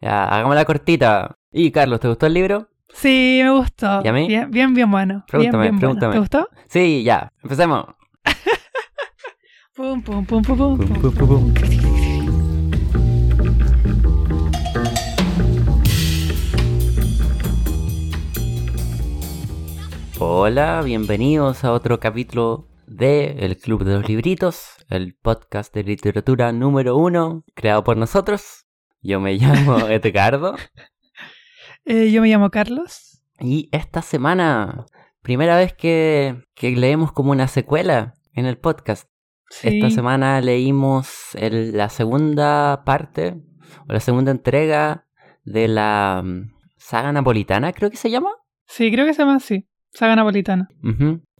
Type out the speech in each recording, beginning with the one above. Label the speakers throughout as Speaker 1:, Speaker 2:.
Speaker 1: Ya, hagamos la cortita. Y Carlos, ¿te gustó el libro?
Speaker 2: Sí, me gustó.
Speaker 1: ¿Y a mí?
Speaker 2: Bien, bien, bien bueno.
Speaker 1: Pregúntame,
Speaker 2: bien, bien
Speaker 1: pregúntame.
Speaker 2: Bueno. ¿Te gustó?
Speaker 1: Sí, ya, empecemos.
Speaker 2: Pum, pum, pum, pum, Pum,
Speaker 1: pum.
Speaker 2: pum,
Speaker 1: pum, pum. Hola, bienvenidos a otro capítulo de El Club de los Libritos, el podcast de literatura número uno, creado por nosotros. Yo me llamo Edgardo
Speaker 2: Eh, yo me llamo Carlos.
Speaker 1: y esta semana, primera vez que, que leemos como una secuela en el podcast.
Speaker 2: Sí.
Speaker 1: Esta semana leímos el- la segunda parte, o la segunda entrega de la mm, saga napolitana, creo que se llama.
Speaker 2: Sí, creo que se llama así. Saga napolitana.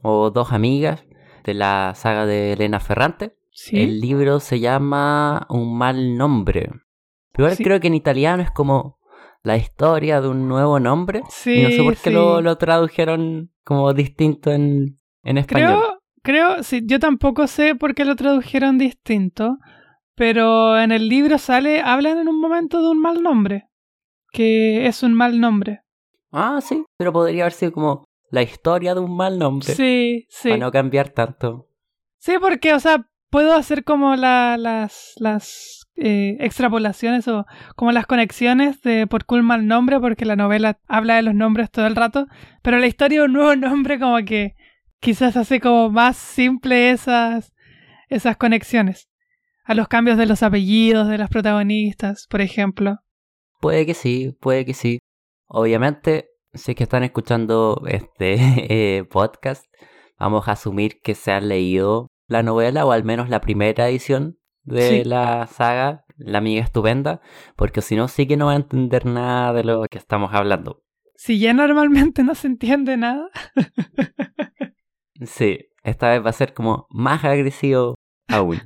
Speaker 1: O Dos Amigas, de la saga de Elena Ferrante.
Speaker 2: Sí.
Speaker 1: El libro se llama Un mal nombre. Igual
Speaker 2: Sí.
Speaker 1: creo que en italiano es como la historia de un nuevo nombre.
Speaker 2: Sí,
Speaker 1: y no sé por qué
Speaker 2: sí.
Speaker 1: lo, lo tradujeron como distinto en, en español.
Speaker 2: Creo, creo, sí, yo tampoco sé por qué lo tradujeron distinto, pero en el libro sale, hablan en un momento de un mal nombre, que es un mal nombre.
Speaker 1: Ah, sí, pero podría haber sido como la historia de un mal nombre.
Speaker 2: Sí, sí.
Speaker 1: Para no cambiar tanto.
Speaker 2: Sí, porque, o sea, puedo hacer como la- las, las eh, extrapolaciones o como las conexiones de por qué un mal nombre, porque la novela habla de los nombres todo el rato, pero la historia de un nuevo nombre como que quizás hace como más simple esas, esas conexiones. A los cambios de los apellidos de las protagonistas, por ejemplo.
Speaker 1: Puede que sí, puede que sí. Obviamente, si es que están escuchando este eh, podcast, vamos a asumir que se han leído la novela o al menos la primera edición de
Speaker 2: Sí.
Speaker 1: la saga, La amiga estupenda, porque si no, sí que no va a entender nada de lo que estamos hablando.
Speaker 2: Si ya normalmente no se entiende nada.
Speaker 1: Sí, esta vez va a ser como más agresivo aún.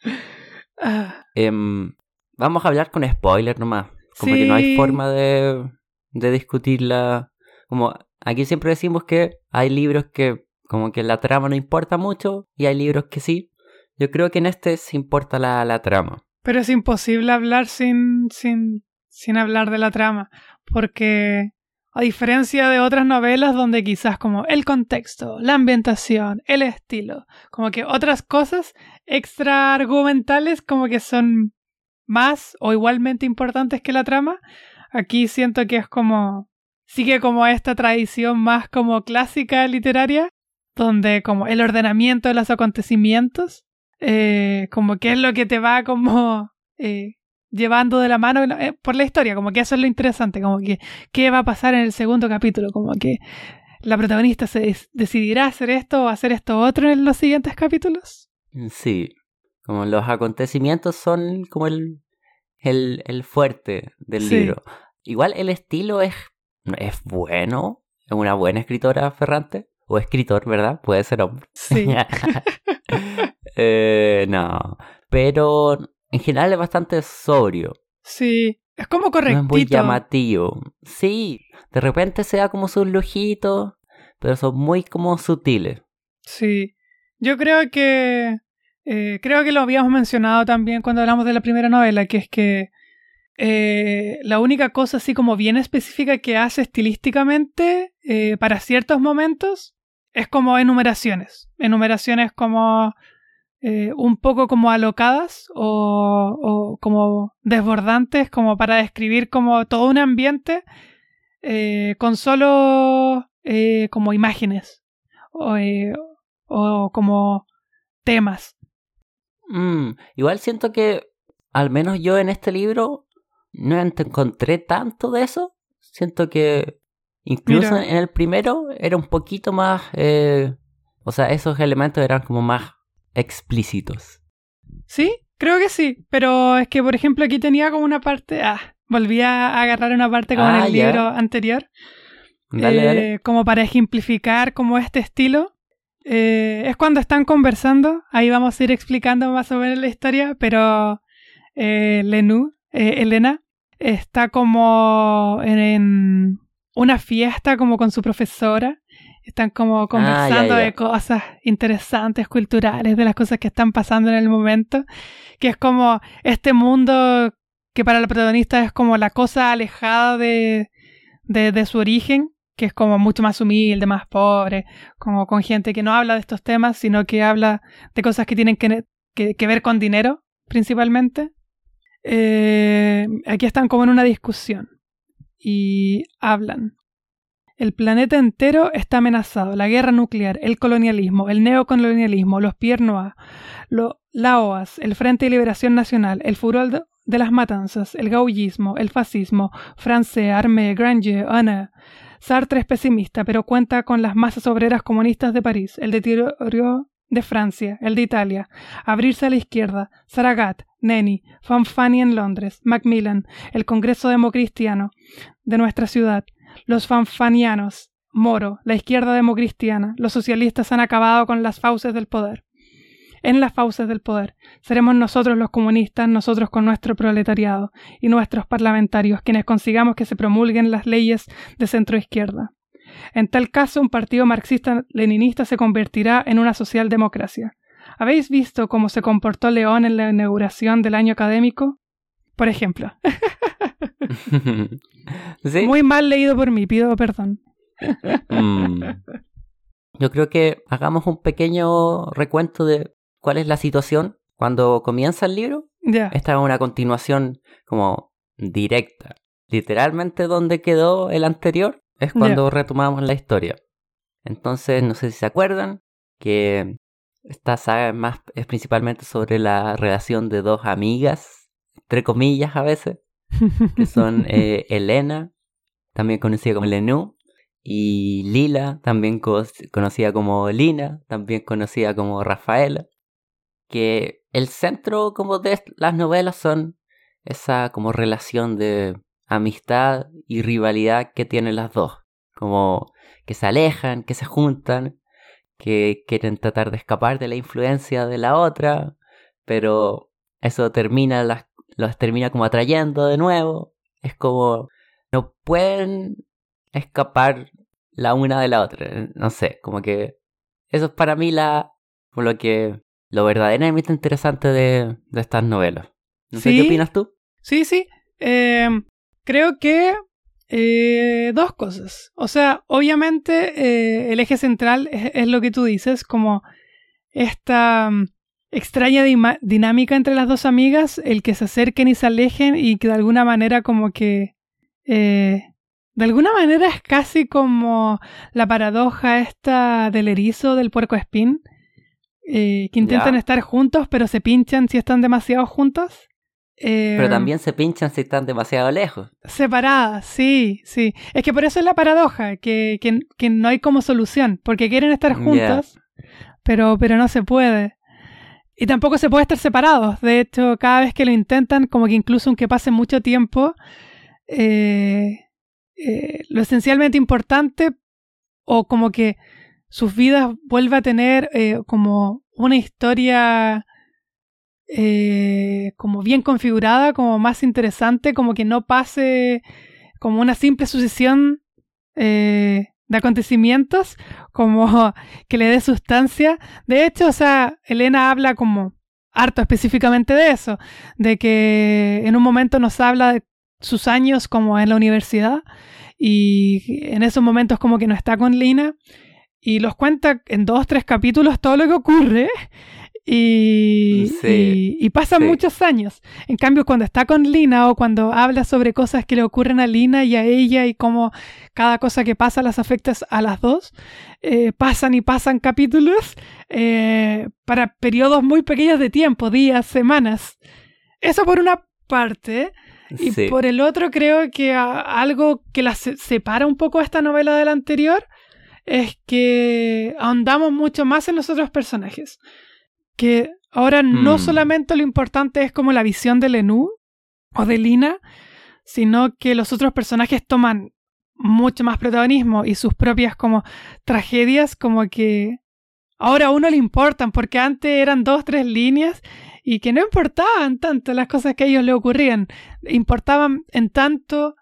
Speaker 2: ah,
Speaker 1: Em, vamos a hablar con spoiler nomás. Como que no hay forma de, de discutirla. Como aquí siempre decimos que hay libros que como que la trama no importa mucho y hay libros que sí. Yo creo que en este sí importa la, la trama.
Speaker 2: Pero es imposible hablar sin, sin, sin hablar de la trama, porque a diferencia de otras novelas donde quizás como el contexto, la ambientación, el estilo, como que otras cosas extra argumentales como que son más o igualmente importantes que la trama, aquí siento que es como sigue como esta tradición más como clásica literaria, donde como el ordenamiento de los acontecimientos eh, como que es lo que te va como eh, llevando de la mano eh, por la historia, como que eso es lo interesante, como que qué va a pasar en el segundo capítulo, como que la protagonista se decidirá hacer esto o hacer esto otro en los siguientes capítulos.
Speaker 1: Sí, como los acontecimientos son como el, el, el fuerte del
Speaker 2: Sí.
Speaker 1: libro. Igual el estilo es, es bueno, es una buena escritora Ferrante, o escritor, ¿verdad? Puede ser hombre.
Speaker 2: Sí,
Speaker 1: Eh, no, pero en general es bastante sobrio,
Speaker 2: sí, es como
Speaker 1: no es muy
Speaker 2: correctito.
Speaker 1: llamativo. Sí, de repente se da como sus lujitos, pero son muy como sutiles.
Speaker 2: Sí, yo creo que eh, creo que lo habíamos mencionado también cuando hablamos de la primera novela, que es que eh, la única cosa así como bien específica que hace estilísticamente eh, para ciertos momentos es como enumeraciones, enumeraciones como eh, un poco como alocadas o, o como desbordantes, como para describir como todo un ambiente eh, con solo eh, como imágenes o, eh, o como temas.
Speaker 1: Mm, igual siento que, al menos yo en este libro, no encontré tanto de eso. Siento que incluso
Speaker 2: Mira.
Speaker 1: en el primero era un poquito más... o sea, esos elementos eran como más explícitos.
Speaker 2: Sí, creo que sí, pero es que por ejemplo aquí tenía como una parte, ah, volví a agarrar una parte como en
Speaker 1: Ah,
Speaker 2: el
Speaker 1: ya.
Speaker 2: libro anterior,
Speaker 1: Dale,
Speaker 2: eh,
Speaker 1: dale.
Speaker 2: como para ejemplificar como este estilo. Eh, es cuando están conversando, ahí vamos a ir explicando más o menos la historia, pero eh, Lenú, eh, Elena, está como en, en una fiesta como con su profesora. Están como conversando
Speaker 1: Ah, ya, ya.
Speaker 2: de cosas interesantes, culturales, de las cosas que están pasando en el momento. Que es como este mundo que para la protagonista es como la cosa alejada de, de, su origen, que es como mucho más humilde, más pobre, como con gente que no habla de estos temas, sino que habla de cosas que tienen que, que, ver con dinero, principalmente. Eh, aquí están como en una discusión y hablan. El planeta entero está amenazado. La guerra nuclear, el colonialismo, el neocolonialismo, los Pierre Noir, la OAS, el Frente de Liberación Nacional, el furor de las matanzas, el gaullismo, el fascismo, Francés, Armé, Grange, Anna. Sartre es pesimista, pero cuenta con las masas obreras comunistas de París, el deterioro de Francia, el de Italia, abrirse a la izquierda, Saragat, Neni, Fanfani en Londres, Macmillan, el Congreso Democristiano de nuestra ciudad, los fanfanianos, Moro, la izquierda democristiana, los socialistas han acabado con las fauces del poder en las fauces del poder. Seremos nosotros los comunistas, nosotros con nuestro proletariado y nuestros parlamentarios quienes consigamos que se promulguen las leyes de centro izquierda. En tal caso, un partido marxista-leninista se convertirá en una socialdemocracia. ¿Habéis visto cómo se comportó León en la inauguración del año académico? Por ejemplo. Muy mal leído por mí, pido perdón.
Speaker 1: Mm. Yo creo que hagamos un pequeño recuento de cuál es la situación cuando comienza el libro. Esta es una continuación como directa. Literalmente donde quedó el anterior es cuando retomamos la historia. Entonces, no sé si se acuerdan que esta saga es, más, es principalmente sobre la relación de dos amigas, entre comillas a veces, que son eh, Elena, también conocida como Lenú, y Lila, también conocida como Lina, también conocida como Rafaela que el centro como de las novelas son esa como relación de amistad y rivalidad que tienen las dos, como que se alejan, que se juntan, que quieren tratar de escapar de la influencia de la otra, pero eso termina las los termina como atrayendo de nuevo, es como no pueden escapar la una de la otra, no sé, como que eso es para mí la lo que lo verdaderamente interesante de, estas novelas. No sé qué opinas tú.
Speaker 2: Sí, sí. Eh, creo que eh, dos cosas. O sea, obviamente eh, el eje central es, lo que tú dices, como esta extraña dinámica entre las dos amigas, el que se acerquen y se alejen y que de alguna manera como que... de alguna manera es casi como la paradoja esta del erizo del puerco espín, eh, que intentan estar juntos, pero se pinchan si están demasiado juntos.
Speaker 1: pero eh, también se pinchan si están demasiado lejos.
Speaker 2: Separadas, sí, sí. Es que por eso es la paradoja, que, que, no hay como solución, porque quieren estar juntos, pero, pero no se puede. Y tampoco se puede estar separados. De hecho, cada vez que lo intentan, como que incluso aunque pase mucho tiempo, eh, lo esencialmente importante, o como que sus vidas vuelve a tener eh, como una historia eh, como bien configurada, como más interesante, como que no pase como una simple sucesión eh, de acontecimientos, como que le dé sustancia. De hecho, o sea, Elena habla como harto específicamente de eso, de que en un momento nos habla de sus años como en la universidad y en esos momentos como que no está con Lina y los cuenta en dos, tres capítulos todo lo que ocurre y, y, pasan muchos años. En cambio, cuando está con Lina o cuando habla sobre cosas que le ocurren a Lina y a ella y cómo cada cosa que pasa las afecta a las dos, eh, pasan y pasan capítulos eh, para periodos muy pequeños de tiempo, días, semanas. Eso por una parte. Y por el otro creo que algo que la separa un poco esta novela de la anterior es que ahondamos mucho más en los otros personajes. Que ahora no mm. solamente lo importante es como la visión de Lenú o de Lina, sino que los otros personajes toman mucho más protagonismo y sus propias como tragedias como que ahora a uno le importan porque antes eran dos, tres líneas y que no importaban tanto las cosas que a ellos le ocurrían, importaban en tanto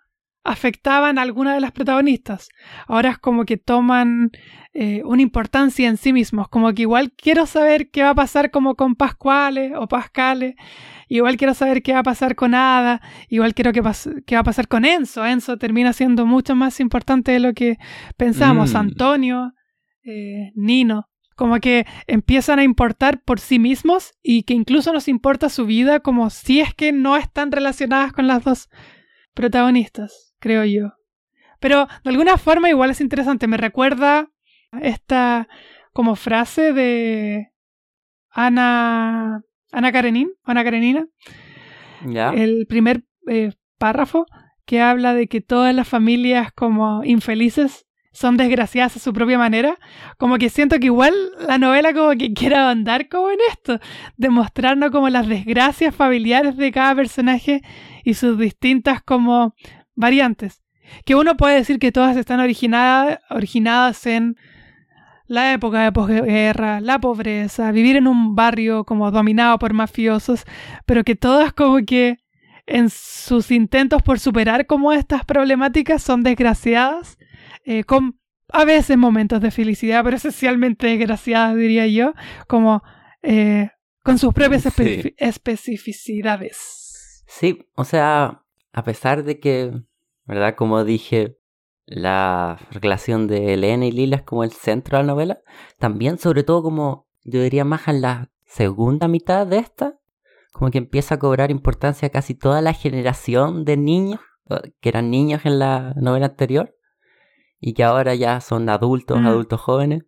Speaker 2: afectaban a alguna de las protagonistas. Ahora es como que toman eh, una importancia en sí mismos, como que igual quiero saber qué va a pasar como con Pascuales o Pascales, igual quiero saber qué va a pasar con Ada, igual quiero que qué va a pasar con Enzo. Enzo termina siendo mucho más importante de lo que pensamos.
Speaker 1: Mm.
Speaker 2: Antonio, eh, Nino, como que empiezan a importar por sí mismos y que incluso nos importa su vida como si es que no están relacionadas con las dos protagonistas, creo yo. Pero de alguna forma igual es interesante, me recuerda esta como frase de Ana Ana Karenin, Ana Karenina,
Speaker 1: ¿Ya?
Speaker 2: el primer eh, párrafo que habla de que todas las familias como infelices son desgraciadas a su propia manera, como que siento que igual la novela como que quiere andar como en esto, demostrarnos como las desgracias familiares de cada personaje y sus distintas como variantes. Que uno puede decir que todas están originadas, originadas en la época de posguerra, la pobreza, vivir en un barrio como dominado por mafiosos, pero que todas como que en sus intentos por superar como estas problemáticas son desgraciadas, eh, con a veces momentos de felicidad, pero esencialmente desgraciadas, diría yo, como eh, con sus propias espe
Speaker 1: Sí.
Speaker 2: especificidades.
Speaker 1: Sí, o sea, a pesar de que, ¿verdad? Como dije, la relación de Elena y Lila es como el centro de la novela, también sobre todo como yo diría más en la segunda mitad de esta, como que empieza a cobrar importancia casi toda la generación de niños, que eran niños en la novela anterior, y que ahora ya son adultos,
Speaker 2: Mm.
Speaker 1: adultos jóvenes.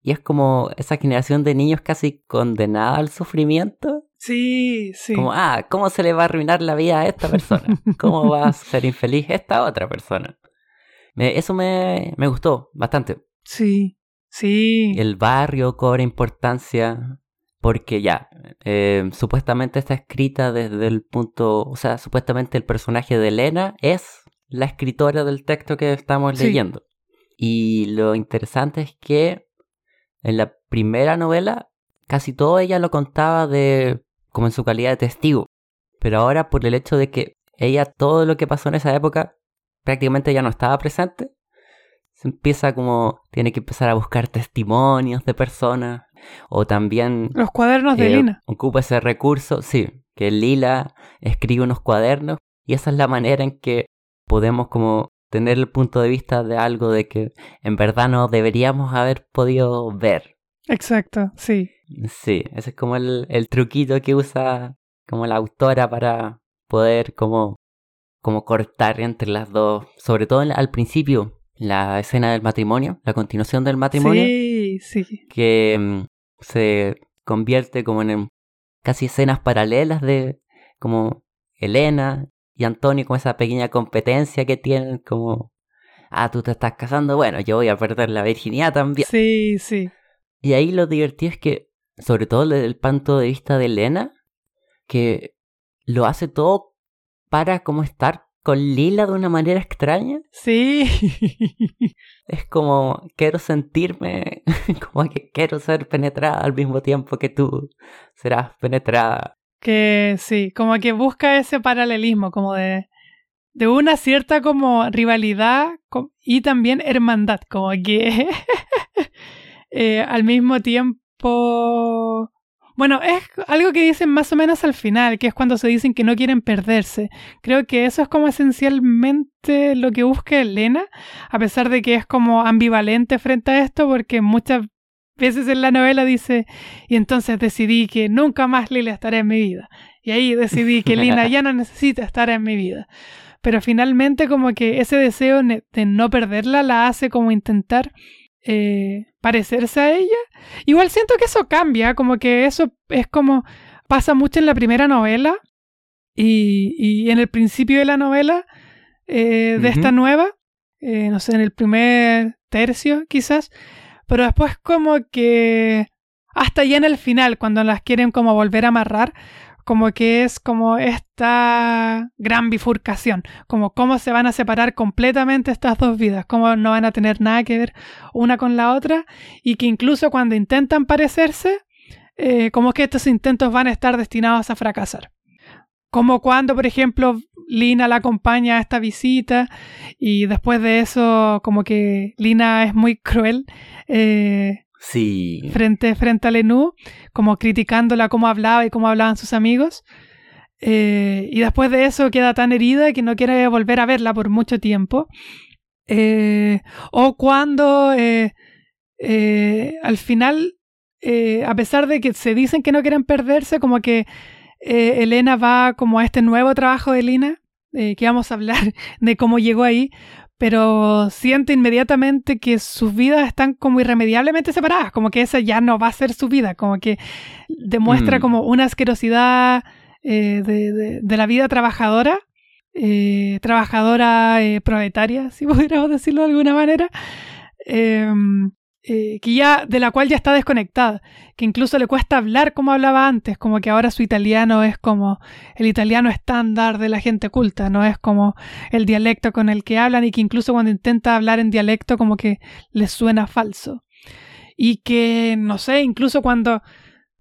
Speaker 1: Y es como esa generación de niños casi condenada al sufrimiento,
Speaker 2: Sí, sí.
Speaker 1: como, ah, ¿cómo se le va a arruinar la vida a esta persona? ¿Cómo va a ser infeliz esta otra persona? Me- eso me, me gustó bastante.
Speaker 2: Sí, sí.
Speaker 1: El barrio cobra importancia porque ya, eh, supuestamente está escrita desde el punto, o sea, supuestamente el personaje de Elena es la escritora del texto que estamos
Speaker 2: Sí.
Speaker 1: leyendo. Y lo interesante es que en la primera novela casi todo ella lo contaba de como en su calidad de testigo. Pero ahora por el hecho de que ella todo lo que pasó en esa época prácticamente ya no estaba presente, se empieza como tiene que empezar a buscar testimonios de personas o también
Speaker 2: Los cuadernos de
Speaker 1: eh,
Speaker 2: Lina.
Speaker 1: ocupa ese recurso, sí, que Lila escribe unos cuadernos y esa es la manera en que podemos como tener el punto de vista de algo de que en verdad no deberíamos haber podido ver.
Speaker 2: Exacto, sí.
Speaker 1: Sí, ese es como el, el truquito que usa como la autora para poder como, como cortar entre las dos, sobre todo al principio, la escena del matrimonio, la continuación del matrimonio
Speaker 2: Sí, sí.
Speaker 1: que mm, se convierte como en casi escenas paralelas de como Elena y Antonio con esa pequeña competencia que tienen como ah tú te estás casando bueno yo voy a perder la virginidad también
Speaker 2: Sí, sí.
Speaker 1: y ahí lo divertido es que sobre todo desde el punto de vista de Elena que lo hace todo para como estar con Lila de una manera extraña
Speaker 2: Sí.
Speaker 1: Es como quiero sentirme, como que quiero ser penetrada al mismo tiempo que tú serás penetrada.
Speaker 2: Que sí, como que busca ese paralelismo, como de, de una cierta como rivalidad y también hermandad, como que eh, al mismo tiempo... Bueno, es algo que dicen más o menos al final, que es cuando se dicen que no quieren perderse. Creo que eso es como esencialmente lo que busca Elena, a pesar de que es como ambivalente frente a esto, porque muchas veces en la novela dice, y entonces decidí que nunca más Lila estará en mi vida. Y ahí decidí que Lina ya no necesita estar en mi vida. Pero finalmente como que ese deseo de no perderla la hace como intentar eh, parecerse a ella. Igual siento que eso cambia, como que eso es como pasa mucho en la primera novela y, y en el principio de la novela eh, de esta nueva, eh, no sé, en el primer tercio quizás, pero después como que hasta ya en el final, cuando las quieren como volver a amarrar, como que es como esta gran bifurcación, como cómo se van a separar completamente estas dos vidas, cómo no van a tener nada que ver una con la otra y que incluso cuando intentan parecerse, eh, como que estos intentos van a estar destinados a fracasar. Como cuando, por ejemplo, Lina la acompaña a esta visita y después de eso como que Lina es muy cruel. Eh,
Speaker 1: Sí.
Speaker 2: frente, frente a Lenú, como criticándola cómo hablaba y cómo hablaban sus amigos. Eh, y después de eso queda tan herida que no quiere volver a verla por mucho tiempo. Eh, o cuando al final, a pesar de que se dicen que no quieren perderse, como que eh, Elena va como a este nuevo trabajo de Lina, eh, que vamos a hablar de cómo llegó ahí, pero siente inmediatamente que sus vidas están como irremediablemente separadas, como que esa ya no va a ser su vida, como que demuestra
Speaker 1: Mm.
Speaker 2: como una asquerosidad eh, de, de- de la vida trabajadora, eh, trabajadora eh, proletaria, si pudiéramos decirlo de alguna manera, em, eh, que ya, de la cual ya está desconectada, que incluso le cuesta hablar como hablaba antes, como que ahora su italiano es como el italiano estándar de la gente culta, no es como el dialecto con el que hablan y que incluso cuando intenta hablar en dialecto como que le suena falso. Y que, no sé, incluso cuando,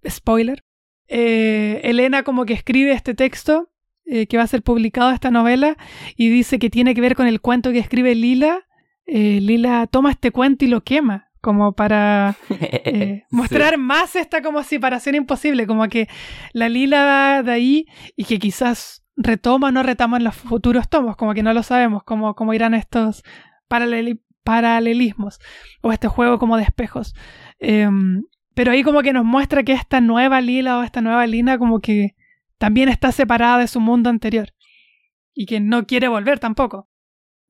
Speaker 2: spoiler, eh, Elena como que escribe este texto eh, que va a ser publicado esta novela y dice que tiene que ver con el cuento que escribe Lila, Lila toma este cuento y lo quema como para eh, mostrar más esta como separación imposible, como que la Lila de ahí y que quizás retoma o no retoma en los futuros tomos, como que no lo sabemos, cómo, cómo irán estos paraleli- paralelismos o este juego como de espejos. Em, pero ahí como que nos muestra que esta nueva Lila o esta nueva Lina como que también está separada de su mundo anterior y que no quiere volver tampoco.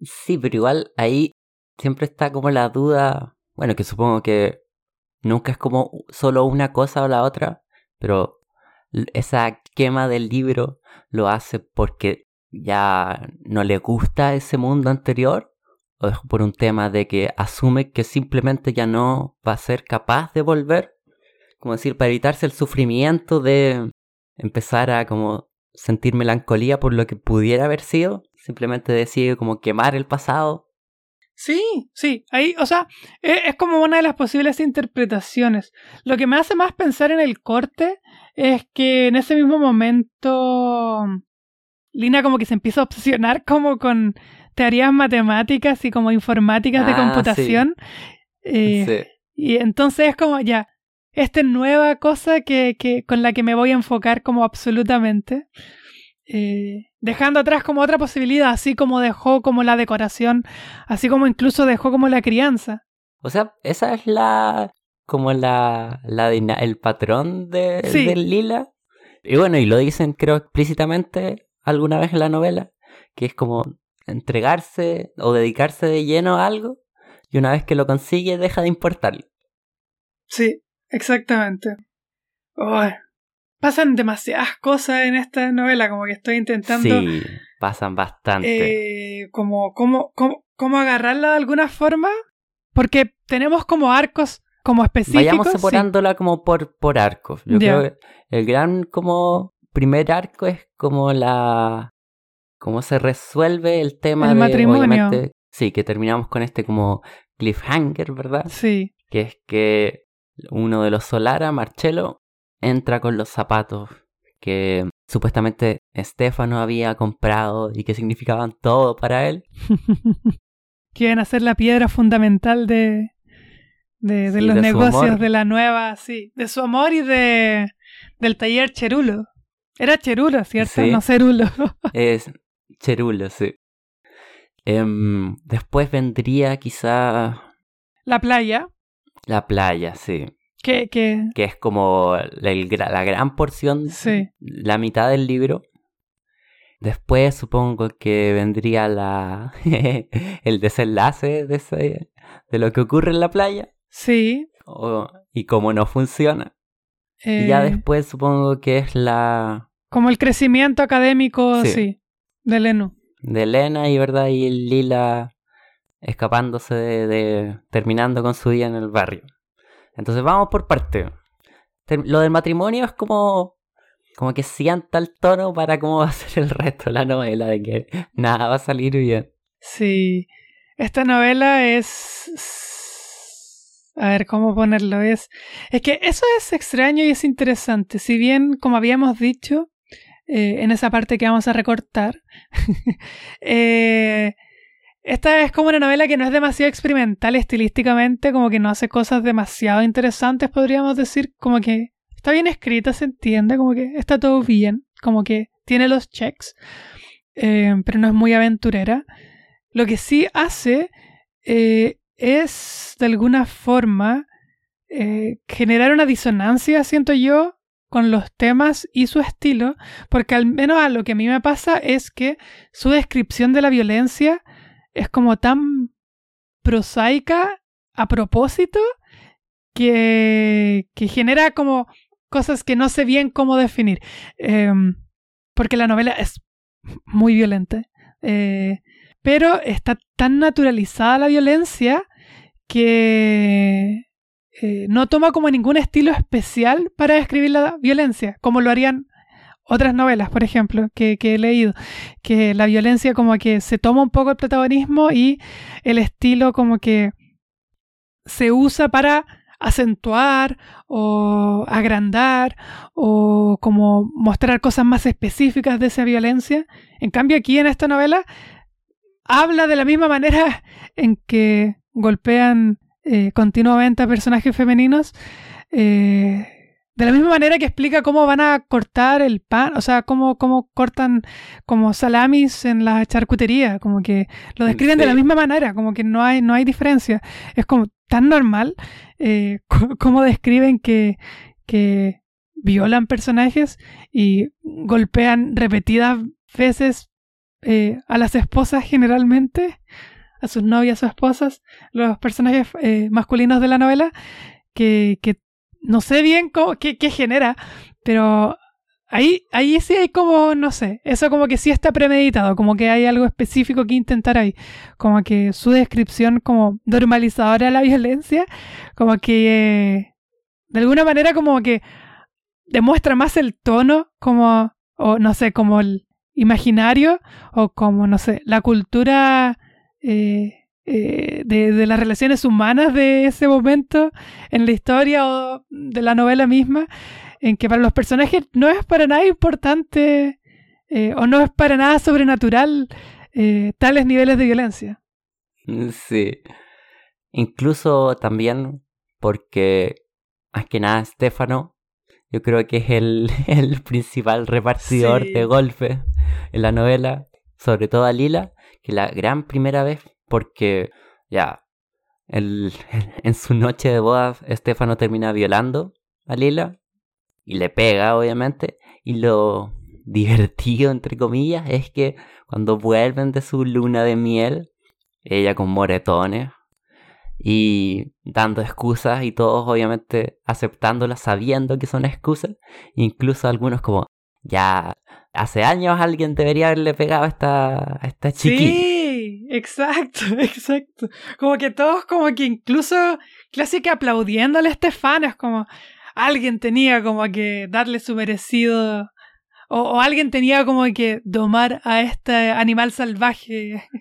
Speaker 1: Sí, pero igual ahí siempre está como la duda, bueno, que supongo que nunca es como solo una cosa o la otra, pero esa quema del libro lo hace porque ya no le gusta ese mundo anterior o es por un tema de que asume que simplemente ya no va a ser capaz de volver, como decir, para evitarse el sufrimiento de empezar a como sentir melancolía por lo que pudiera haber sido, simplemente decide como quemar el pasado.
Speaker 2: Sí, sí, ahí, o sea, e- es, como una de las posibles interpretaciones. Lo que me hace más pensar en el corte es que en ese mismo momento Lina como que se empieza a obsesionar como con teorías matemáticas y como informáticas de
Speaker 1: Ah,
Speaker 2: computación. Eh,
Speaker 1: Sí.
Speaker 2: Y entonces es como ya, esta es nueva cosa que, que, con la que me voy a enfocar como absolutamente. Eh, dejando atrás como otra posibilidad, así como dejó como la decoración, así como incluso dejó como la crianza.
Speaker 1: O sea, esa es la como la, la el patrón de,
Speaker 2: Sí.
Speaker 1: del lila. Y bueno, y lo dicen creo explícitamente alguna vez en la novela, que es como entregarse o dedicarse de lleno a algo y una vez que lo consigue deja de importarle.
Speaker 2: Sí, exactamente. Uy, pasan demasiadas cosas en esta novela, como que estoy intentando
Speaker 1: Sí, pasan bastante.
Speaker 2: eh, como, como, como, como agarrarla de alguna forma, porque tenemos como arcos como específicos.
Speaker 1: Vayamos
Speaker 2: sí.
Speaker 1: separándola como por, por arcos. Yo creo que el gran como primer arco es como la cómo se resuelve el tema
Speaker 2: El
Speaker 1: de
Speaker 2: matrimonio.
Speaker 1: sí, que terminamos con este como cliffhanger, ¿verdad?
Speaker 2: Sí,
Speaker 1: Que es que uno de los Solara, Marcello, entra con los zapatos que supuestamente Stefano había comprado y que significaban todo para él.
Speaker 2: quieren hacer la piedra fundamental de, de, de
Speaker 1: Sí,
Speaker 2: los
Speaker 1: de
Speaker 2: negocios de la nueva, sí, de su amor y de del taller Cherulo. Era Cherulo, ¿cierto?
Speaker 1: Sí.
Speaker 2: No Cerulo.
Speaker 1: Es Cherulo, sí. Em, después vendría quizá
Speaker 2: la playa,
Speaker 1: la playa, sí.
Speaker 2: Que, que
Speaker 1: Que es como la, gran porción,
Speaker 2: sí,
Speaker 1: la mitad del libro. Después supongo que vendría la el desenlace de, ese- de lo que ocurre en la playa
Speaker 2: sí.
Speaker 1: o- y cómo no funciona. Y ya
Speaker 2: eh,
Speaker 1: después supongo que es la
Speaker 2: Como el crecimiento académico, sí,
Speaker 1: Sí.
Speaker 2: de
Speaker 1: de Elena y verdad y Lila escapándose de, de- terminando con su vida en el barrio. Entonces vamos por parte. Lo del matrimonio es como como que sienta el tono para cómo va a ser el resto de la novela de que nada va a salir bien.
Speaker 2: Sí. Esta novela es. A ver, ¿cómo ponerlo? Es. Es que eso es extraño y es interesante. Si bien, como habíamos dicho, eh, en esa parte que vamos a recortar. Eh, esta es como una novela que no es demasiado experimental estilísticamente, como que no hace cosas demasiado interesantes, podríamos decir, como que está bien escrita, se entiende, como que está todo bien, como que tiene los checks, eh, pero no es muy aventurera. Lo que sí hace es, de alguna forma, generar una disonancia, siento yo, con los temas y su estilo, porque al menos a lo que a mí me pasa es que su descripción de la violencia es como tan prosaica a propósito que, que genera como cosas que no sé bien cómo definir. Em, porque la novela es muy violenta. Eh, pero está tan naturalizada la violencia que eh, no toma como ningún estilo especial para describir la violencia, como lo harían otras novelas, por ejemplo, que, he leído, que la violencia como que se toma un poco el protagonismo y el estilo como que se usa para acentuar o agrandar o como mostrar cosas más específicas de esa violencia. En cambio aquí en esta novela habla de la misma manera en que golpean eh, continuamente a personajes femeninos. Eh, de la misma manera que explica cómo van a cortar el pan, o sea, cómo, cómo cortan como salamis en la charcutería, como que lo describen de la misma manera, como que no hay, no hay diferencia. Es como tan normal eh, cómo describen que, que violan personajes y golpean repetidas veces a las esposas generalmente a sus novias o esposas, los personajes eh, masculinos de la novela, que, que no sé bien qué, genera, pero ahí, ahí sí hay como, no sé, eso como que sí está premeditado, como que hay algo específico que intentar ahí, como que su descripción como normalizadora de la violencia, como que de alguna manera como que demuestra más el tono, como, o no sé, como el imaginario, o como, no sé, la cultura eh, eh, de, las relaciones humanas de ese momento en la historia o de la novela misma, en que para los personajes no es para nada importante eh, o no es para nada sobrenatural tales niveles de violencia.
Speaker 1: Sí. Incluso también porque, más que nada, Stefano, yo creo que es el, el principal repartidor de golpe en la novela, sobre todo a Lila, que la gran primera vez, porque ya, el, en su noche de bodas, Estefano termina violando a Lila y le pega, obviamente, y lo divertido, entre comillas, es que cuando vuelven de su luna de miel, ella con moretones y dando excusas y todos obviamente aceptándolas sabiendo que son excusas, incluso algunos como, ya, hace años alguien debería haberle pegado a esta, a esta chiquita.
Speaker 2: Sí, exacto, exacto. Como que todos, como que incluso casi que aplaudiéndole a Estefano, es como alguien tenía como que darle su merecido. O, alguien tenía como que domar a este animal salvaje.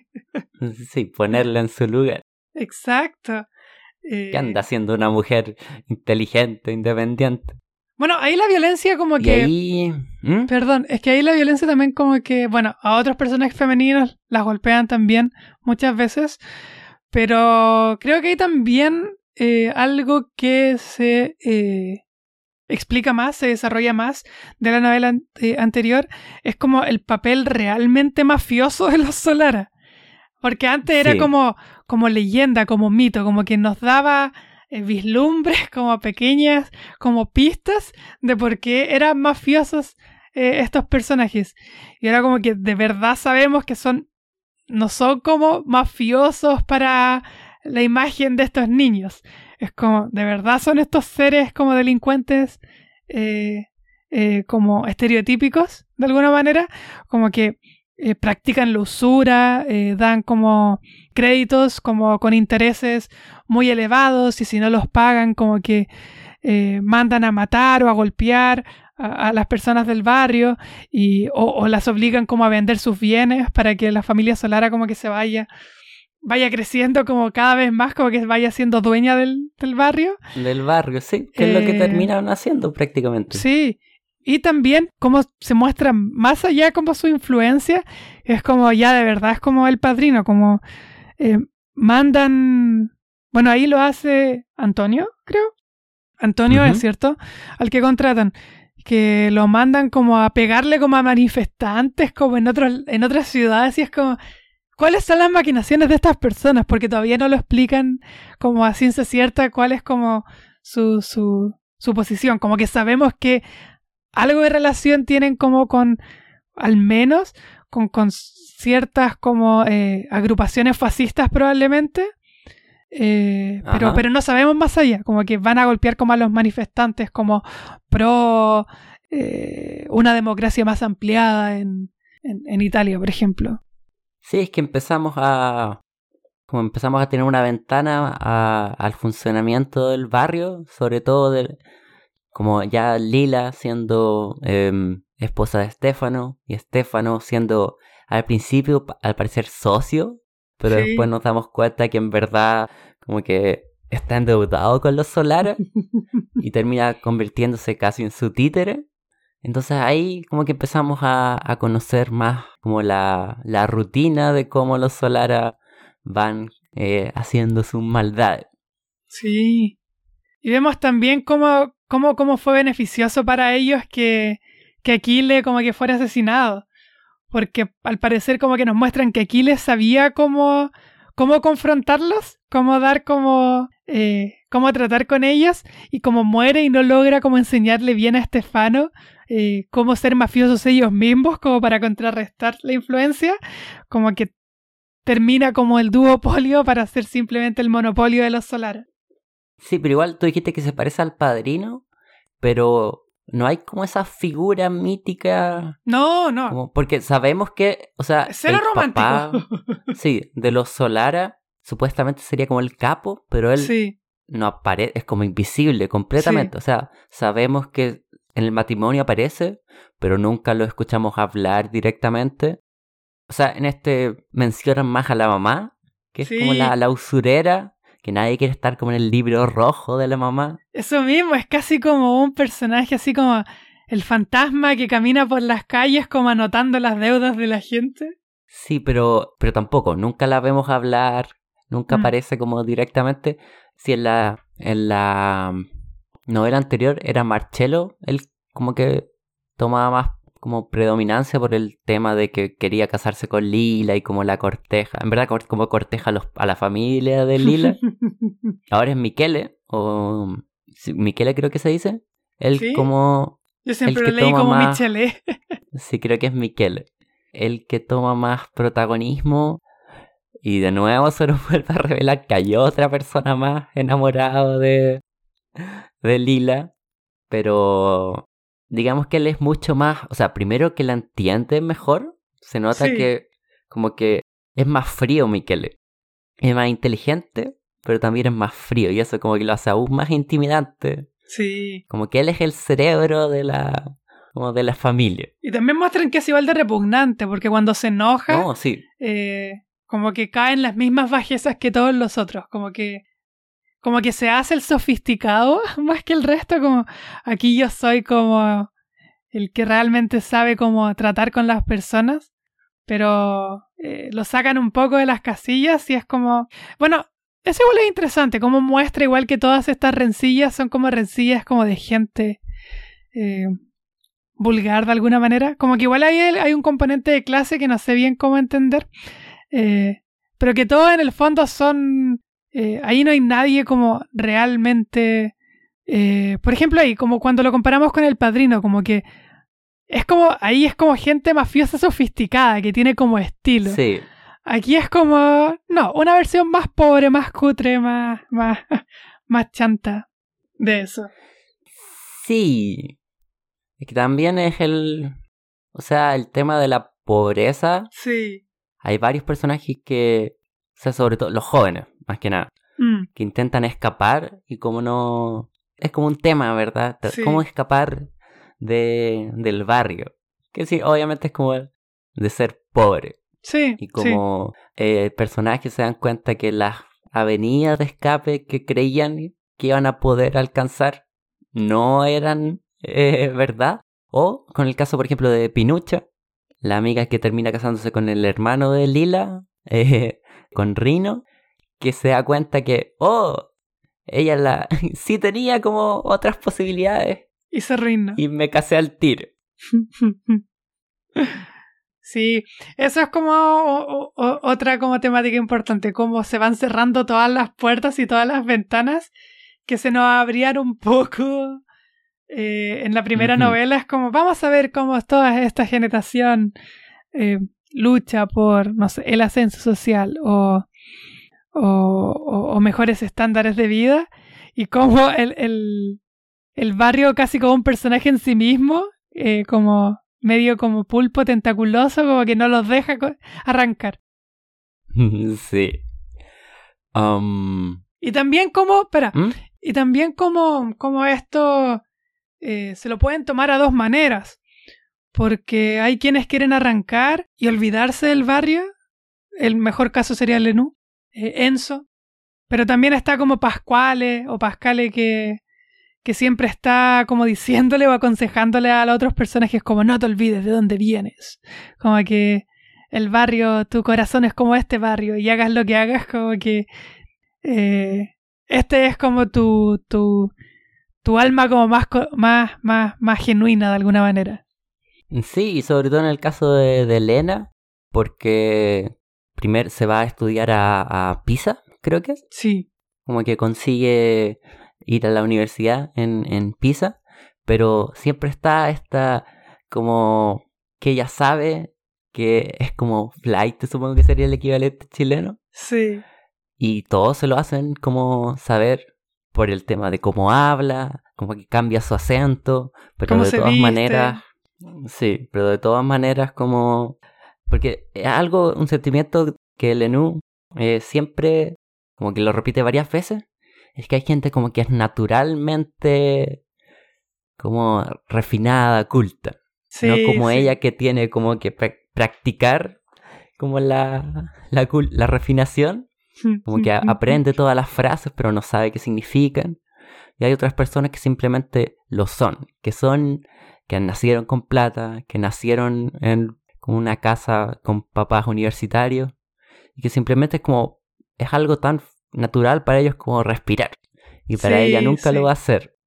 Speaker 1: Sí, ponerle en su lugar.
Speaker 2: Exacto.
Speaker 1: ¿Qué anda siendo una mujer inteligente, independiente?
Speaker 2: Bueno, ahí la violencia como que... ¿Mm? Perdón, es que ahí la violencia también como que, bueno, a otros personajes femeninos las golpean también muchas veces, pero creo que hay también eh, algo que se eh, explica más, se desarrolla más de la novela eh, anterior, es como el papel realmente mafioso de los Solara. Porque antes era como, como leyenda, como mito, como que nos daba vislumbres, como pequeñas, como pistas de por qué eran mafiosos eh, estos personajes. Y ahora como que de verdad sabemos que son, no son como mafiosos para la imagen de estos niños. Es como, de verdad son estos seres como delincuentes, eh, como estereotípicos, de alguna manera, como que practican la usura, dan como créditos como con intereses muy elevados y si no los pagan como que eh, mandan a matar o a golpear a, las personas del barrio y, o, las obligan como a vender sus bienes para que la familia Solara como que se vaya vaya creciendo como cada vez más, como que vaya siendo dueña del, barrio.
Speaker 1: Del barrio, sí, que es lo que eh, terminan haciendo prácticamente.
Speaker 2: Sí, Y también cómo se muestra más allá como su influencia, es como ya de verdad es como el padrino, como eh, mandan, bueno, ahí lo hace Antonio, creo. Antonio es cierto, al que contratan, que lo mandan como a pegarle como a manifestantes, como en, otros, en otras ciudades, y es como, ¿cuáles son las maquinaciones de estas personas? Porque todavía no lo explican como a ciencia cierta cuál es como su, su, su posición, como que sabemos que algo de relación tienen como con, al menos, con, con ciertas como eh, agrupaciones fascistas probablemente, eh, pero, pero no sabemos más allá, como que van a golpear como a los manifestantes como pro eh, una democracia más ampliada en, en, Italia, por ejemplo.
Speaker 1: Sí, es que empezamos a como empezamos a tener una ventana al funcionamiento del barrio, sobre todo del, como ya Lila siendo em, esposa de Estefano y Estefano siendo al principio al parecer socio, pero después nos damos cuenta que en verdad como que está endeudado con los Solares y termina convirtiéndose casi en su títere. Entonces ahí como que empezamos a, a conocer más como la, la, rutina de cómo los Solara van eh, haciendo sus maldades.
Speaker 2: Sí. Y vemos también cómo cómo, cómo fue beneficioso para ellos que, que Aquiles como que fuera asesinado. Porque al parecer como que nos muestran que Aquiles sabía cómo, cómo confrontarlos, cómo dar como... Eh, cómo tratar con ellos y como muere y no logra como enseñarle bien a Estefano eh, cómo ser mafiosos ellos mismos como para contrarrestar la influencia, como que termina como el duopolio para ser simplemente el monopolio de los solares.
Speaker 1: Sí, pero igual tú dijiste que se parece al padrino, pero no hay como esa figura mítica.
Speaker 2: No, no.
Speaker 1: porque sabemos que, o sea,
Speaker 2: el romántico.
Speaker 1: sí, de los Solara, supuestamente sería como el capo, pero él no aparece, es como invisible completamente. O sea, sabemos que en el matrimonio aparece, pero nunca lo escuchamos hablar directamente. O sea, en este mencionan más a la mamá, que es como la, la usurera, que nadie quiere estar como en el libro rojo de la mamá.
Speaker 2: Eso mismo, es casi como un personaje así como el fantasma que camina por las calles como anotando las deudas de la gente.
Speaker 1: Sí, pero, pero tampoco, nunca la vemos hablar, nunca mm. aparece como directamente. Si en la, en la novela anterior era Marcello, él como que tomaba más como predominancia por el tema de que quería casarse con Lila y como la corteja. En verdad, como corteja a, la familia de Lila. Ahora es Miquele, o Miquele creo que se dice. Él como...
Speaker 2: Yo siempre lo leí como Michele.
Speaker 1: sí, creo que es Miquele. El que toma más protagonismo. Y de nuevo se nos vuelve a revelar que hay otra persona más enamorada de, de Lila. Pero digamos que él es mucho más, o sea, primero que la entiende mejor, se nota que como que es más frío Miquele. Es más inteligente, pero también es más frío y eso como que lo hace aún más intimidante.
Speaker 2: Sí.
Speaker 1: Como que él es el cerebro de la como de la familia.
Speaker 2: Y también muestran que es igual de repugnante, porque cuando se enoja,
Speaker 1: no, sí.
Speaker 2: Eh, como que caen las mismas bajezas que todos los otros, como que como que se hace el sofisticado más que el resto, como aquí yo soy como el que realmente sabe cómo tratar con las personas, pero eh, lo sacan un poco de las casillas y es como, bueno, eso igual es interesante, como muestra igual que todas estas rencillas son como rencillas como de gente eh, vulgar de alguna manera, como que igual hay, hay un componente de clase que no sé bien cómo entender, eh, pero que todo en el fondo son eh, ahí no hay nadie como realmente... Eh, por ejemplo, ahí, como cuando lo comparamos con el padrino, como que es como, ahí es como gente mafiosa sofisticada, que tiene como estilo.
Speaker 1: Sí.
Speaker 2: Aquí es como, no, una versión más pobre, más cutre, más, más, más chanta de eso.
Speaker 1: Sí. Es que también es el, o sea, el tema de la pobreza.
Speaker 2: Sí.
Speaker 1: Hay varios personajes que, o sea, sobre todo los jóvenes, más que nada, mm. que intentan escapar y como no... Es como un tema, ¿verdad? ¿Cómo escapar de, del barrio? Que sí, obviamente es como de ser pobre.
Speaker 2: Sí.
Speaker 1: Y como eh, personajes se dan cuenta que las avenidas de escape que creían que iban a poder alcanzar no eran eh, verdad. O con el caso, por ejemplo, de Pinucha, la amiga que termina casándose con el hermano de Lila, eh, con Rino, que se da cuenta que, oh, ella la sí tenía como otras posibilidades.
Speaker 2: Y se reina.
Speaker 1: Y me casé al tiro.
Speaker 2: Sí, eso es como otra como temática importante, cómo se van cerrando todas las puertas y todas las ventanas que se nos abrían un poco eh, en la primera novela. Es como, vamos a ver cómo toda esta generación eh, lucha por, no sé, el ascenso social o, o, mejores estándares de vida y cómo el, el, el, barrio casi como un personaje en sí mismo, eh, como medio como pulpo tentaculoso, como que no los deja arrancar.
Speaker 1: Sí. Um,
Speaker 2: y también como, espera,
Speaker 1: ¿Mm?
Speaker 2: y también como, como esto eh, se lo pueden tomar a dos maneras. Porque hay quienes quieren arrancar y olvidarse del barrio. El mejor caso sería Lenú, eh, Enzo. Pero también está como Pascuale o Pascale que, que siempre está como diciéndole o aconsejándole a las otros personajes como no te olvides de dónde vienes. Como que el barrio, tu corazón es como este barrio y hagas lo que hagas, como que eh, este es como tu, tu, tu alma como más, más, más, más genuina de alguna manera.
Speaker 1: Sí, y sobre todo en el caso de, Elena, porque primero se va a estudiar a, a Pisa, creo que es.
Speaker 2: Sí.
Speaker 1: Como que consigue ir a la universidad en, en Pisa, pero siempre está esta como que ella sabe que es como flight, supongo que sería el equivalente chileno.
Speaker 2: Sí.
Speaker 1: Y todos se lo hacen como saber por el tema de cómo habla, como que cambia su acento, pero de todas maneras, sí, pero de todas maneras como, porque es algo, un sentimiento que Lenú eh, siempre como que lo repite varias veces, es que hay gente como que es naturalmente como refinada, culta. no como ella que tiene como que practicar como la, la, la refinación. Como que aprende todas las frases pero no sabe qué significan. Y hay otras personas que simplemente lo son, que son, que nacieron con plata, que nacieron en como una casa con papás universitarios y que simplemente es como, es algo tan natural para ellos como respirar. Y para ella nunca lo va a hacer.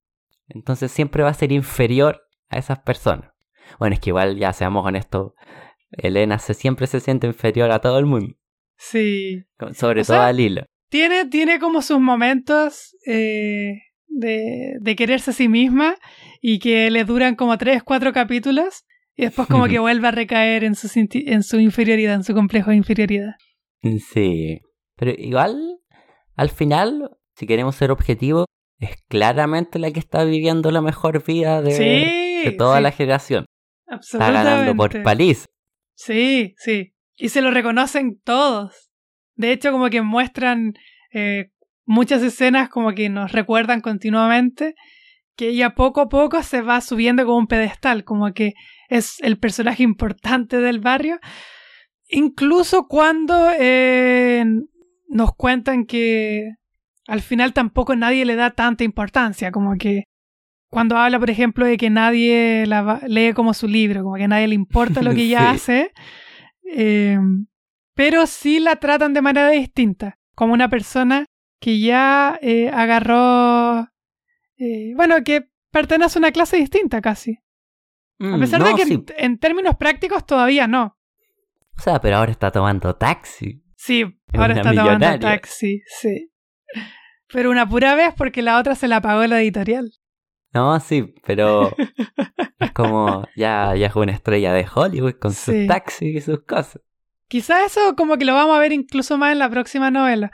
Speaker 1: Entonces siempre va a ser inferior a esas personas. Bueno, es que igual ya seamos honestos, Elena se, siempre se siente inferior a todo el mundo.
Speaker 2: Sí.
Speaker 1: Sobre todo a Lila.
Speaker 2: Tiene, tiene como sus momentos eh, de, de quererse a sí misma y que le duran como tres, cuatro capítulos y después como que vuelve a recaer en su, en su inferioridad, en su complejo de inferioridad.
Speaker 1: Sí. Pero igual al final, si queremos ser objetivos, es claramente la que está viviendo la mejor vida de, toda la generación. Está ganando por paliz.
Speaker 2: Sí, sí. Y se lo reconocen todos. De hecho, como que muestran eh, muchas escenas como que nos recuerdan continuamente que ella poco a poco se va subiendo como un pedestal, como que es el personaje importante del barrio. Incluso cuando eh, nos cuentan que al final tampoco nadie le da tanta importancia, como que cuando habla, por ejemplo, de que nadie la lee como su libro, como que a nadie le importa lo que ella hace, em, pero sí la tratan de manera distinta, como una persona que ya eh, agarró, eh, bueno, que pertenece a una clase distinta casi. A mm, pesar de que en, términos prácticos todavía no.
Speaker 1: O sea, pero ahora está tomando taxi.
Speaker 2: Sí, ahora está tomando taxi, sí. Pero una pura vez porque la otra se la pagó la editorial.
Speaker 1: No, sí, pero es como ya, ya es una estrella de Hollywood con sus taxis y sus cosas.
Speaker 2: Quizá eso como que lo vamos a ver incluso más en la próxima novela.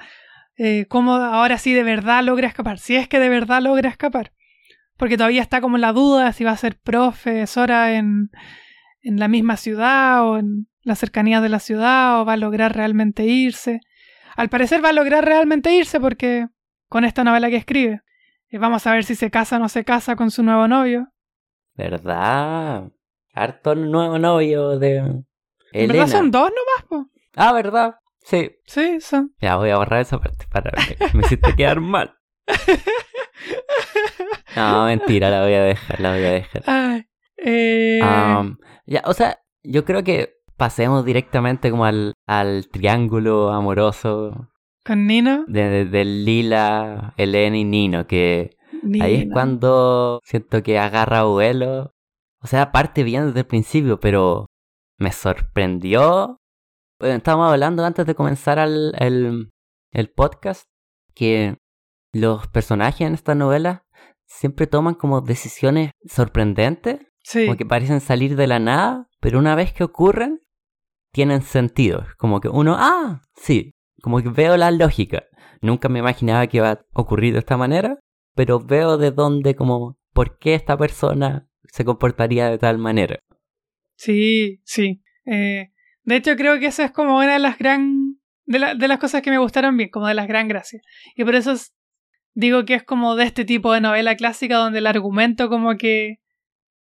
Speaker 2: Eh, cómo ahora sí de verdad logra escapar. Si es que de verdad logra escapar. Porque todavía está como la duda si va a ser profesora en, en la misma ciudad o en la cercanía de la ciudad o va a lograr realmente irse. Al parecer va a lograr realmente irse porque con esta novela que escribe. Y vamos a ver si se casa o no se casa con su nuevo novio.
Speaker 1: ¿Verdad? Harto nuevo novio de Elena.
Speaker 2: ¿En verdad son dos nomás? Po?
Speaker 1: Ah, ¿verdad? Sí.
Speaker 2: Sí, son.
Speaker 1: Ya voy a borrar esa parte para que me hiciste quedar mal. No, mentira, la voy a dejar, la voy a dejar.
Speaker 2: Eh,
Speaker 1: Um, ya, o sea, yo creo que pasemos directamente como al, al triángulo amoroso
Speaker 2: con Nino.
Speaker 1: de, de- de Lila, Elena y Nino, que ahí es cuando siento que agarra vuelo. O sea, parte bien desde el principio, pero me sorprendió. Bueno, estábamos hablando antes de comenzar al- el, el podcast que los personajes en esta novela siempre toman como decisiones sorprendentes,
Speaker 2: Sí.
Speaker 1: como que parecen salir de la nada, pero una vez que ocurren, tienen sentido. Como que uno, ah, sí, como que veo la lógica. Nunca me imaginaba que iba a ocurrir de esta manera, pero veo de dónde, como, por qué esta persona se comportaría de tal manera.
Speaker 2: Sí, sí. Eh, de hecho, creo que esa es como una de las gran. De, la- de las cosas que me gustaron bien, como de las gran gracias. Y por eso es- digo que es como de este tipo de novela clásica donde el argumento como que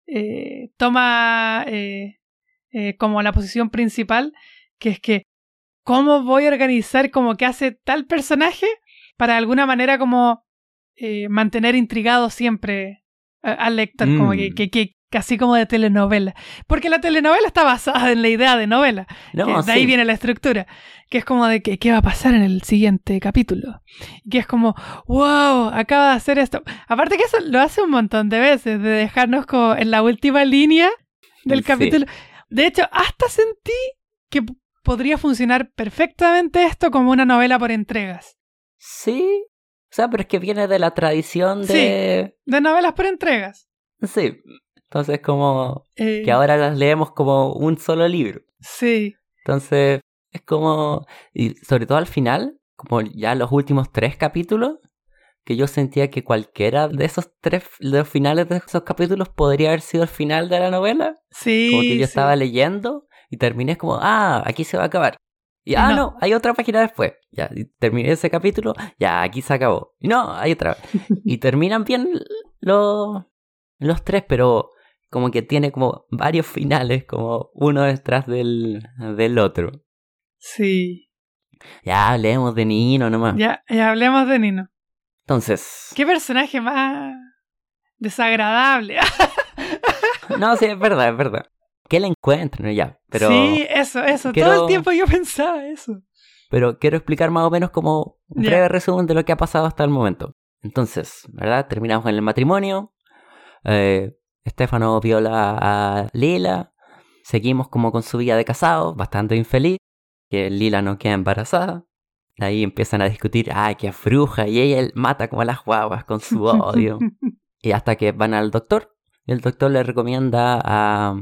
Speaker 2: eh, toma eh, eh, como la posición principal, que es que cómo voy a organizar como que hace tal personaje para de alguna manera como eh, mantener intrigado siempre al lector, como que,
Speaker 1: Mm.
Speaker 2: que, que casi como de telenovela. Porque la telenovela está basada en la idea de novela.
Speaker 1: No,
Speaker 2: de ahí
Speaker 1: sí.
Speaker 2: viene la estructura. Que es como de que qué va a pasar en el siguiente capítulo. Que es como, wow, acaba de hacer esto. Aparte que eso lo hace un montón de veces, de dejarnos como en la última línea del
Speaker 1: Sí.
Speaker 2: capítulo. De hecho, hasta sentí que podría funcionar perfectamente esto como una novela por entregas.
Speaker 1: Sí. O sea, pero es que viene de la tradición de...
Speaker 2: De novelas por entregas.
Speaker 1: Sí. Entonces como
Speaker 2: Eh,
Speaker 1: que ahora las leemos como un solo libro.
Speaker 2: Sí,
Speaker 1: Entonces es como... Y sobre todo al final, como ya los últimos tres capítulos, que yo sentía que cualquiera de esos tres, de los finales de esos capítulos podría haber sido el final de la novela.
Speaker 2: sí.
Speaker 1: Como que yo
Speaker 2: sí.
Speaker 1: estaba leyendo y terminé como, ah, aquí se va a acabar. Y ah,
Speaker 2: No.
Speaker 1: no, hay otra página después. Ya, y terminé ese capítulo, ya, aquí se acabó. Y no, hay otra. y terminan bien los, los tres, pero como que tiene como varios finales, como uno detrás del, del otro.
Speaker 2: Sí.
Speaker 1: Ya hablemos de Nino nomás.
Speaker 2: Ya, ya hablemos de Nino.
Speaker 1: Entonces,
Speaker 2: ¿Qué personaje más desagradable?
Speaker 1: no, sí, es verdad, es verdad. Que la encuentren ya, pero...
Speaker 2: Sí, eso, eso. Todo el tiempo yo pensaba eso.
Speaker 1: pero quiero explicar más o menos como un breve resumen de lo que ha pasado hasta el momento. Entonces, ¿verdad? Terminamos en el matrimonio. Eh, Estefano viola a Lila. Seguimos como con su vida de casado, bastante infeliz. Que Lila no queda embarazada. Ahí empiezan a discutir, ay, que es bruja. Y ella mata como a las guaguas con su odio. y hasta que van al doctor. El doctor le recomienda a,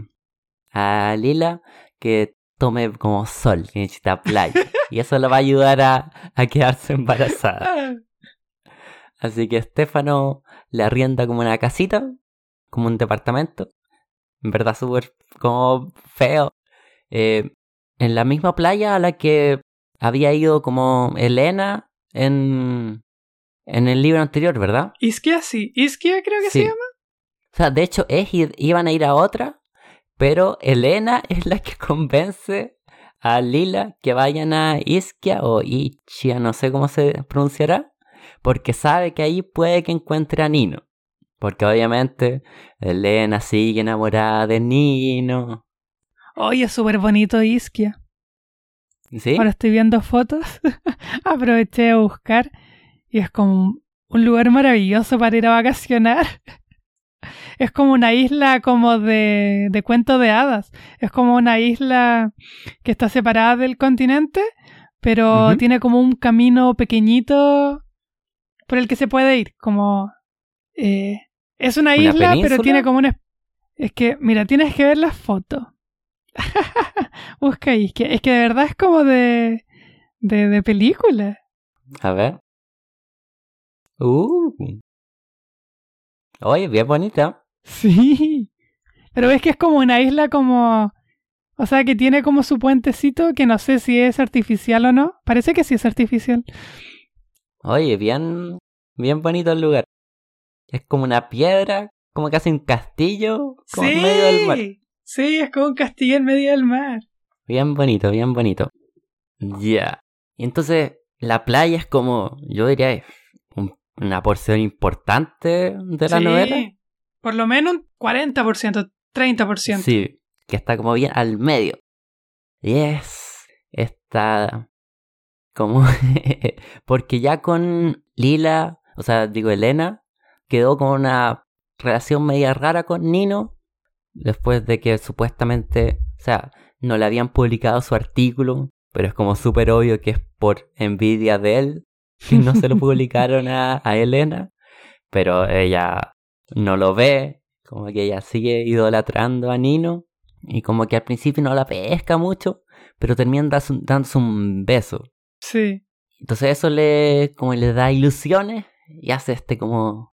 Speaker 1: a Lila que tome como sol, que necesita playa. y eso le va a ayudar a, a quedarse embarazada. Así que Estefano le arrienda como una casita, como un departamento. En verdad súper como feo. Eh, en la misma playa a la que había ido como Elena en, en el libro anterior, ¿verdad?
Speaker 2: Isquia, sí. Isquia creo que
Speaker 1: Sí.
Speaker 2: se llama.
Speaker 1: O sea, de hecho, es iban a ir a otra, pero Elena es la que convence a Lila que vayan a Isquia o Ichia, no sé cómo se pronunciará, porque sabe que ahí puede que encuentre a Nino. Porque obviamente Elena sigue enamorada de Nino.
Speaker 2: Oye, es súper bonito Isquia.
Speaker 1: ¿Sí?
Speaker 2: Ahora estoy viendo fotos. Aproveché a buscar. Y es como un lugar maravilloso para ir a vacacionar. Es como una isla como de, de cuento de hadas. Es como una isla que está separada del continente, pero tiene como un camino pequeñito por el que se puede ir. Como eh, es una
Speaker 1: ¿Una
Speaker 2: isla, pero tiene como una... Es que, mira, tienes que ver las fotos. Busca Isquia. Es que de verdad es como de, de, de película.
Speaker 1: A ver. Uh. Oye, bien bonita.
Speaker 2: Sí. Pero ves que es como una isla como... O sea, que tiene como su puentecito que no sé si es artificial o no. Parece que sí es artificial.
Speaker 1: Oye, bien, bien bonito el lugar. Es como una piedra, como casi un castillo, como en medio del mar.
Speaker 2: Sí, es como un castillo en medio del mar.
Speaker 1: Bien bonito, bien bonito. Ya. Y entonces, la playa es como, yo diría, es un- una porción importante de la
Speaker 2: Sí,
Speaker 1: novela.
Speaker 2: Por lo menos un 40%. 30%.
Speaker 1: Sí, que está como bien al medio. Y es. Está. Como. Porque ya con Lila, o sea, digo Elena, quedó con una relación media rara con Nino. Después de que supuestamente. O sea, no le habían publicado su artículo. Pero es como súper obvio que es por envidia de él que no se lo publicaron a, a Elena. Pero ella no lo ve. Como que ella sigue idolatrando a Nino. Y como que al principio no la pesca mucho, pero terminan dándose un beso.
Speaker 2: Sí.
Speaker 1: Entonces eso le, como le da ilusiones y hace este como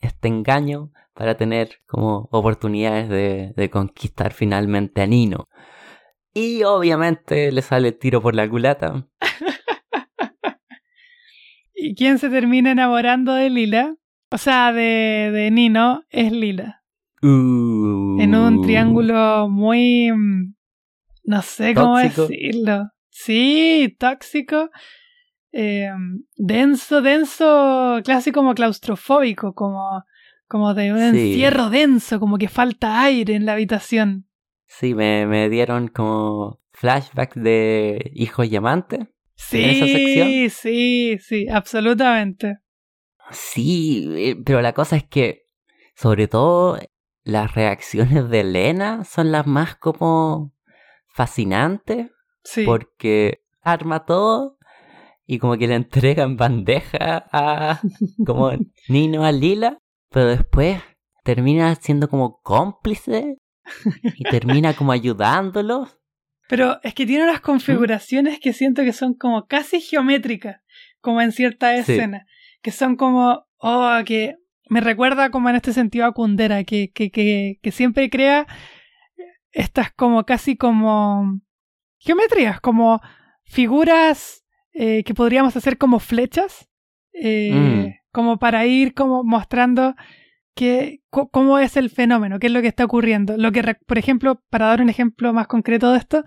Speaker 1: este engaño para tener como oportunidades de, de conquistar finalmente a Nino. Y obviamente le sale el tiro por la culata.
Speaker 2: ¿Y quién se termina enamorando de Lila? O sea, de, de Nino es Lila. En un
Speaker 1: Uh.
Speaker 2: triángulo muy... mm, No sé cómo decirlo. Sí, tóxico. Eh, denso, denso, casi como claustrofóbico, como, como de un
Speaker 1: Sí.
Speaker 2: encierro denso, como que falta aire en la habitación.
Speaker 1: Sí, me, me dieron como flashbacks de hijos y amantes.
Speaker 2: Sí,
Speaker 1: esa sección?
Speaker 2: sí, sí, absolutamente.
Speaker 1: Sí, eh, pero la cosa es que, sobre todo, las reacciones de Elena son las más como fascinantes,
Speaker 2: Sí.
Speaker 1: porque arma todo y como que le entrega en bandeja a como Nino a Lila, pero después termina siendo como cómplice y termina como ayudándolos.
Speaker 2: Pero es que tiene unas configuraciones que siento que son como casi geométricas, como en ciertas
Speaker 1: Sí.
Speaker 2: escenas, que son como, oh, que me recuerda como en este sentido a Kundera, que, que, que, que siempre crea estas como casi como geometrías, como figuras eh, que podríamos hacer como flechas, eh,
Speaker 1: Mm.
Speaker 2: como para ir como mostrando que, cómo es el fenómeno, qué es lo que está ocurriendo. Lo que, por ejemplo, para dar un ejemplo más concreto de esto,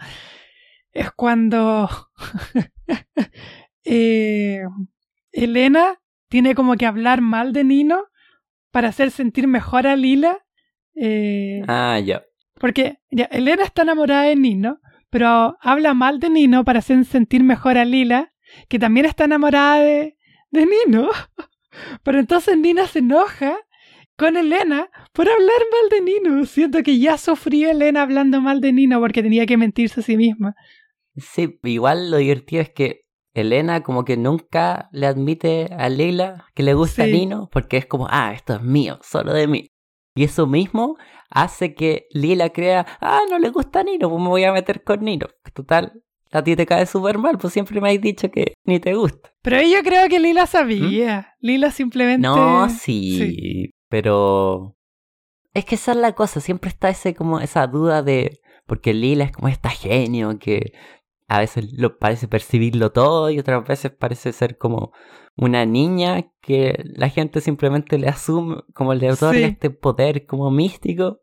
Speaker 2: es cuando eh, Elena tiene como que hablar mal de Nino para hacer sentir mejor a Lila. eh,
Speaker 1: Ah, ya.
Speaker 2: porque ya, Elena está enamorada de Nino, pero habla mal de Nino para hacer sentir mejor a Lila, que también está enamorada de, de Nino. Pero entonces Nina se enoja con Elena por hablar mal de Nino. Siento que ya sufría Elena hablando mal de Nino porque tenía que mentirse a sí misma.
Speaker 1: Sí, igual lo divertido es que Elena como que nunca le admite a Leila que le gusta
Speaker 2: Sí.
Speaker 1: Nino porque es como, ah, esto es mío, solo de mí. Y eso mismo hace que Lila crea, ah, no le gusta Nino, pues me voy a meter con Nino. Total, a ti te cae súper mal, pues siempre me has dicho que ni te gusta.
Speaker 2: Pero yo creo que Lila sabía. Lila simplemente...
Speaker 1: No, sí, pero es que esa es la cosa, siempre está ese como esa duda de porque Lila es como esta genio que a veces lo parece percibirlo todo y otras veces parece ser como una niña que la gente simplemente le asume como le otorga
Speaker 2: Sí.
Speaker 1: este poder como místico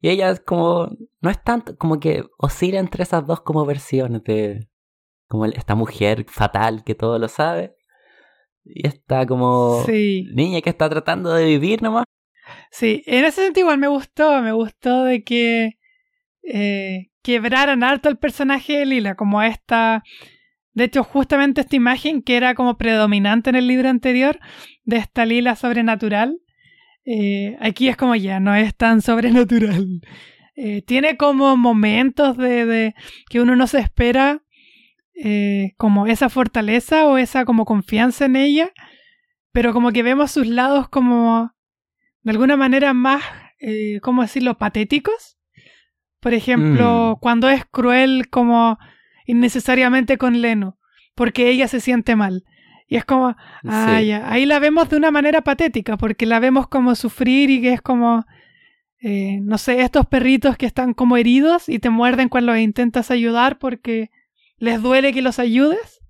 Speaker 1: y ella es como no es tanto como que oscila entre esas dos como versiones de como esta mujer fatal que todo lo sabe y esta como
Speaker 2: Sí.
Speaker 1: niña que está tratando de vivir nomás.
Speaker 2: Sí, en ese sentido igual me gustó, me gustó de que eh, quebraran harto el personaje de Lila, como esta, de hecho justamente esta imagen que era como predominante en el libro anterior, de esta Lila sobrenatural, eh, aquí es como ya, no es tan sobrenatural. Eh, tiene como momentos de, de que uno no se espera, eh, como esa fortaleza o esa como confianza en ella, pero como que vemos sus lados como de alguna manera más, ¿cómo decirlo?, patéticos. Por ejemplo,
Speaker 1: Mm.
Speaker 2: cuando es cruel como innecesariamente con Leno, porque ella se siente mal. Y es como, ah,
Speaker 1: Sí.
Speaker 2: ya, ahí la vemos de una manera patética, porque la vemos como sufrir y que es como, eh, no sé, estos perritos que están como heridos y te muerden cuando los intentas ayudar porque les duele que los ayudes.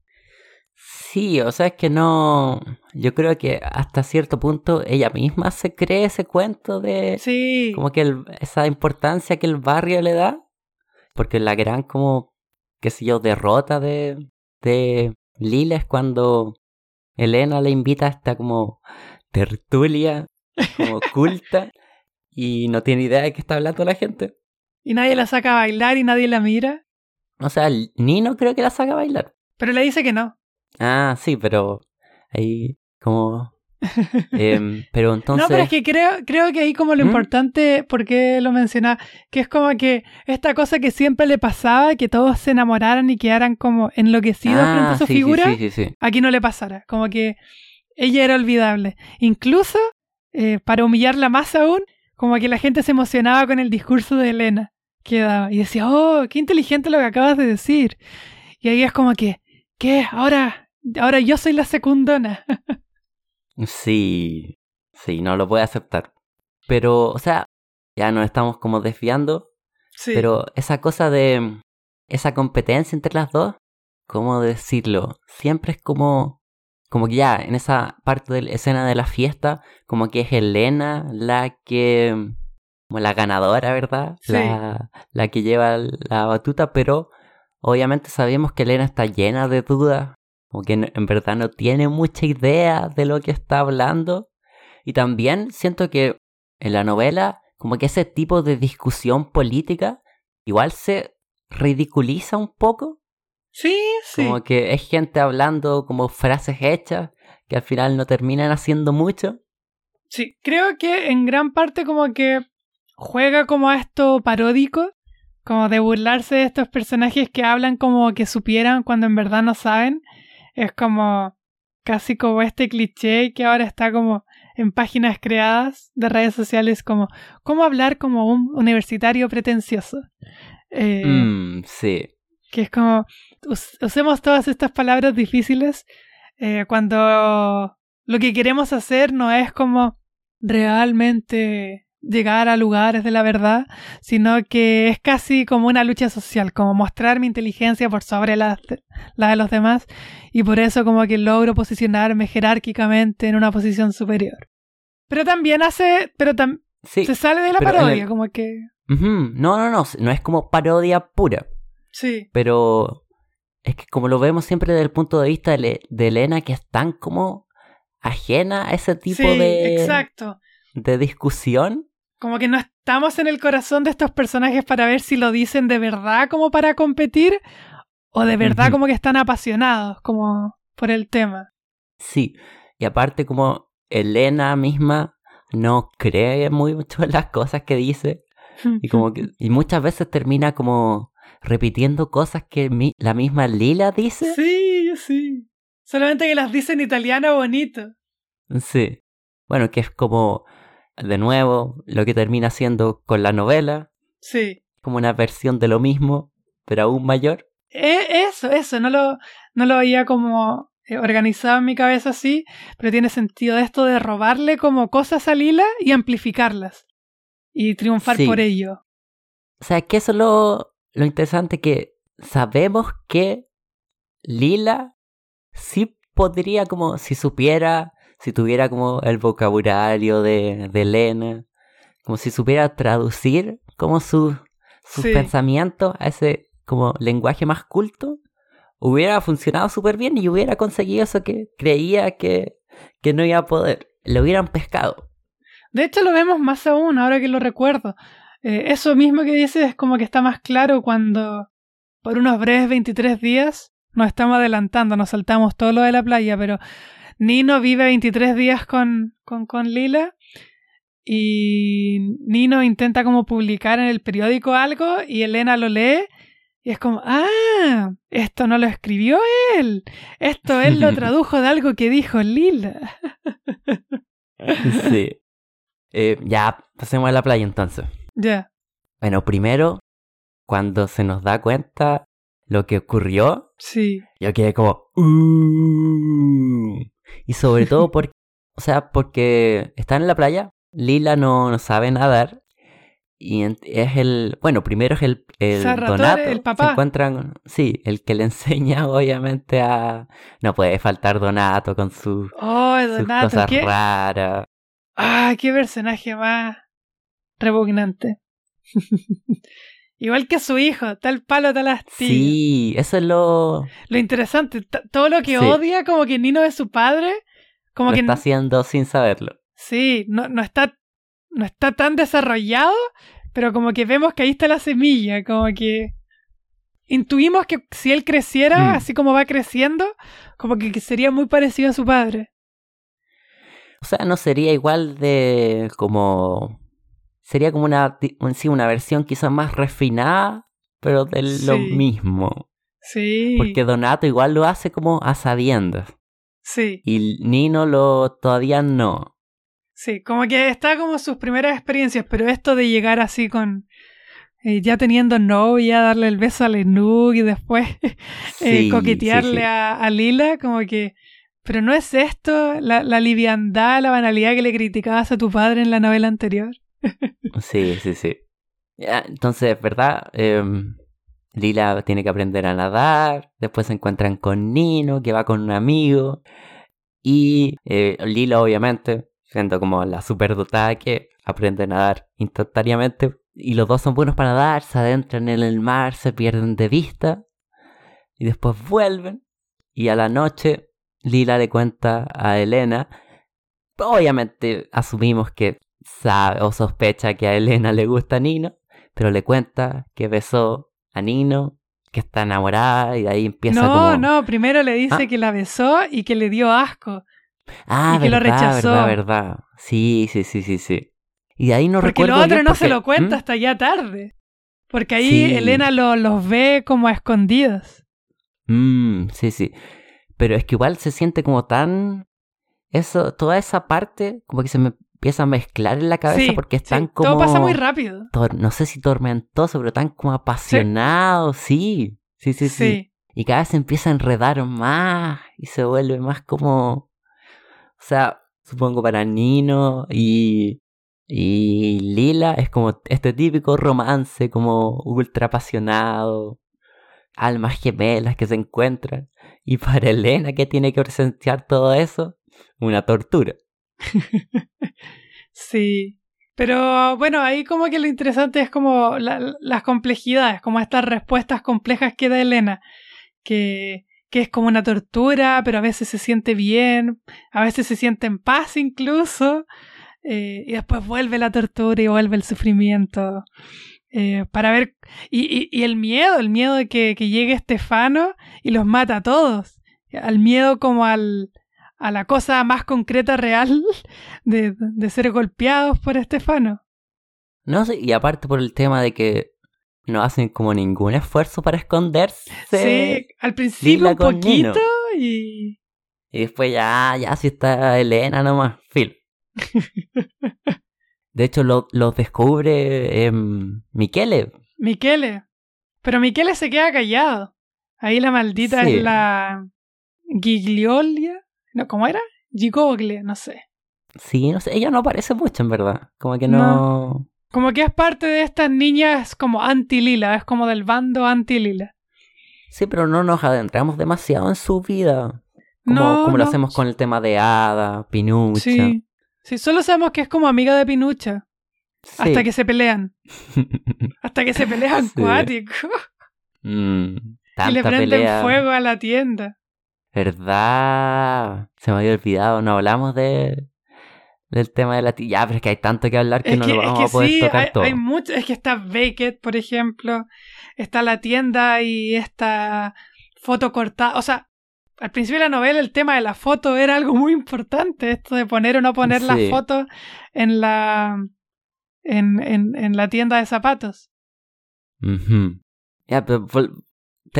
Speaker 1: Sí, o sea, es que no. Yo creo que hasta cierto punto ella misma se cree ese cuento de.
Speaker 2: Sí,
Speaker 1: Como que el- esa importancia que el barrio le da. Porque la gran, como. qué sé yo, derrota de. de Lila es cuando Elena le invita a esta como tertulia, como culta. y no tiene idea de qué está hablando la gente.
Speaker 2: Y nadie la saca a bailar y nadie la mira.
Speaker 1: O sea, el Nino creo que la saca a bailar.
Speaker 2: Pero le dice que no.
Speaker 1: Ah, sí, pero ahí como... Em, pero entonces...
Speaker 2: No, pero es que creo, creo que ahí como lo
Speaker 1: ¿Mm?
Speaker 2: importante, porque lo mencionaba, que es como que esta cosa que siempre le pasaba, que todos se enamoraran y quedaran como enloquecidos
Speaker 1: Ah,
Speaker 2: frente a su
Speaker 1: sí,
Speaker 2: figura,
Speaker 1: Sí, sí, sí.
Speaker 2: aquí no le pasara. Como que ella era olvidable. Incluso, eh, para humillarla más aún, como que la gente se emocionaba con el discurso de Elena que daba. Y decía, oh, qué inteligente lo que acabas de decir. Y ahí es como que, ¿qué? Ahora, ahora yo soy la secundona.
Speaker 1: Sí, sí, no lo puede aceptar. Pero, o sea, ya nos estamos como desviando,
Speaker 2: Sí.
Speaker 1: pero esa cosa de esa competencia entre las dos, ¿cómo decirlo? Siempre es como, como que ya en esa parte de la escena de la fiesta, como que es Elena la que, como la ganadora, ¿verdad?
Speaker 2: Sí.
Speaker 1: La, la que lleva la batuta, pero obviamente sabemos que Elena está llena de dudas, como que en, en verdad no tiene mucha idea de lo que está hablando. Y también siento que en la novela, como que ese tipo de discusión política igual se ridiculiza un poco.
Speaker 2: sí, sí.
Speaker 1: Como que es gente hablando como frases hechas que al final no terminan haciendo mucho.
Speaker 2: Sí, creo que en gran parte como que juega como a esto paródico, como de burlarse de estos personajes que hablan como que supieran cuando en verdad no saben. Es como casi como este cliché que ahora está como en páginas creadas de redes sociales como cómo hablar como un universitario pretencioso. Eh,
Speaker 1: Mm, sí.
Speaker 2: que es como us- usemos todas estas palabras difíciles eh, cuando lo que queremos hacer no es como realmente llegar a lugares de la verdad, sino que es casi como una lucha social, como mostrar mi inteligencia por sobre la, la de los demás y por eso como que logro posicionarme jerárquicamente en una posición superior. Pero también hace, pero tam-
Speaker 1: Sí.
Speaker 2: se sale de la parodia,
Speaker 1: el-
Speaker 2: como que
Speaker 1: No, no, no. No es como parodia pura.
Speaker 2: sí,
Speaker 1: Pero es que como lo vemos siempre desde el punto de vista de Elena, que es tan como ajena a ese tipo
Speaker 2: sí,
Speaker 1: de,
Speaker 2: exacto.
Speaker 1: De discusión.
Speaker 2: Como que no estamos en el corazón de estos personajes para ver si lo dicen de verdad como para competir o de verdad como que están apasionados como por el tema.
Speaker 1: Sí. Y aparte como Elena misma no cree muy mucho en las cosas que dice. Y como que y muchas veces termina como repitiendo cosas que mi- la misma Lila dice.
Speaker 2: Sí, sí. Solamente que las dice en italiano bonito.
Speaker 1: Sí. Bueno, que es como, de nuevo, lo que termina siendo con la novela,
Speaker 2: Sí.
Speaker 1: como una versión de lo mismo, pero aún mayor.
Speaker 2: E- eso, eso, no lo, no lo había como eh, organizado en mi cabeza así, pero tiene sentido esto de robarle como cosas a Lila y amplificarlas. Y triunfar
Speaker 1: Sí.
Speaker 2: por ello.
Speaker 1: O sea, que eso es lo, lo interesante, que sabemos que Lila sí podría, como si supiera, si tuviera como el vocabulario de, de Elena, como si supiera traducir como sus sus
Speaker 2: Sí.
Speaker 1: pensamientos a ese como lenguaje más culto, hubiera funcionado súper bien y hubiera conseguido eso que creía que, que no iba a poder. Lo hubieran pescado.
Speaker 2: De hecho, lo vemos más aún, ahora que lo recuerdo. Eh, eso mismo que dices es como que está más claro cuando, por unos breves 23 días, nos estamos adelantando, nos saltamos todo lo de la playa, pero Nino vive 23 días con, con, con Lila y Nino intenta como publicar en el periódico algo y Elena lo lee y es como, ah, esto no lo escribió él, esto él lo tradujo de algo que dijo Lila.
Speaker 1: Sí. Eh, ya, pasemos a la playa entonces.
Speaker 2: Ya.
Speaker 1: Bueno, primero, cuando se nos da cuenta lo que ocurrió,
Speaker 2: Sí.
Speaker 1: yo quedé como... "Uh". Y sobre todo porque, o sea, porque están en la playa, Lila no, no sabe nadar. Y es el, bueno, primero es el, el
Speaker 2: Sarratore,
Speaker 1: Donato.
Speaker 2: el
Speaker 1: Se encuentran, sí, el que le enseña obviamente a... No puede faltar Donato con sus,
Speaker 2: Oh,
Speaker 1: sus cosas
Speaker 2: qué,
Speaker 1: raras.
Speaker 2: ah, qué personaje más repugnante. Igual que su hijo, tal palo, tal astilla.
Speaker 1: Sí, eso es lo...
Speaker 2: Lo interesante, t- todo lo que
Speaker 1: Sí.
Speaker 2: odia, como que Nino es su padre, como
Speaker 1: lo
Speaker 2: que
Speaker 1: está haciendo sin saberlo.
Speaker 2: sí, no, no está no está tan desarrollado, pero como que vemos que ahí está la semilla, como que intuimos que si él creciera,
Speaker 1: Mm.
Speaker 2: así como va creciendo, como que sería muy parecido a su padre.
Speaker 1: O sea, no sería igual de como... Sería como una, sí, una versión quizás más refinada, pero de lo mismo.
Speaker 2: Sí.
Speaker 1: Porque Donato igual lo hace como a sabiendas.
Speaker 2: Sí,
Speaker 1: Y Nino lo todavía no.
Speaker 2: sí, como que está como sus primeras experiencias, pero esto de llegar así con... eh, ya teniendo novia, darle el beso a Lenug y después eh,
Speaker 1: Sí,
Speaker 2: coquetearle
Speaker 1: sí.
Speaker 2: A, a Lila, como que... Pero no es esto la, la liviandad, la banalidad que le criticabas a tu padre en la novela anterior.
Speaker 1: Sí, sí, sí. Entonces, ¿verdad? Em, Lila tiene que aprender a nadar. Después se encuentran con Nino, que va con un amigo. Y eh, Lila, obviamente, siendo como la superdotada que aprende a nadar instantáneamente. Y los dos son buenos para nadar, se adentran en el mar, se pierden de vista. Y después vuelven. Y a la noche, Lila le cuenta a Elena. Obviamente, asumimos que sabe o sospecha que a Elena le gusta Nino, pero le cuenta que besó a Nino, que está enamorada y de ahí empieza
Speaker 2: no,
Speaker 1: como...
Speaker 2: no, primero le dice
Speaker 1: Ah.
Speaker 2: que la besó y que le dio asco.
Speaker 1: Ah,
Speaker 2: y que lo
Speaker 1: verdad,
Speaker 2: rechazó.
Speaker 1: verdad, verdad. Sí, sí, sí, sí, sí. Y de ahí no
Speaker 2: Porque
Speaker 1: recuerdo
Speaker 2: lo otro no se lo cuenta
Speaker 1: ¿Mm?
Speaker 2: hasta ya tarde. Porque ahí
Speaker 1: Sí.
Speaker 2: Elena lo- los ve como a escondidas.
Speaker 1: Mm, sí, sí. Pero es que igual se siente como tan... Eso, toda esa parte como que se me empieza a mezclar en la cabeza
Speaker 2: Sí,
Speaker 1: porque
Speaker 2: sí,
Speaker 1: están como...
Speaker 2: Todo pasa muy rápido.
Speaker 1: no sé si tormentoso, pero tan como apasionado, sí. Sí, sí, sí.
Speaker 2: Sí.
Speaker 1: Y cada vez se empieza a enredar más y se vuelve más como... O sea, supongo para Nino y, y Lila es como este típico romance como ultra apasionado, almas gemelas que se encuentran. Y para Elena que tiene que presenciar todo eso, una tortura.
Speaker 2: Sí. Pero bueno, ahí como que lo interesante es como la- las complejidades, como estas respuestas complejas que da Elena, que, que es como una tortura, pero a veces se siente bien, a veces se siente en paz incluso, eh, y después vuelve la tortura y vuelve el sufrimiento. eh, para ver, y, y- y el miedo, el miedo de que, que llegue Estefano y los mata a todos, al miedo como al, a la cosa más concreta real de, de ser golpeados por Estefano.
Speaker 1: No sé, y aparte por el tema de que no hacen como ningún esfuerzo para esconderse.
Speaker 2: Sí, al principio un
Speaker 1: Nino.
Speaker 2: poquito y...
Speaker 1: Y después ya, ya si está Elena nomás, Phil. De hecho, lo, lo descubre em, Michele.
Speaker 2: Michele. Pero Michele se queda callado. Ahí la maldita
Speaker 1: Sí.
Speaker 2: es la Gigliolia. No, ¿Cómo era? Gigogle, no sé.
Speaker 1: Sí, no sé, ella no aparece mucho en verdad. Como que no.
Speaker 2: Como que es parte de estas niñas como anti-lila, es como del bando anti-lila.
Speaker 1: Sí, pero no nos adentramos demasiado en su vida. Como,
Speaker 2: No,
Speaker 1: como lo hacemos con el tema de Ada, Pinucha.
Speaker 2: Sí. Sí, solo sabemos que es como amiga de Pinucha.
Speaker 1: Sí.
Speaker 2: Hasta que se pelean. Hasta que se pelean
Speaker 1: Sí.
Speaker 2: cuático.
Speaker 1: Mm,
Speaker 2: y le prenden
Speaker 1: pelea.
Speaker 2: fuego a la tienda.
Speaker 1: ¿Verdad? Se me había olvidado, no hablamos de del tema de la tía. Ya, pero es que hay tanto que hablar que
Speaker 2: Es
Speaker 1: no
Speaker 2: que,
Speaker 1: lo
Speaker 2: es
Speaker 1: vamos
Speaker 2: que
Speaker 1: a poder
Speaker 2: sí,
Speaker 1: tocar
Speaker 2: hay,
Speaker 1: todo.
Speaker 2: hay mucho. Es que está Baked, por ejemplo. Está la tienda y esta foto cortada. O sea, al principio de la novela el tema de la foto era algo muy importante. Esto de poner o no poner la foto en la. En, en, en la tienda de zapatos.
Speaker 1: Ujú. Ya, pero vol-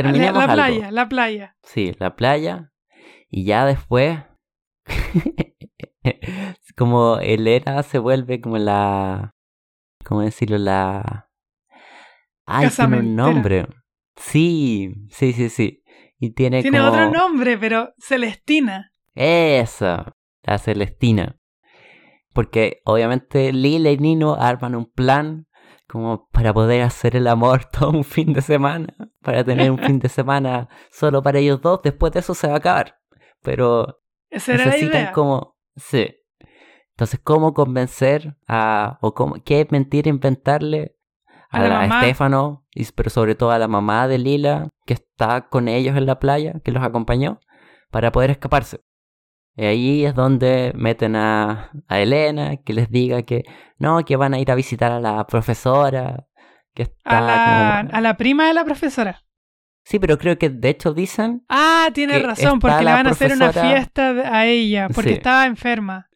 Speaker 1: terminemos
Speaker 2: la playa, la playa.
Speaker 1: Sí, la playa. Y ya después. como Elena se vuelve como la. ¿Cómo decirlo? La. Ay, tiene un nombre. Sí, sí, sí, sí. Y tiene,
Speaker 2: Tiene
Speaker 1: como...
Speaker 2: otro nombre, pero Celestina.
Speaker 1: Esa, la Celestina. Porque obviamente Lila y Nino arman un plan como para poder hacer el amor todo un fin de semana, para tener un fin de semana solo para ellos dos, después de eso se va a acabar. Pero
Speaker 2: Esa era la
Speaker 1: necesitan
Speaker 2: idea.
Speaker 1: como... Sí. Entonces, ¿cómo convencer a... o cómo, qué mentira inventarle a,
Speaker 2: A la
Speaker 1: la
Speaker 2: mamá.
Speaker 1: Estefano, y, pero sobre todo a la mamá de Lila, que está con ellos en la playa, que los acompañó, para poder escaparse? Y ahí es donde meten a, a Elena, que les diga que no, que van a ir a visitar a la profesora, que está
Speaker 2: A la,
Speaker 1: como-
Speaker 2: a la prima de la profesora.
Speaker 1: Sí, pero creo que de hecho dicen...
Speaker 2: Ah, tienes
Speaker 1: Que
Speaker 2: razón, porque le van a hacer una fiesta a ella, porque
Speaker 1: Sí.
Speaker 2: estaba enferma.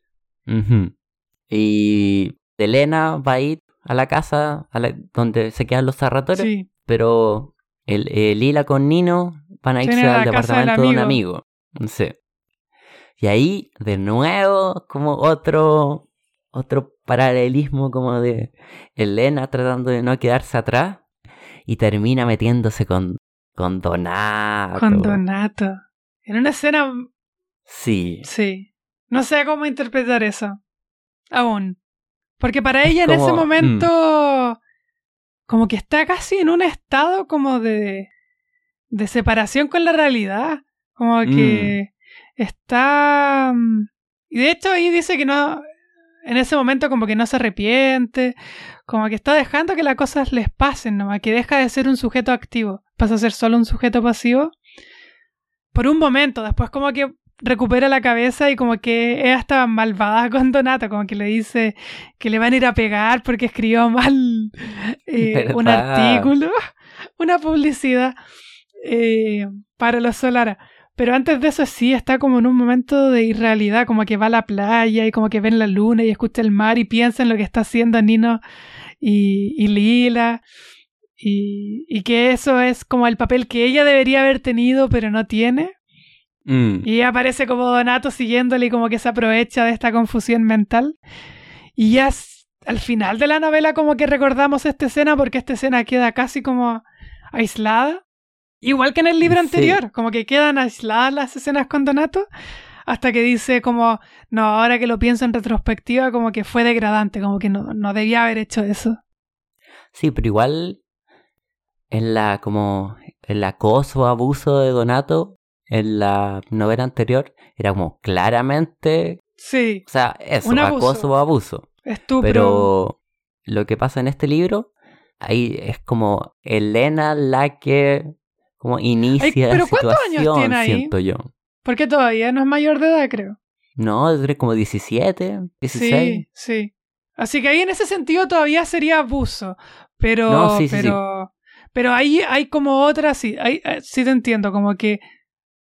Speaker 1: Ujú. Y Elena va a ir a la casa a la- donde se quedan los zarratores,
Speaker 2: Sí.
Speaker 1: pero el, el Lila con Nino van a
Speaker 2: Se
Speaker 1: irse al departamento de un amigo. Sí. Y ahí, de nuevo, como otro, otro paralelismo como de Elena tratando de no quedarse atrás y termina metiéndose con, con Donato.
Speaker 2: Con Donato. En una escena,
Speaker 1: Sí.
Speaker 2: sí. No sé cómo interpretar eso. Aún. Porque para ella en ese
Speaker 1: como, mm.
Speaker 2: momento, como que está casi en un estado como de, de separación con la realidad. Como que está... mm, Y de hecho ahí dice que no... En ese momento como que no se arrepiente, como que está dejando que las cosas les pasen, nomás que deja de ser un sujeto activo, pasa a ser solo un sujeto pasivo. Por un momento, después como que recupera la cabeza y como que ella estaba malvada con Donato, como que le dice que le van a ir a pegar porque escribió mal eh, un artículo, una publicidad eh, para los Solara. Pero antes de eso sí, está como en un momento de irrealidad, como que va a la playa y como que ven la luna y escucha el mar y piensa en lo que está haciendo Nino y, y Lila. Y, y que eso es como el papel que ella debería haber tenido pero no tiene.
Speaker 1: Mm.
Speaker 2: Y aparece como Donato siguiéndole y como que se aprovecha de esta confusión mental. Y ya al final de la novela como que recordamos esta escena porque esta escena queda casi como aislada. Igual que en el libro
Speaker 1: Sí.
Speaker 2: anterior, como que quedan aisladas las escenas con Donato. Hasta que dice como, no, ahora que lo pienso en retrospectiva, como que fue degradante, como que no, no debía haber hecho eso.
Speaker 1: Sí, pero igual en la como el acoso o abuso de Donato en la novela anterior era como claramente,
Speaker 2: Sí,
Speaker 1: o sea, eso,
Speaker 2: Un abuso.
Speaker 1: acoso o abuso.
Speaker 2: estupro.
Speaker 1: Pero lo que pasa en este libro, ahí es como Elena la que como inicia
Speaker 2: Ay,
Speaker 1: la
Speaker 2: pero ¿cuántos años
Speaker 1: situación,
Speaker 2: tiene ahí?
Speaker 1: siento yo.
Speaker 2: Porque todavía no es mayor de edad, creo.
Speaker 1: No, tiene como 17, 16.
Speaker 2: Sí, sí. Así que ahí en ese sentido todavía sería abuso. Pero,
Speaker 1: No, sí, sí,
Speaker 2: pero, pero ahí hay como otras, sí, hay, eh, sí te entiendo, como que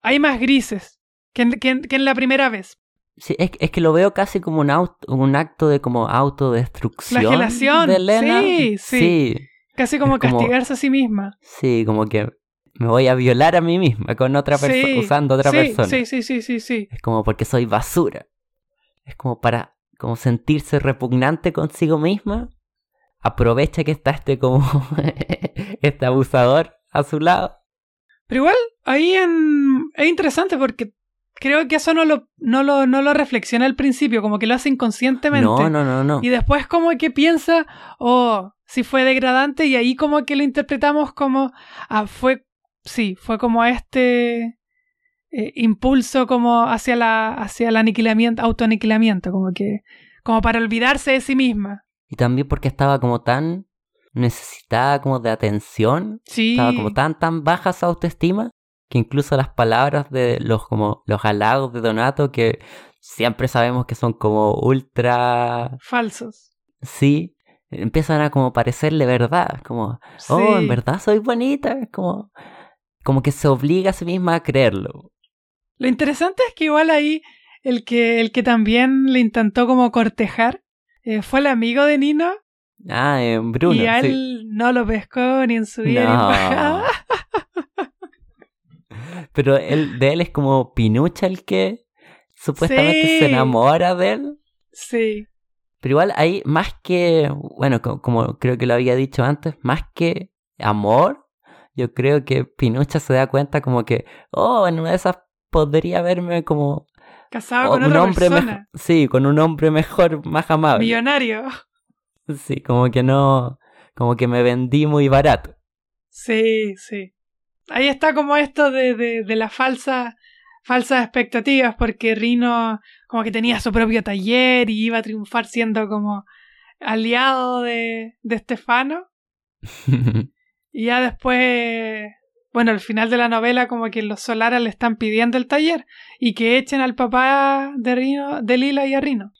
Speaker 2: hay más grises que en, que en- que en la primera vez.
Speaker 1: Sí, es, es que lo veo casi como un, aut- un acto de como autodestrucción
Speaker 2: Flagelación,
Speaker 1: de Elena.
Speaker 2: sí, sí. Casi como
Speaker 1: Es como-
Speaker 2: castigarse a sí misma.
Speaker 1: Sí, como que me voy a violar a mí misma con otra persona,
Speaker 2: Sí,
Speaker 1: usando otra
Speaker 2: sí,
Speaker 1: persona.
Speaker 2: Sí, sí, sí, sí, sí.
Speaker 1: Es como porque soy basura. Es como para como sentirse repugnante consigo misma. Aprovecha que está este como este abusador a su lado.
Speaker 2: Pero igual, ahí en... es interesante porque creo que eso no lo, no, lo, no lo reflexiona al principio, como que lo hace inconscientemente.
Speaker 1: No, no, no, no.
Speaker 2: Y después como que piensa, oh, si fue degradante y ahí como que lo interpretamos como, ah, fue, sí, fue como este eh, impulso como hacia la, hacia el aniquilamiento, autoaniquilamiento, como que, como para olvidarse de sí misma.
Speaker 1: Y también porque estaba como tan necesitada como de atención.
Speaker 2: Sí.
Speaker 1: Estaba como tan, tan baja su autoestima que incluso las palabras de los como los halagos de Donato que siempre sabemos que son como ultra
Speaker 2: Falsos.
Speaker 1: sí empiezan a como parecerle verdad como oh en verdad soy bonita como como que se obliga a sí misma a creerlo
Speaker 2: Lo interesante es que igual ahí el que, el que también le intentó como cortejar eh, fue el amigo de Nino
Speaker 1: ah en Bruno
Speaker 2: y a
Speaker 1: sí.
Speaker 2: él no lo pescó ni en su vida ni en
Speaker 1: No.
Speaker 2: bajada.
Speaker 1: pero él de él es como Pinucha el que supuestamente
Speaker 2: Sí.
Speaker 1: se enamora de él
Speaker 2: Sí.
Speaker 1: Pero igual hay más que, bueno, co- como creo que lo había dicho antes, más que amor, yo creo que Pinucha se da cuenta como que, oh, en una de esas podría verme como
Speaker 2: Casado
Speaker 1: oh,
Speaker 2: con
Speaker 1: un
Speaker 2: otra
Speaker 1: hombre
Speaker 2: persona.
Speaker 1: mejor, sí, con un hombre mejor, más amable.
Speaker 2: Millonario.
Speaker 1: Sí, como que no, como que me vendí muy barato.
Speaker 2: Sí, sí. Ahí está como esto de, de, de las falsas falsas expectativas, porque Rino como que tenía su propio taller y iba a triunfar siendo como aliado de, de Stefano. Y ya después, bueno, al final de la novela como que los Solara le están pidiendo el taller y que echen al papá de, Rino, de Lila y a Rino.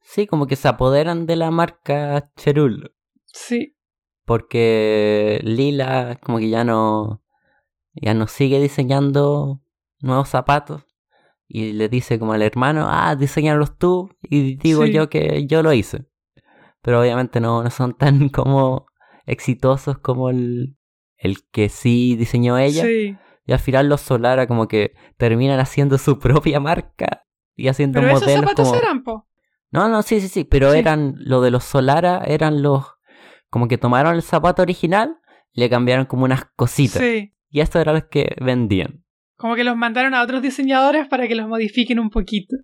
Speaker 1: Sí, como que se apoderan de la marca Cherul.
Speaker 2: Sí.
Speaker 1: Porque Lila como que ya no ya no sigue diseñando nuevos zapatos y le dice como al hermano, ah, diseñalos tú y digo
Speaker 2: Sí.
Speaker 1: yo que yo lo hice. Pero obviamente no, no son tan como exitosos como el, el que sí diseñó ella.
Speaker 2: Sí.
Speaker 1: Y al final los Solara como que terminan haciendo su propia marca y haciendo
Speaker 2: Pero esos
Speaker 1: modelos
Speaker 2: zapatos
Speaker 1: como...
Speaker 2: eran, po.
Speaker 1: No, no, sí, sí, sí, pero
Speaker 2: Sí.
Speaker 1: eran lo de los Solara, eran los como que tomaron el zapato original le cambiaron como unas cositas.
Speaker 2: Sí.
Speaker 1: Y esto era los que vendían.
Speaker 2: Como que los mandaron a otros diseñadores para que los modifiquen un poquito.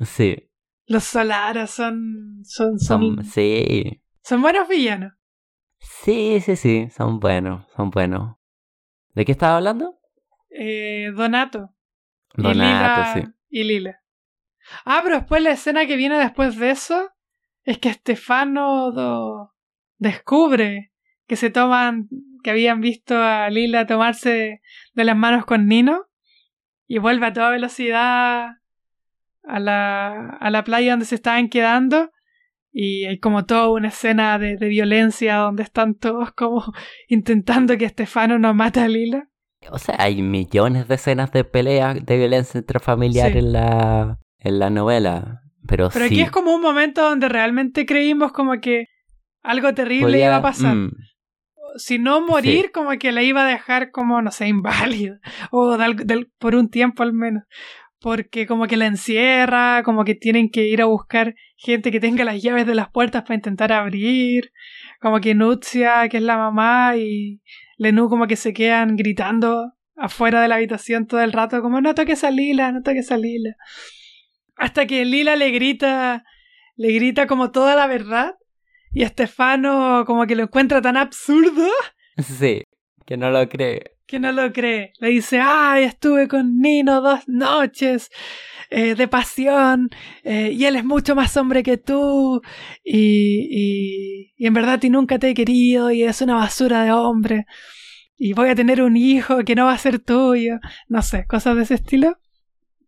Speaker 1: Sí,
Speaker 2: Los Solara son. son, son,
Speaker 1: son, sí,
Speaker 2: son buenos villanos.
Speaker 1: Sí, sí, sí, son buenos, son buenos. ¿De qué estaba hablando?
Speaker 2: Eh, Donato. y
Speaker 1: Donato,
Speaker 2: Lila, Y Lila. Ah, pero después la escena que viene después de eso es que Stefano do- descubre que se toman, que habían visto a Lila tomarse de las manos con Nino y vuelve a toda velocidad a la, a la playa donde se estaban quedando y hay como toda una escena de, de violencia donde están todos como intentando que Stefano no mate a Lila.
Speaker 1: O sea, hay millones de escenas de pelea, de violencia intrafamiliar
Speaker 2: Sí.
Speaker 1: en la en la novela. Pero,
Speaker 2: Pero
Speaker 1: sí.
Speaker 2: aquí es como un momento donde realmente creímos como que algo terrible
Speaker 1: podía-
Speaker 2: iba a pasar.
Speaker 1: mm,
Speaker 2: Si no morir, como que la iba a dejar como, no sé, inválida. O de por un tiempo al menos. Porque como que la encierra, como que tienen que ir a buscar gente que tenga las llaves de las puertas para intentar abrir. Como que Nutzia, que es la mamá, y Lenú como que se quedan gritando afuera de la habitación todo el rato, como no toques a Lila, no toques a Lila. Hasta que Lila le grita, le grita como toda la verdad. Y Estefano como que lo encuentra tan absurdo
Speaker 1: sí, que no lo cree.
Speaker 2: que no lo cree. Le dice, ay, estuve con Nino dos noches eh, de pasión eh, y él es mucho más hombre que tú y, y, y en verdad ti nunca te he querido y es una basura de hombre y voy a tener un hijo que no va a ser tuyo. No sé, cosas de ese estilo.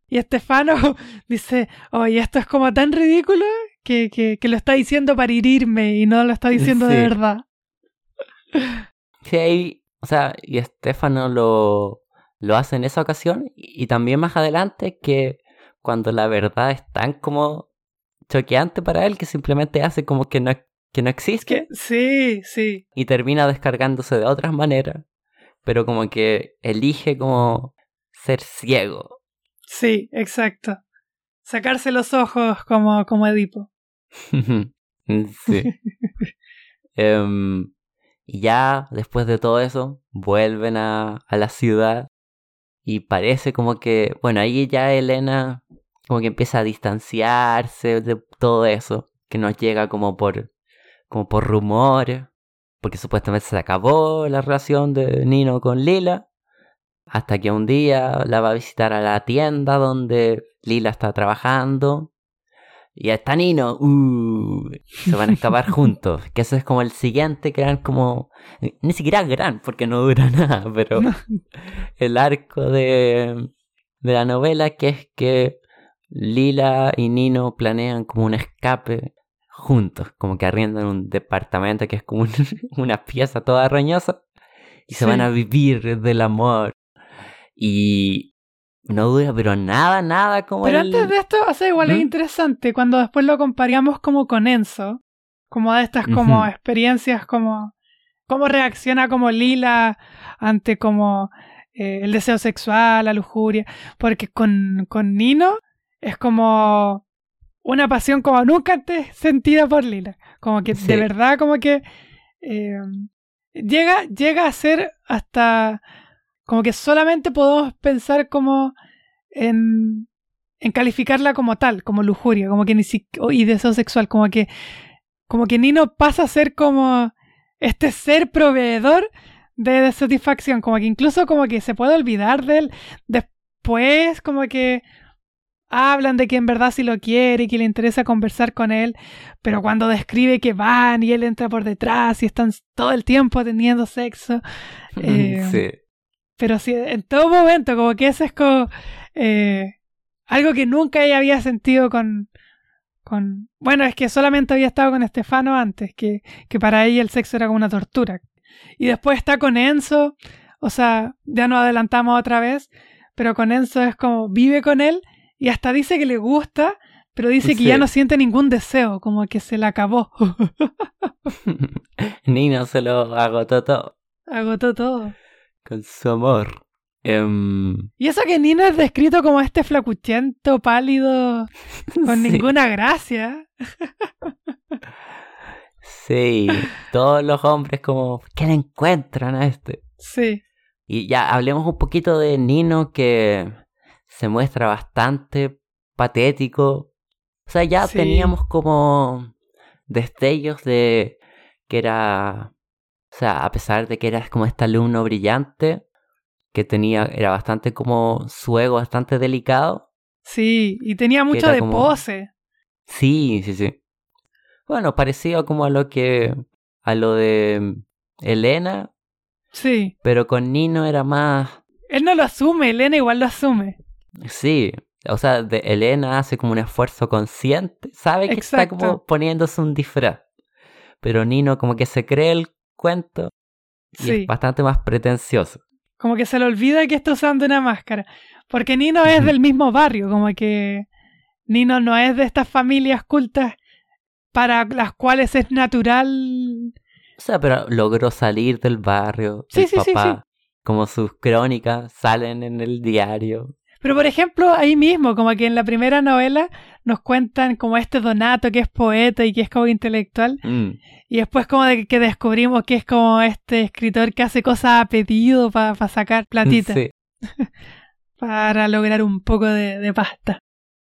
Speaker 2: Y Estefano dice, oye, esto es como tan ridículo que, que, que lo está diciendo para herirme y no lo está diciendo de verdad.
Speaker 1: Sí, ahí, o sea, y Estefano lo, lo hace en esa ocasión y, y también más adelante que cuando la verdad es tan como choqueante para él que simplemente hace como que no, que no existe
Speaker 2: Que, sí, sí.
Speaker 1: y termina descargándose de otras maneras, pero como que elige como ser ciego.
Speaker 2: Sí, exacto. Sacarse los ojos como, como Edipo.
Speaker 1: sí. Em, y ya después de todo eso, vuelven a, a la ciudad y parece como que, bueno, ahí ya Elena como que empieza a distanciarse de todo eso, que nos llega como por, como por rumores, porque supuestamente se acabó la relación de Nino con Lila, hasta que un día la va a visitar a la tienda donde Lila está trabajando. Y está Nino, uh, se van a escapar juntos. Que eso es como el siguiente gran, como. Ni siquiera gran, porque no dura nada, pero el arco de, de la novela, que es que Lila y Nino planean como un escape juntos, como que arriendan un departamento que es como un- una pieza toda roñosa y se
Speaker 2: Sí.
Speaker 1: van a vivir del amor. Y no dura, pero nada, nada como
Speaker 2: Pero
Speaker 1: el-
Speaker 2: antes de esto, o sea, igual es
Speaker 1: ¿Mm?
Speaker 2: interesante cuando después lo comparamos como con Enzo, como de estas como experiencias, como cómo reacciona como Lila ante como eh, el deseo sexual, la lujuria, porque con, con Nino es como una pasión como nunca antes sentida por Lila, como que
Speaker 1: Sí.
Speaker 2: de verdad como que eh, llega, llega a ser hasta como que solamente podemos pensar como en, en calificarla como tal, como lujuria, como que ni si, y deseo sexual, como que como que Nino pasa a ser como este ser proveedor de, de satisfacción, como que incluso como que se puede olvidar de él después, como que hablan de que en verdad sí lo quiere y que le interesa conversar con él, pero cuando describe que van y él entra por detrás y están todo el tiempo teniendo sexo, eh,
Speaker 1: sí.
Speaker 2: Pero sí, en todo momento, como que eso es como eh, algo que nunca ella había sentido con, con... Bueno, es que solamente había estado con Estefano antes, que, que para ella el sexo era como una tortura. Y después está con Enzo, o sea, ya nos adelantamos otra vez, pero con Enzo es como vive con él y hasta dice que le gusta, pero dice que ya no siente ningún deseo, como que se le acabó.
Speaker 1: Nino se lo agotó todo.
Speaker 2: Agotó todo.
Speaker 1: Con su amor. Em,
Speaker 2: y eso que Nino es descrito como este flacuchento, pálido, con ninguna gracia.
Speaker 1: sí, todos los hombres como, ¿qué le encuentran a este?
Speaker 2: Sí.
Speaker 1: Y ya hablemos un poquito de Nino que se muestra bastante patético. O sea, ya teníamos como destellos de que era, o sea, a pesar de que era como este alumno brillante, que tenía, era bastante como su ego bastante delicado.
Speaker 2: Sí, y tenía mucho de pose.
Speaker 1: Sí, sí, sí. Bueno, parecido como a lo que, a lo de Elena.
Speaker 2: Sí.
Speaker 1: Pero con Nino era más...
Speaker 2: Él no lo asume, Elena igual lo asume.
Speaker 1: Sí, o sea, de Elena hace como un esfuerzo consciente, sabe que está como poniéndose un disfraz. Pero Nino como que se cree el cuento y es bastante más pretencioso.
Speaker 2: Como que se le olvida que está usando una máscara. Porque Nino es del mismo barrio, como que Nino no es de estas familias cultas para las cuales es natural.
Speaker 1: O sea, pero logró salir del barrio. Sí, sí, sí, sí. Como sus crónicas salen en el diario.
Speaker 2: Pero por ejemplo, ahí mismo, como que en la primera novela nos cuentan como este Donato que es poeta y que es como intelectual. Mm. Y después como de que descubrimos que es como este escritor que hace cosas a pedido para sacar platita. para lograr un poco de, pasta.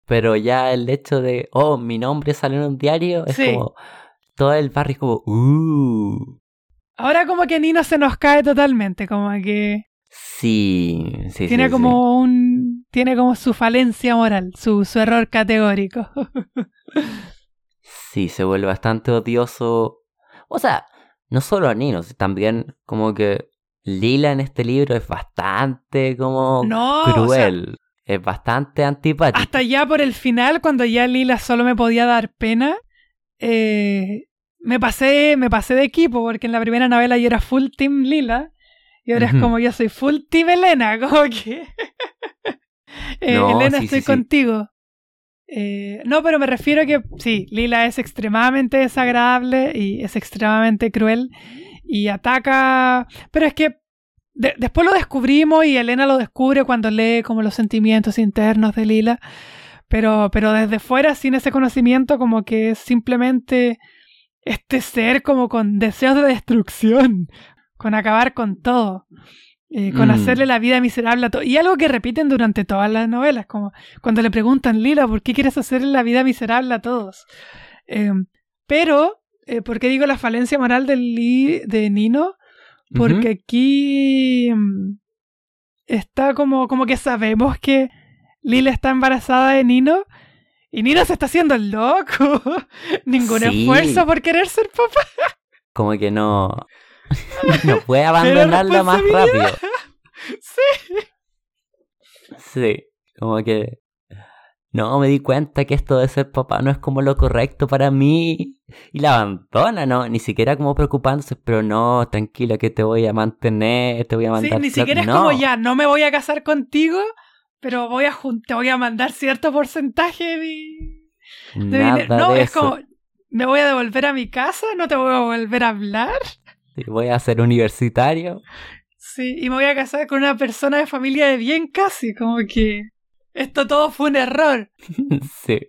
Speaker 1: Pero ya el hecho de, oh, mi nombre sale en un diario, es como, todo el barrio es como, uh.
Speaker 2: Ahora como que Nino se nos cae totalmente, como que...
Speaker 1: Sí, sí,
Speaker 2: Tiene como un. Tiene como su falencia moral, su, su error categórico.
Speaker 1: sí, se vuelve bastante odioso. O sea, no solo a Nino, también como que Lila en este libro es bastante como cruel. es bastante antipático.
Speaker 2: Hasta ya por el final, cuando ya Lila solo me podía dar pena, eh, me pasé, me pasé de equipo, porque en la primera novela yo era full team Lila. Y ahora es como yo soy full team Elena, como que... Eh, Elena, estoy contigo. Eh, no, pero me refiero a que sí, Lila es extremadamente desagradable y es extremadamente cruel y ataca... Pero es que después lo descubrimos y Elena lo descubre cuando lee como los sentimientos internos de Lila. Pero, pero desde fuera, sin ese conocimiento, como que es simplemente este ser como con deseos de destrucción con acabar con todo, eh, con mm. hacerle la vida miserable a todo. Y algo que repiten durante todas las novelas, como cuando le preguntan, Lila, ¿por qué quieres hacerle la vida miserable a todos? Em, pero, eh, ¿por qué digo la falencia moral de, de Nino? Porque aquí em, está como, como que sabemos que Lila está embarazada de Nino. Y Nino se está haciendo el loco. Ningún esfuerzo por querer ser papá.
Speaker 1: Como que no. no puede abandonarla más rápido.
Speaker 2: Sí.
Speaker 1: Sí, como que no me di cuenta que esto de ser papá no es como lo correcto para mí y la abandona, no, ni siquiera como preocupándose, pero no, tranquila que te voy a mantener, te voy a mandar.
Speaker 2: Sí, ni siquiera es como ya, no me voy a casar contigo, pero voy a te voy a mandar cierto porcentaje de, dinero. No, es como me voy a devolver a mi casa, no te voy a volver a hablar
Speaker 1: voy a ser universitario.
Speaker 2: Sí, y me voy a casar con una persona de familia de bien casi, como que esto todo fue un error.
Speaker 1: sí.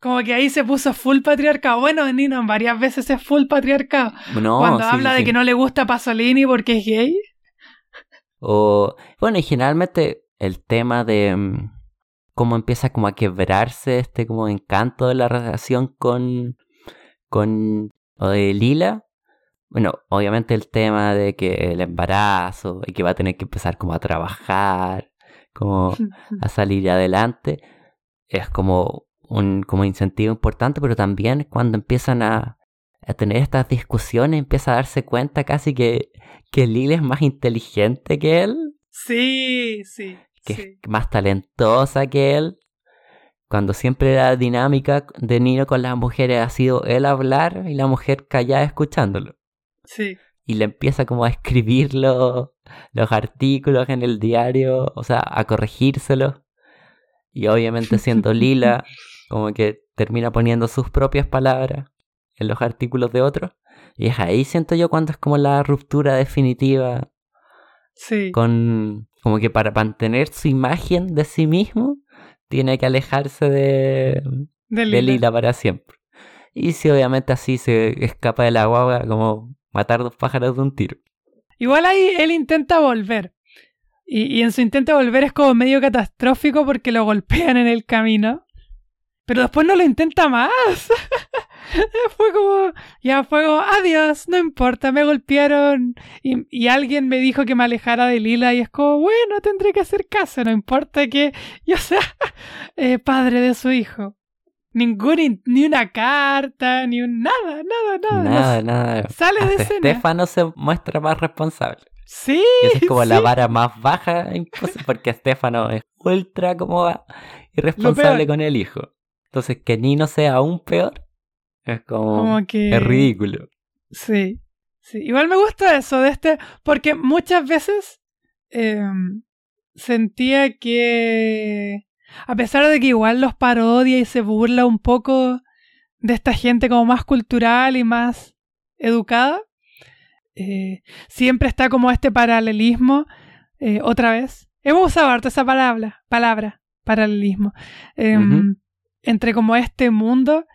Speaker 2: Como que ahí se puso full patriarcado. Bueno, Nino varias veces es full patriarcado. Cuando habla de que no le gusta Pasolini porque es gay.
Speaker 1: O, bueno, y generalmente el tema de mm, cómo empieza como a quebrarse este como encanto de la relación con, con o de Lila bueno, obviamente el tema de que el embarazo y que va a tener que empezar como a trabajar, como a salir adelante, es como un como incentivo importante, pero también cuando empiezan a, a tener estas discusiones, empieza a darse cuenta casi que, que Lil es más inteligente que él.
Speaker 2: Sí, sí.
Speaker 1: que
Speaker 2: sí.
Speaker 1: es más talentosa que él. Cuando siempre la dinámica de Nino con las mujeres ha sido él hablar y la mujer callada escuchándolo.
Speaker 2: Sí.
Speaker 1: Y le empieza como a escribir los, los artículos en el diario, o sea, a corregírselos. Y obviamente siendo Lila, como que termina poniendo sus propias palabras en los artículos de otros. Y es ahí siento yo cuando es como la ruptura definitiva
Speaker 2: Sí.
Speaker 1: con como que para mantener su imagen de sí mismo tiene que alejarse de,
Speaker 2: De
Speaker 1: de
Speaker 2: Lila.
Speaker 1: Lila para siempre. Y si obviamente así se escapa de la guagua, como matar dos pájaros de un tiro.
Speaker 2: Igual ahí él intenta volver. Y, y en su intento de volver es como medio catastrófico porque lo golpean en el camino. Pero después no lo intenta más. fue como, ya fue como, adiós, no importa, me golpearon. Y, y alguien me dijo que me alejara de Lila y es como, bueno, tendré que hacer caso, no importa que yo sea eh, padre de su hijo. Ningún, in- ni una carta, ni un nada, nada, nada.
Speaker 1: Nada, nada.
Speaker 2: Sale de escena.
Speaker 1: Estefano se muestra más responsable.
Speaker 2: Sí.
Speaker 1: Y esa es como la vara más baja, porque Estefano es ultra como irresponsable con el hijo. Entonces que Nino sea aún peor es como,
Speaker 2: Como que...
Speaker 1: es ridículo.
Speaker 2: Sí, sí. Igual me gusta eso de este, porque muchas veces em, sentía que, a pesar de que igual los parodia y se burla un poco de esta gente como más cultural y más educada, eh, siempre está como este paralelismo, eh, otra vez. Hemos usado harto esa palabra, palabra, paralelismo, em, entre como este mundo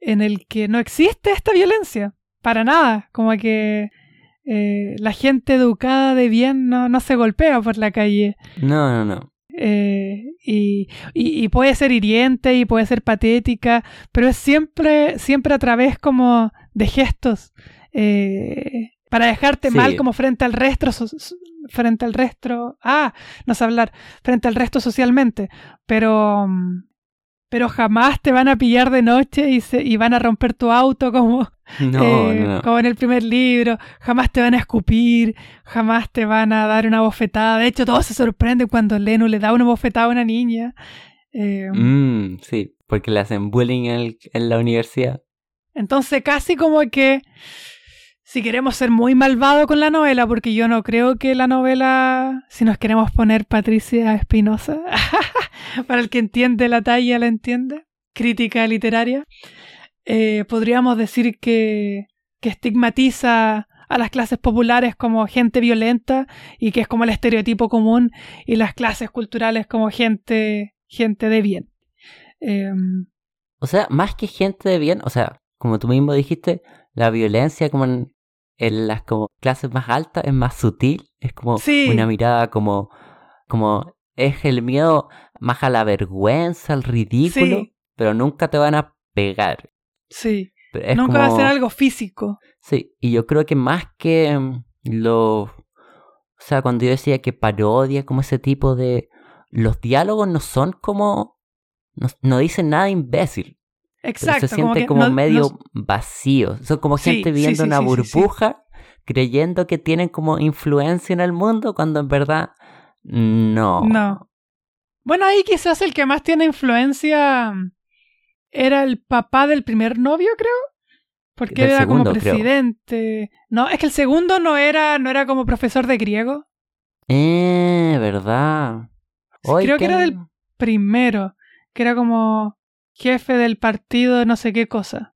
Speaker 2: en el que no existe esta violencia, para nada, como que eh, la gente educada de bien no, no se golpea por la calle.
Speaker 1: No, no, no.
Speaker 2: Eh, y, y- y puede ser hiriente y puede ser patética, pero es siempre, siempre a través como de gestos. eh, para dejarte
Speaker 1: Sí.
Speaker 2: mal como frente al resto, frente al resto, ah, no sé hablar, frente al resto socialmente, pero, mm, pero jamás te van a pillar de noche y, se, y van a romper tu auto como,
Speaker 1: No,
Speaker 2: eh,
Speaker 1: no,
Speaker 2: como en el primer libro, jamás te van a escupir, jamás te van a dar una bofetada. De hecho, todos se sorprenden cuando Leno le da una bofetada a una niña. Eh,
Speaker 1: Mm, sí, porque le hacen bullying en, el- en la universidad.
Speaker 2: Entonces, casi como que si queremos ser muy malvado con la novela, porque yo no creo que la novela, si nos queremos poner Patricia Espinosa, para el que entiende la talla, la entiende, crítica literaria, eh, podríamos decir que, que estigmatiza a las clases populares como gente violenta y que es como el estereotipo común y las clases culturales como gente, gente de bien. Em,
Speaker 1: O sea, más que gente de bien, o sea, como tú mismo dijiste, la violencia como en, en las como clases más altas es más sutil, es como
Speaker 2: Sí.
Speaker 1: una mirada como, como es el miedo más a la vergüenza, al ridículo,
Speaker 2: Sí.
Speaker 1: pero nunca te van a pegar.
Speaker 2: Sí.
Speaker 1: Pero
Speaker 2: Nunca va a ser algo físico.
Speaker 1: Sí, y yo creo que más que mm, lo... O sea, cuando yo decía que parodia, como ese tipo de... Los diálogos no son como... No, no dicen nada imbécil. pero
Speaker 2: Exacto.
Speaker 1: se siente como,
Speaker 2: no-
Speaker 1: medio
Speaker 2: no-
Speaker 1: vacío. Son como
Speaker 2: Sí,
Speaker 1: gente
Speaker 2: sí,
Speaker 1: viendo
Speaker 2: sí,
Speaker 1: una burbuja, creyendo que tienen como influencia en el mundo, cuando en verdad no.
Speaker 2: No. Bueno, ahí quizás el que más tiene influencia mm, era el papá del primer novio, creo. Porque era como
Speaker 1: creo.
Speaker 2: presidente. No, es que el segundo no era, no era como profesor de griego.
Speaker 1: Eh, ¿verdad?
Speaker 2: Creo que era del primero, que era como jefe del partido no sé qué cosa.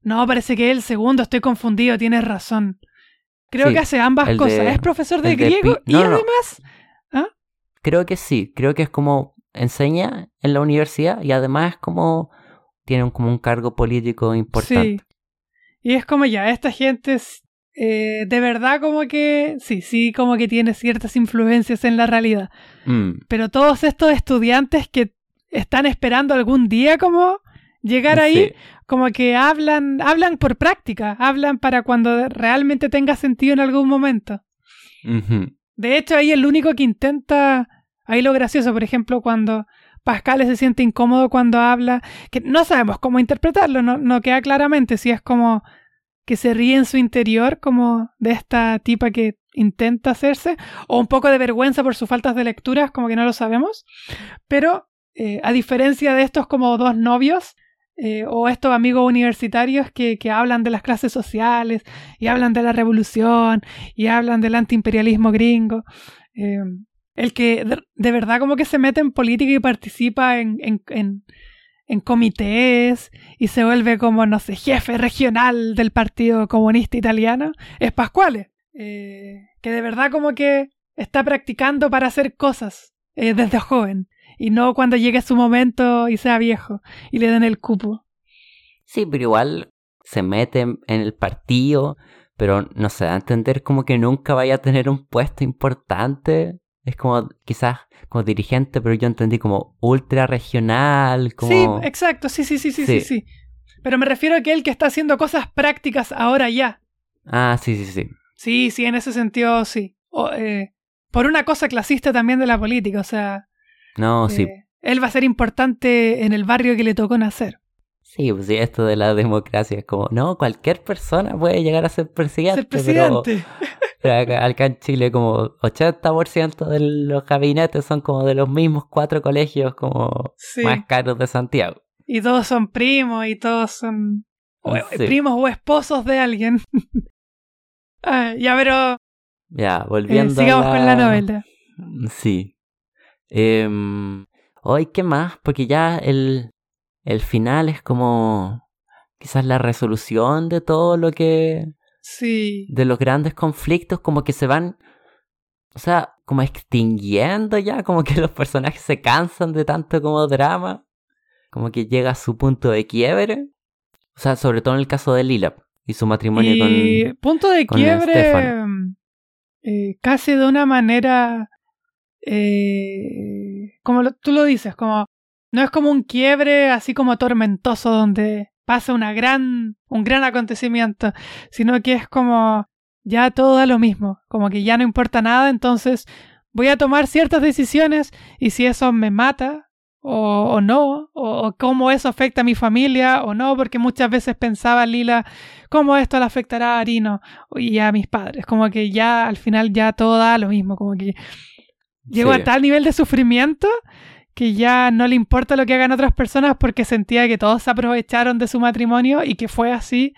Speaker 2: No, parece que es el segundo, estoy confundido, tienes razón. Creo
Speaker 1: Sí,
Speaker 2: que hace ambas cosas.
Speaker 1: de-
Speaker 2: es profesor de griego
Speaker 1: Pi-
Speaker 2: y
Speaker 1: no, no, no.
Speaker 2: además...
Speaker 1: Creo que sí, creo que es como enseña en la universidad y además como tiene un- como un cargo político importante.
Speaker 2: Sí. Y es como ya, esta gente es, eh, de verdad como que, sí, sí, como que tiene ciertas influencias en la realidad.
Speaker 1: Mm,
Speaker 2: Pero todos estos estudiantes que están esperando algún día como llegar ahí,
Speaker 1: sí.
Speaker 2: como que hablan, hablan por práctica, hablan para cuando realmente tenga sentido en algún momento. De hecho, ahí el único que intenta, ahí lo gracioso, por ejemplo, cuando Pascal se siente incómodo cuando habla, que no sabemos cómo interpretarlo, no, queda claramente si es como que se ríe en su interior, como de esta tipa que intenta hacerse, o un poco de vergüenza por sus faltas de lecturas, como que no lo sabemos. Pero eh, a diferencia de estos como dos novios, eh, o estos amigos universitarios que, que, hablan de las clases sociales y hablan de la revolución y hablan del antiimperialismo gringo. Eh, el que de, verdad como que se mete en política y participa en, en, en, comités y se vuelve como, no sé, jefe regional del Partido Comunista Italiano, es Pascuale, eh, que de verdad como que está practicando para hacer cosas desde joven y no cuando llegue su momento y sea viejo y le den el cupo.
Speaker 1: Sí, pero igual se mete en el partido, pero no se da a entender como que nunca vaya a tener un puesto importante. Es como quizás como dirigente, pero yo entendí como ultra regional. Como...
Speaker 2: Sí, exacto, sí, sí, sí, sí, sí, sí. Pero me refiero a que él que está haciendo cosas prácticas ahora ya.
Speaker 1: Ah, sí, sí, sí.
Speaker 2: Sí, sí, en ese sentido sí. Eh, por una cosa clasista también de la política, o sea,
Speaker 1: no, sí.
Speaker 2: Eh, él va a ser importante en el barrio que le tocó nacer.
Speaker 1: Sí, pues sí, esto de la democracia es como, no, cualquier persona puede llegar a ser presidente.
Speaker 2: Ser presidente.
Speaker 1: Pero, acá, en Chile como 80% de los gabinetes son como de los mismos cuatro colegios como más caros de Santiago.
Speaker 2: Y todos son primos y todos son primos o esposos de alguien. ah, ya, pero...
Speaker 1: Ya, volviendo
Speaker 2: eh, sigamos con la novela.
Speaker 1: Sí. Eh, Hoy, ¿qué más? Porque ya el, el final es como quizás la resolución de todo lo que...
Speaker 2: Sí.
Speaker 1: De los grandes conflictos, como que se van... O sea, como extinguiendo ya, como que los personajes se cansan de tanto como drama, como que llega a su punto de quiebre. O sea, sobre todo en el caso de Lila y su matrimonio y con.
Speaker 2: Punto de quiebre. Eh, casi de una manera eh, como tú lo dices, como no es como un quiebre así como tormentoso donde pasa una gran, un gran acontecimiento, sino que es como ya todo da lo mismo, como que ya no importa nada, entonces voy a tomar ciertas decisiones y si eso me mata o, no, o, cómo eso afecta a mi familia o no, porque muchas veces pensaba Lila, cómo esto le afectará a Arino y a mis padres, como que ya al final ya todo da lo mismo, como que Llegó a tal nivel de sufrimiento que ya no le importa lo que hagan otras personas porque sentía que todos se aprovecharon de su matrimonio y que fue así,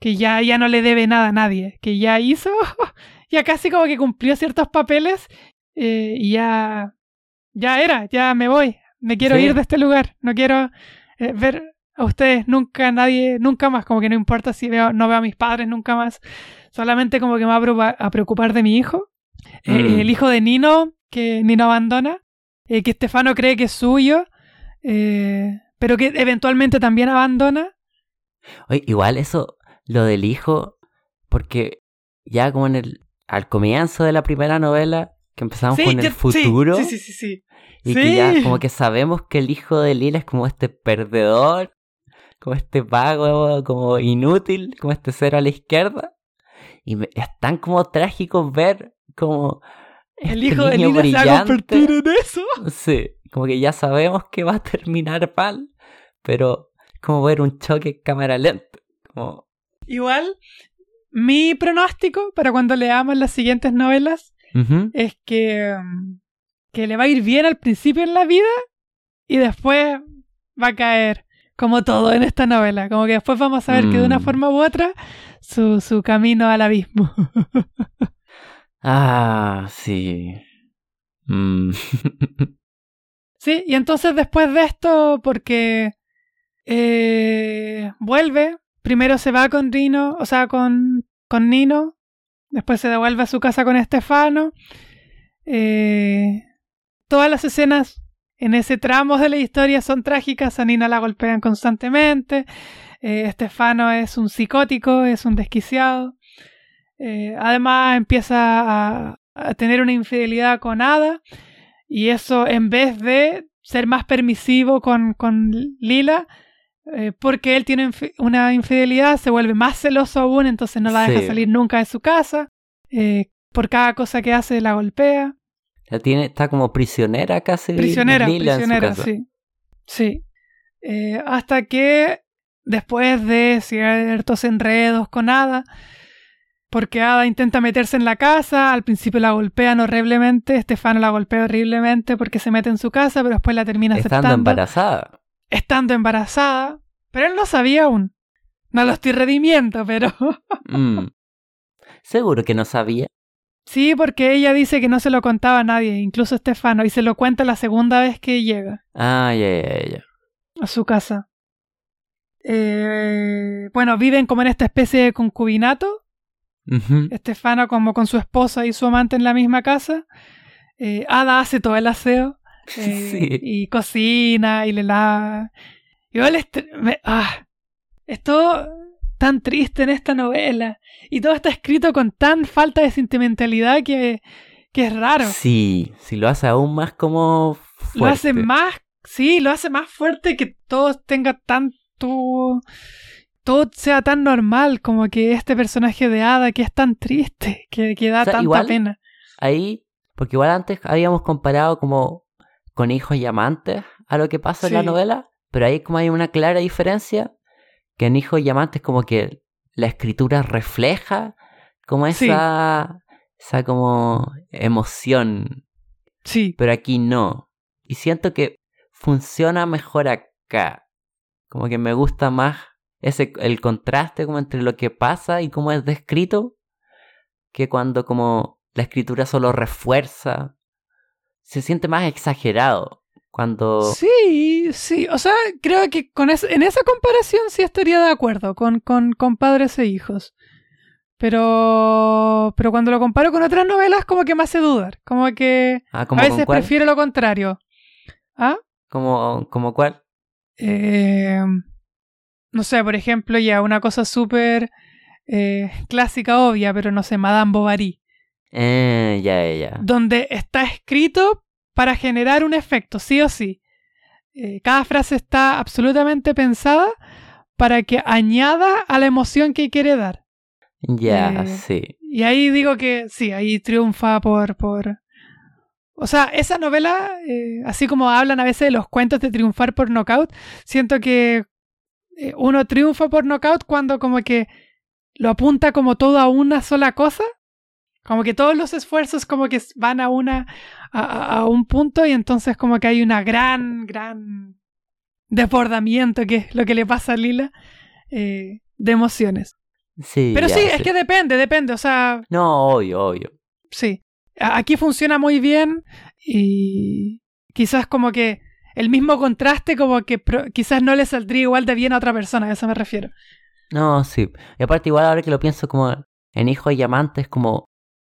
Speaker 2: que ya, ya no le debe nada a nadie, que ya hizo, ya casi como que cumplió ciertos papeles eh, y ya, ya era, ya me voy, me quiero ir de este lugar, no quiero eh, ver a ustedes nunca, nadie, nunca más, como que no importa si veo, no veo a mis padres nunca más, solamente como que me va a preocupar de mi hijo. Eh, mm. el hijo de Nino que Nino abandona, eh, que Estefano cree que es suyo, eh, pero que eventualmente también abandona.
Speaker 1: Oye, igual eso, lo del hijo, porque ya como en el, al comienzo de la primera novela, que empezamos con el futuro.
Speaker 2: Sí, sí, sí, sí.
Speaker 1: Y que ya como que sabemos que el hijo de Lila es como este perdedor, como este vago, como inútil, como este cero a la izquierda. Y es tan como trágico ver como
Speaker 2: el hijo de Lila se va a convertir en eso.
Speaker 1: Sí, como que ya sabemos que va a terminar mal, pero como ver un choque en cámara lenta. Como...
Speaker 2: Igual, mi pronóstico para cuando leamos las siguientes novelas es que, que le va a ir bien al principio en la vida y después va a caer como todo en esta novela. Como que después vamos a ver que de una mm. forma u otra su, su camino al abismo.
Speaker 1: Ah, sí. Mm.
Speaker 2: sí, y entonces después de esto, porque eh, vuelve, primero se va con Rino, o sea, con, con Nino, después se devuelve a su casa con Estefano. Eh, todas las escenas en ese tramo de la historia son trágicas, a Nina la golpean constantemente, eh, Estefano es un psicótico, es un desquiciado. Eh, además empieza a, tener una infidelidad con Ada y eso en vez de ser más permisivo con, con Lila, eh, porque él tiene una infidelidad, se vuelve más celoso aún, entonces no la deja salir nunca de su casa. Eh, por cada cosa que hace la golpea.
Speaker 1: La tiene, está como prisionera casi.
Speaker 2: Prisionera, prisionera, sí. Sí. hasta que después de ciertos enredos con Ada, porque Ada intenta meterse en la casa, al principio la golpean horriblemente, Estefano la golpea horriblemente porque se mete en su casa, pero después la termina aceptando.
Speaker 1: Estando embarazada.
Speaker 2: Estando embarazada, pero él no sabía aún. No lo estoy redimiendo, pero...
Speaker 1: Mm. Seguro que no sabía.
Speaker 2: Sí, porque ella dice que no se lo contaba a nadie, incluso Estefano, y se lo cuenta la segunda vez que llega.
Speaker 1: Ah, ya, ya, ya.
Speaker 2: A su casa. Eh, bueno, viven como en esta especie de concubinato. Estefano como con su esposa y su amante en la misma casa. Eh, Ada hace todo el aseo. Eh, y cocina y le lava. Igual este, ah, es todo tan triste en esta novela. Y todo está escrito con tan falta de sentimentalidad que, que es raro.
Speaker 1: Sí, sí, lo hace aún más como. Fuerte.
Speaker 2: Lo hace más. Sí, lo hace más fuerte que todo tenga tanto. Todo sea tan normal como que este personaje de Ada que es tan triste, que, que da tanta pena.
Speaker 1: Ahí, porque igual antes habíamos comparado como con hijos y amantes a lo que pasa en la novela, pero ahí como hay una clara diferencia que en Hijos y Amantes como que la escritura refleja como esa, esa como emoción.
Speaker 2: Sí.
Speaker 1: Pero aquí no. Y siento que funciona mejor acá. Como que me gusta más ese el contraste como entre lo que pasa y cómo es descrito que cuando como la escritura solo refuerza se siente más exagerado cuando...
Speaker 2: Sí, sí, o sea, creo que con en esa comparación sí estaría de acuerdo con, con, con, padres e hijos. Pero, pero cuando lo comparo con otras novelas como que me hace dudar, como que ah, a veces prefiero lo contrario. ¿Ah?
Speaker 1: ¿Como, como cuál?
Speaker 2: Eh, no sé, por ejemplo, ya una cosa súper eh, clásica, obvia, pero no sé, Madame Bovary.
Speaker 1: Eh, ya, ya.
Speaker 2: Donde está escrito para generar un efecto, sí o sí. Eh, cada frase está absolutamente pensada para que añada a la emoción que quiere dar.
Speaker 1: Ya, eh, sí.
Speaker 2: Y ahí digo que sí, ahí triunfa por... por... O sea, esa novela, eh, así como hablan a veces de los cuentos de triunfar por knockout, siento que uno triunfa por knockout cuando como que lo apunta como todo a una sola cosa como que todos los esfuerzos como que van a una a, un punto y entonces como que hay una gran, gran desbordamiento que es lo que le pasa a Lila eh, de emociones.
Speaker 1: Sí.
Speaker 2: Pero sí, es que depende, depende, o sea...
Speaker 1: No, obvio, obvio.
Speaker 2: Sí. Aquí funciona muy bien y quizás como que el mismo contraste como que quizás no le saldría igual de bien a otra persona, a eso me refiero.
Speaker 1: No, sí. Y aparte igual ahora que lo pienso como en Hijos y Amantes, como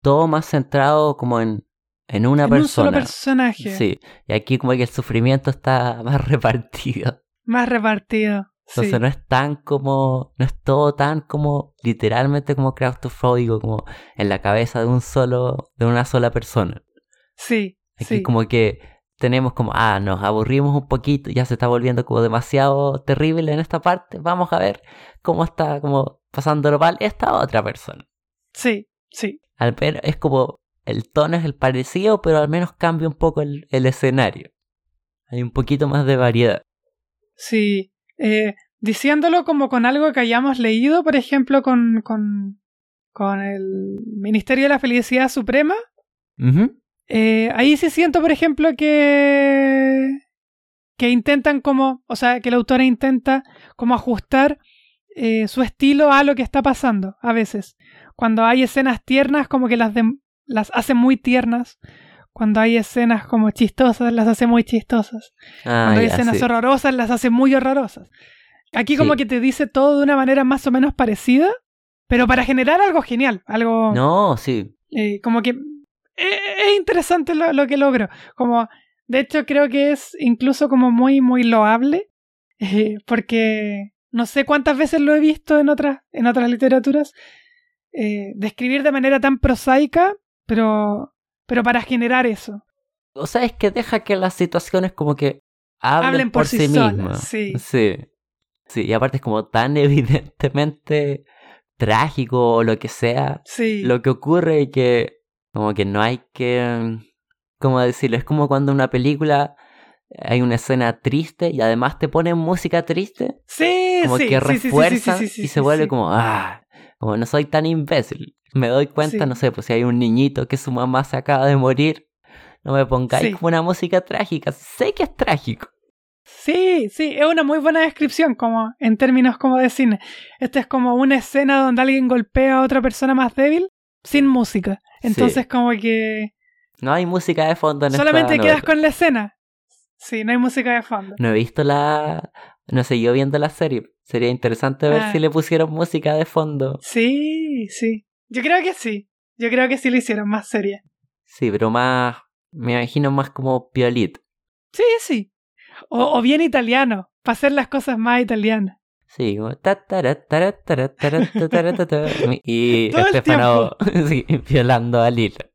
Speaker 1: todo más centrado como en, en una persona. Un solo
Speaker 2: personaje.
Speaker 1: Sí, y aquí como que el sufrimiento está más repartido.
Speaker 2: Más repartido.
Speaker 1: Entonces no es tan como, no es todo tan como literalmente como claustrofóbico, como en la cabeza de un solo, de una sola persona.
Speaker 2: Sí.
Speaker 1: Aquí como que tenemos como, ah, nos aburrimos un poquito, ya se está volviendo como demasiado terrible en esta parte, vamos a ver cómo está como pasando mal esta otra persona.
Speaker 2: Sí, sí.
Speaker 1: Al es como el tono es el parecido, pero al menos cambia un poco el, escenario. Hay un poquito más de variedad.
Speaker 2: Sí, eh, diciéndolo como con algo que hayamos leído, por ejemplo, con, con, con el Ministerio de la Felicidad Suprema. Eh, ahí sí siento, por ejemplo, que, que intentan como, o sea, que la autora intenta como ajustar eh, su estilo a lo que está pasando a veces. Cuando hay escenas tiernas, como que las, las hace muy tiernas. Cuando hay escenas como chistosas, las hace muy chistosas. Ah, Cuando hay escenas horrorosas, las hace muy horrorosas. Aquí como que te dice todo de una manera más o menos parecida, pero para generar algo genial, algo...
Speaker 1: No, sí.
Speaker 2: Eh, como que es interesante lo, que logro. Como, de hecho, creo que es incluso como muy, muy loable, porque no sé cuántas veces lo he visto en otras, en otras literaturas, eh, describir de manera tan prosaica, pero, pero para generar eso.
Speaker 1: O sea, es que deja que las situaciones como que hablen, por, sí, mismas.
Speaker 2: Sí.
Speaker 1: sí. Sí, y aparte es como tan evidentemente trágico o lo que sea
Speaker 2: sí.
Speaker 1: lo que ocurre y que como que no hay que ¿cómo decirlo? Es como cuando una película hay una escena triste y además te ponen música triste.
Speaker 2: Sí,
Speaker 1: como
Speaker 2: sí,
Speaker 1: que refuerza y se vuelve como ah, como no soy tan imbécil. me doy cuenta, no sé, pues si hay un niñito que su mamá se acaba de morir, no me pongáis como una música trágica. Sé que es trágico.
Speaker 2: Sí, sí, es una muy buena descripción como en términos como de cine. Esta es como una escena donde alguien golpea a otra persona más débil sin música. Entonces como que
Speaker 1: No hay música de fondo en
Speaker 2: solamente
Speaker 1: esta
Speaker 2: quedas con la escena. Sí, no hay música de fondo.
Speaker 1: No he visto la... No seguido viendo la serie. Sería interesante ver
Speaker 2: Ah.
Speaker 1: si le pusieron música de fondo.
Speaker 2: Sí, sí. Yo creo que sí. Yo creo que sí lo hicieron más seria.
Speaker 1: Sí, pero más... Me imagino más como piolito.
Speaker 2: Sí, sí. O, o bien italiano, para hacer las cosas más italianas.
Speaker 1: Sí, como... Y Estefano sí, violando a Lila.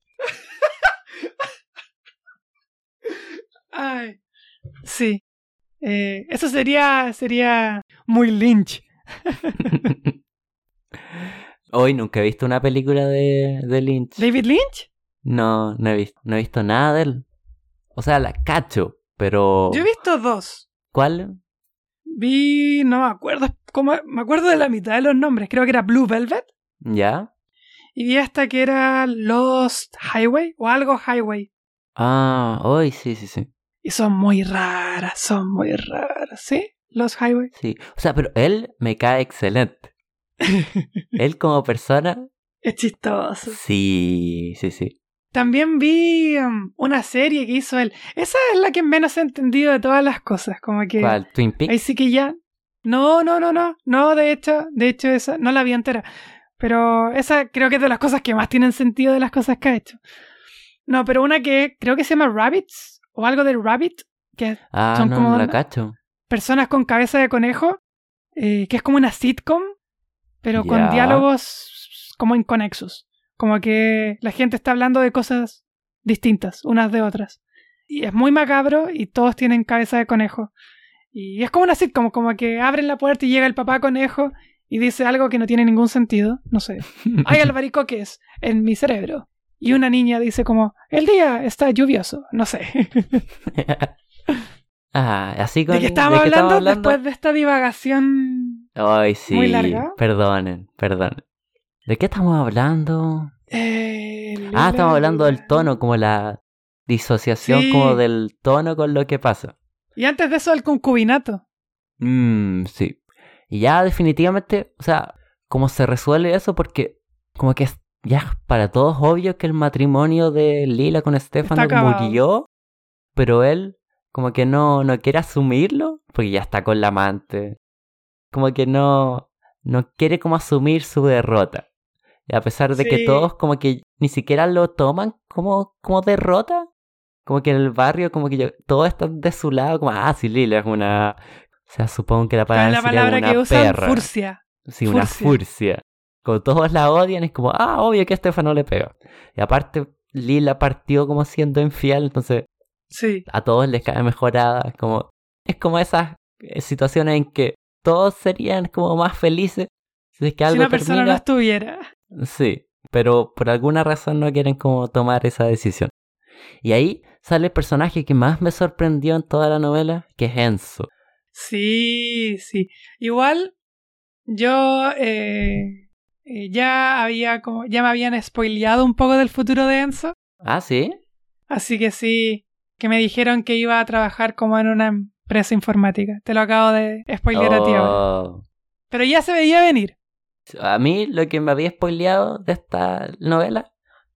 Speaker 2: Ay. Sí. Eh, eso sería, sería muy Lynch.
Speaker 1: Hoy nunca he visto una película de, de Lynch.
Speaker 2: ¿David Lynch?
Speaker 1: No, no he visto, no he visto nada de él. O sea, la cacho, pero
Speaker 2: Yo he visto dos.
Speaker 1: ¿cuál?
Speaker 2: Vi, no me acuerdo, cómo, me acuerdo de la mitad de los nombres. Creo que era Blue Velvet.
Speaker 1: ¿Ya?
Speaker 2: Y vi hasta que era Lost Highway o algo Highway.
Speaker 1: Ah, hoy sí, sí, sí.
Speaker 2: Y son muy raras, son muy raras. ¿Sí? Lost Highway.
Speaker 1: Sí. O sea, pero él me cae excelente. él como persona,
Speaker 2: Es chistoso.
Speaker 1: sí, sí, sí.
Speaker 2: También vi um, una serie que hizo él. Esa es la que menos he entendido de todas las cosas. Como que.
Speaker 1: ¿Cuál? ¿Twin Peaks?
Speaker 2: Ahí sí que ya. No, no, no, no. No, de hecho, de hecho, esa no la vi entera. Pero esa creo que es de las cosas que más tienen sentido de las cosas que ha hecho. No, pero una que creo que se llama Rabbits o algo de Rabbit, que
Speaker 1: Ah,
Speaker 2: son
Speaker 1: no,
Speaker 2: como
Speaker 1: no la cacho.
Speaker 2: personas con cabeza de conejo, eh, que es como una sitcom, pero con diálogos como inconexos. Como que la gente está hablando de cosas distintas unas de otras. Y es muy macabro y todos tienen cabeza de conejo. Y es como una sitcom, como que abren la puerta y llega el papá conejo y dice algo que no tiene ningún sentido. No sé. Hay albaricoques en mi cerebro. Y una niña dice como, el día está lluvioso. No sé.
Speaker 1: ah, así con
Speaker 2: ¿De qué estábamos hablando, después de esta divagación?
Speaker 1: Ay, sí.
Speaker 2: muy larga?
Speaker 1: Perdonen, perdonen. ¿De qué estamos hablando?
Speaker 2: Eh,
Speaker 1: Ah, estamos hablando del tono, como la disociación
Speaker 2: Sí.
Speaker 1: como del tono con lo que pasa.
Speaker 2: Y antes de eso, el concubinato.
Speaker 1: Mmm, sí. Y ya definitivamente, o sea, cómo se resuelve eso porque como que es ya para todos obvio que el matrimonio de Lila con Stefano murió, pero él como que no, no quiere asumirlo porque ya está con la amante. Como que no, no quiere como asumir su derrota. Y a pesar de que todos como que ni siquiera lo toman como, como derrota, como que en el barrio como que yo- todos están de su lado, como, ah, sí, Lila es una... O sea, supongo que la
Speaker 2: ¿Cuál
Speaker 1: palabra
Speaker 2: la palabra
Speaker 1: una
Speaker 2: que usan?
Speaker 1: perra.
Speaker 2: Furcia.
Speaker 1: Sí, una
Speaker 2: Furcia.
Speaker 1: Como todos la odian, es como, ah, obvio que Estefano le pega. Y aparte, Lila partió como siendo infiel, entonces
Speaker 2: Sí.
Speaker 1: a todos les cae mejorada. Como, es como esas eh, situaciones en que todos serían como más felices si es que
Speaker 2: Si
Speaker 1: algo
Speaker 2: una persona no estuviera.
Speaker 1: Sí, pero por alguna razón no quieren como tomar esa decisión. Y ahí sale el personaje que más me sorprendió en toda la novela, que es Enzo.
Speaker 2: Sí, sí. Igual, yo eh, eh, ya había como. Ya me habían spoileado un poco del futuro de Enzo.
Speaker 1: Ah, sí.
Speaker 2: Así que sí. Que me dijeron que iba a trabajar como en una empresa informática. Te lo acabo de spoilear a ti ahora.
Speaker 1: Oh.
Speaker 2: Pero ya se veía venir.
Speaker 1: A mí lo que me había spoileado de esta novela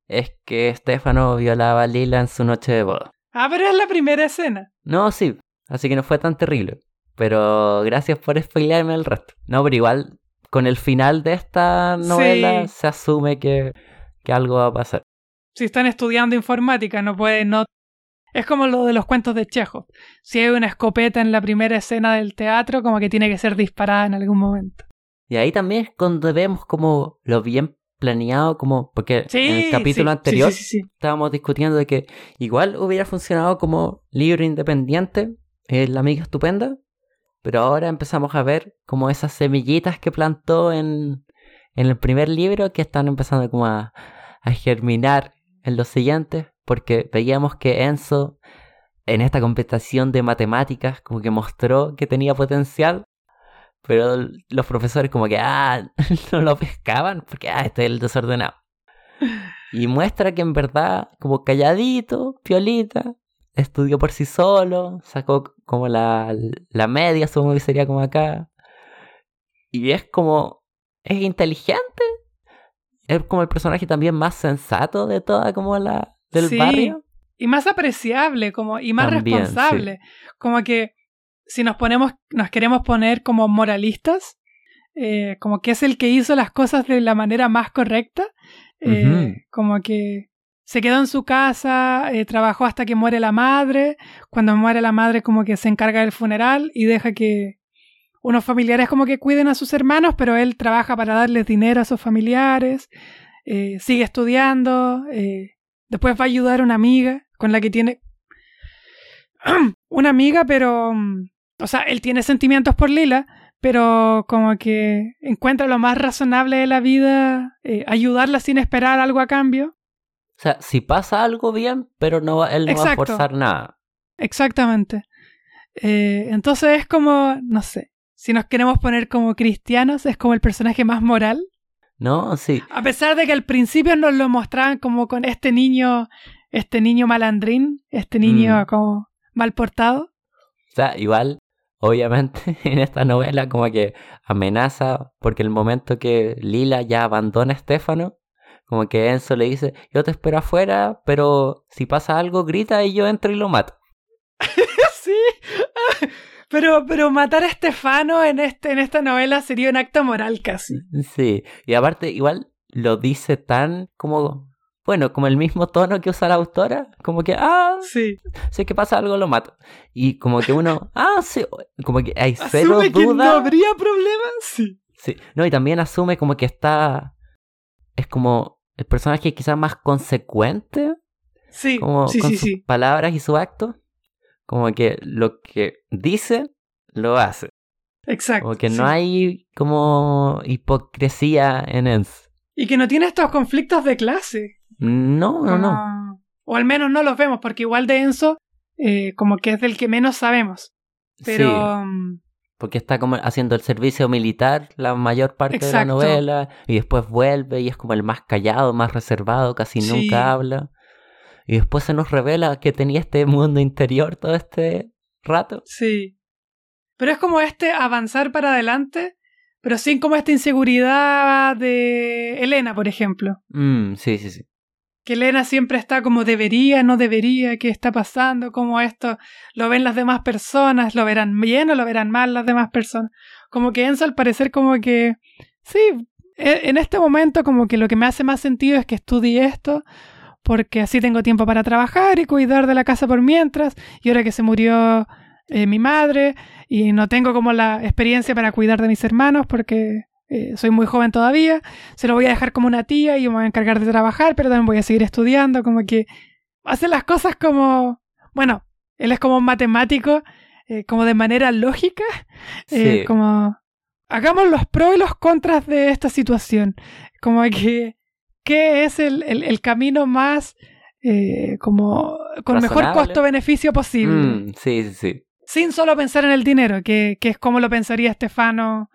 Speaker 1: es que Estefano violaba a Lila en su noche de boda.
Speaker 2: Ah, pero es la primera escena.
Speaker 1: No, sí, así que no fue tan terrible. Pero gracias por spoilearme el resto. No, pero igual con el final de esta novela
Speaker 2: Sí.
Speaker 1: se asume que, que algo va a pasar.
Speaker 2: Si están estudiando informática, no pueden no. Es como lo de los cuentos de Chejo. Si hay una escopeta en la primera escena del teatro, como que tiene que ser disparada en algún momento.
Speaker 1: Y ahí también es cuando vemos como lo bien planeado, como porque
Speaker 2: Sí,
Speaker 1: en el capítulo
Speaker 2: sí,
Speaker 1: anterior
Speaker 2: sí,
Speaker 1: estábamos discutiendo de que igual hubiera funcionado como libro independiente, La amiga estupenda, pero ahora empezamos a ver como esas semillitas que plantó en, en el primer libro que están empezando como a, a germinar en los siguientes, porque veíamos que Enzo en esta competición de matemáticas como que mostró que tenía potencial, pero los profesores como que, ah, no lo pescaban, porque, ah, este es el desordenado. Y muestra que en verdad, como calladito, piolita, estudió por sí solo, sacó como la, la media, supongo que sería como acá. Y es como, es inteligente. Es como el personaje también más sensato de toda como la del
Speaker 2: Sí.
Speaker 1: barrio.
Speaker 2: Y más apreciable, como, y más
Speaker 1: También,
Speaker 2: responsable. Como que si nos ponemos, nos queremos poner como moralistas, eh, como que es el que hizo las cosas de la manera más correcta. eh. Como que se quedó en su casa, eh, trabajó hasta que muere la madre. Cuando muere la madre, como que se encarga del funeral y deja que unos familiares como que cuiden a sus hermanos, pero él trabaja para darles dinero a sus familiares. sigue estudiando. después va a ayudar a una amiga con la que tiene una amiga, pero mm, o sea, él tiene sentimientos por Lila, pero como que encuentra lo más razonable de la vida, eh, ayudarla sin esperar algo a cambio.
Speaker 1: O sea, si pasa algo bien, pero no va- él no va a forzar nada.
Speaker 2: Exactamente. Eh, entonces es como, no sé, si nos queremos poner como cristianos, es como el personaje más moral.
Speaker 1: ¿No? Sí.
Speaker 2: A pesar de que al principio nos lo mostraban como con este niño, este niño malandrín, este niño
Speaker 1: Mm.
Speaker 2: como mal portado.
Speaker 1: O sea, igual, obviamente, en esta novela como que amenaza, porque el momento que Lila ya abandona a Stefano, como que Enzo le dice, yo te espero afuera, pero si pasa algo, grita y yo entro y lo mato.
Speaker 2: sí. Pero, pero matar a Estefano en, este, en esta novela sería un acto moral casi.
Speaker 1: Sí, y aparte igual lo dice tan como, bueno, como el mismo tono que usa la autora, como que, ah,
Speaker 2: Sí.
Speaker 1: sé que pasa algo, lo mato. Y como que uno, ah, sí, como que hay cero
Speaker 2: Asume que no
Speaker 1: duda.
Speaker 2: habría problema. Sí.
Speaker 1: Sí, no, y también asume como que está, es como el personaje quizás más consecuente,
Speaker 2: Sí,
Speaker 1: como
Speaker 2: sí,
Speaker 1: con
Speaker 2: sí,
Speaker 1: sus
Speaker 2: sí.
Speaker 1: palabras y su acto, como que lo que dice, lo hace.
Speaker 2: Exacto.
Speaker 1: Como que no hay como hipocresía en Enz.
Speaker 2: Y que no tiene estos conflictos de clase.
Speaker 1: No, no, no.
Speaker 2: O al menos no los vemos, porque igual de Enzo, eh, como que es del que menos sabemos. Pero.
Speaker 1: Sí,
Speaker 2: mm,
Speaker 1: porque está como haciendo el servicio militar la mayor parte de la novela y después vuelve y es como el más callado, más reservado, casi
Speaker 2: Sí.
Speaker 1: nunca habla. Y después se nos revela que tenía este mundo interior todo este rato.
Speaker 2: Sí. Pero es como este avanzar para adelante, pero sin como esta inseguridad de Elena, por ejemplo.
Speaker 1: Mm, sí, sí, sí.
Speaker 2: Que Elena siempre está como debería, no debería, qué está pasando, cómo esto lo ven las demás personas, lo verán bien o lo verán mal las demás personas. Como que Enzo al parecer como que, sí, e- en este momento como que lo que me hace más sentido es que estudie esto, porque así tengo tiempo para trabajar y cuidar de la casa por mientras, y ahora que se murió eh, mi madre y no tengo como la experiencia para cuidar de mis hermanos porque eh, soy muy joven todavía, se lo voy a dejar como una tía y me voy a encargar de trabajar, pero también voy a seguir estudiando, como que hace las cosas como, bueno, él es como un matemático, eh, como de manera lógica, eh,
Speaker 1: Sí.
Speaker 2: como hagamos los pros y los contras de esta situación, como que qué es el, el- el camino más eh, como con mejor costo-beneficio posible
Speaker 1: Mm, sí, sí, sí.
Speaker 2: sin solo pensar en el dinero, que, que es como lo pensaría Estefano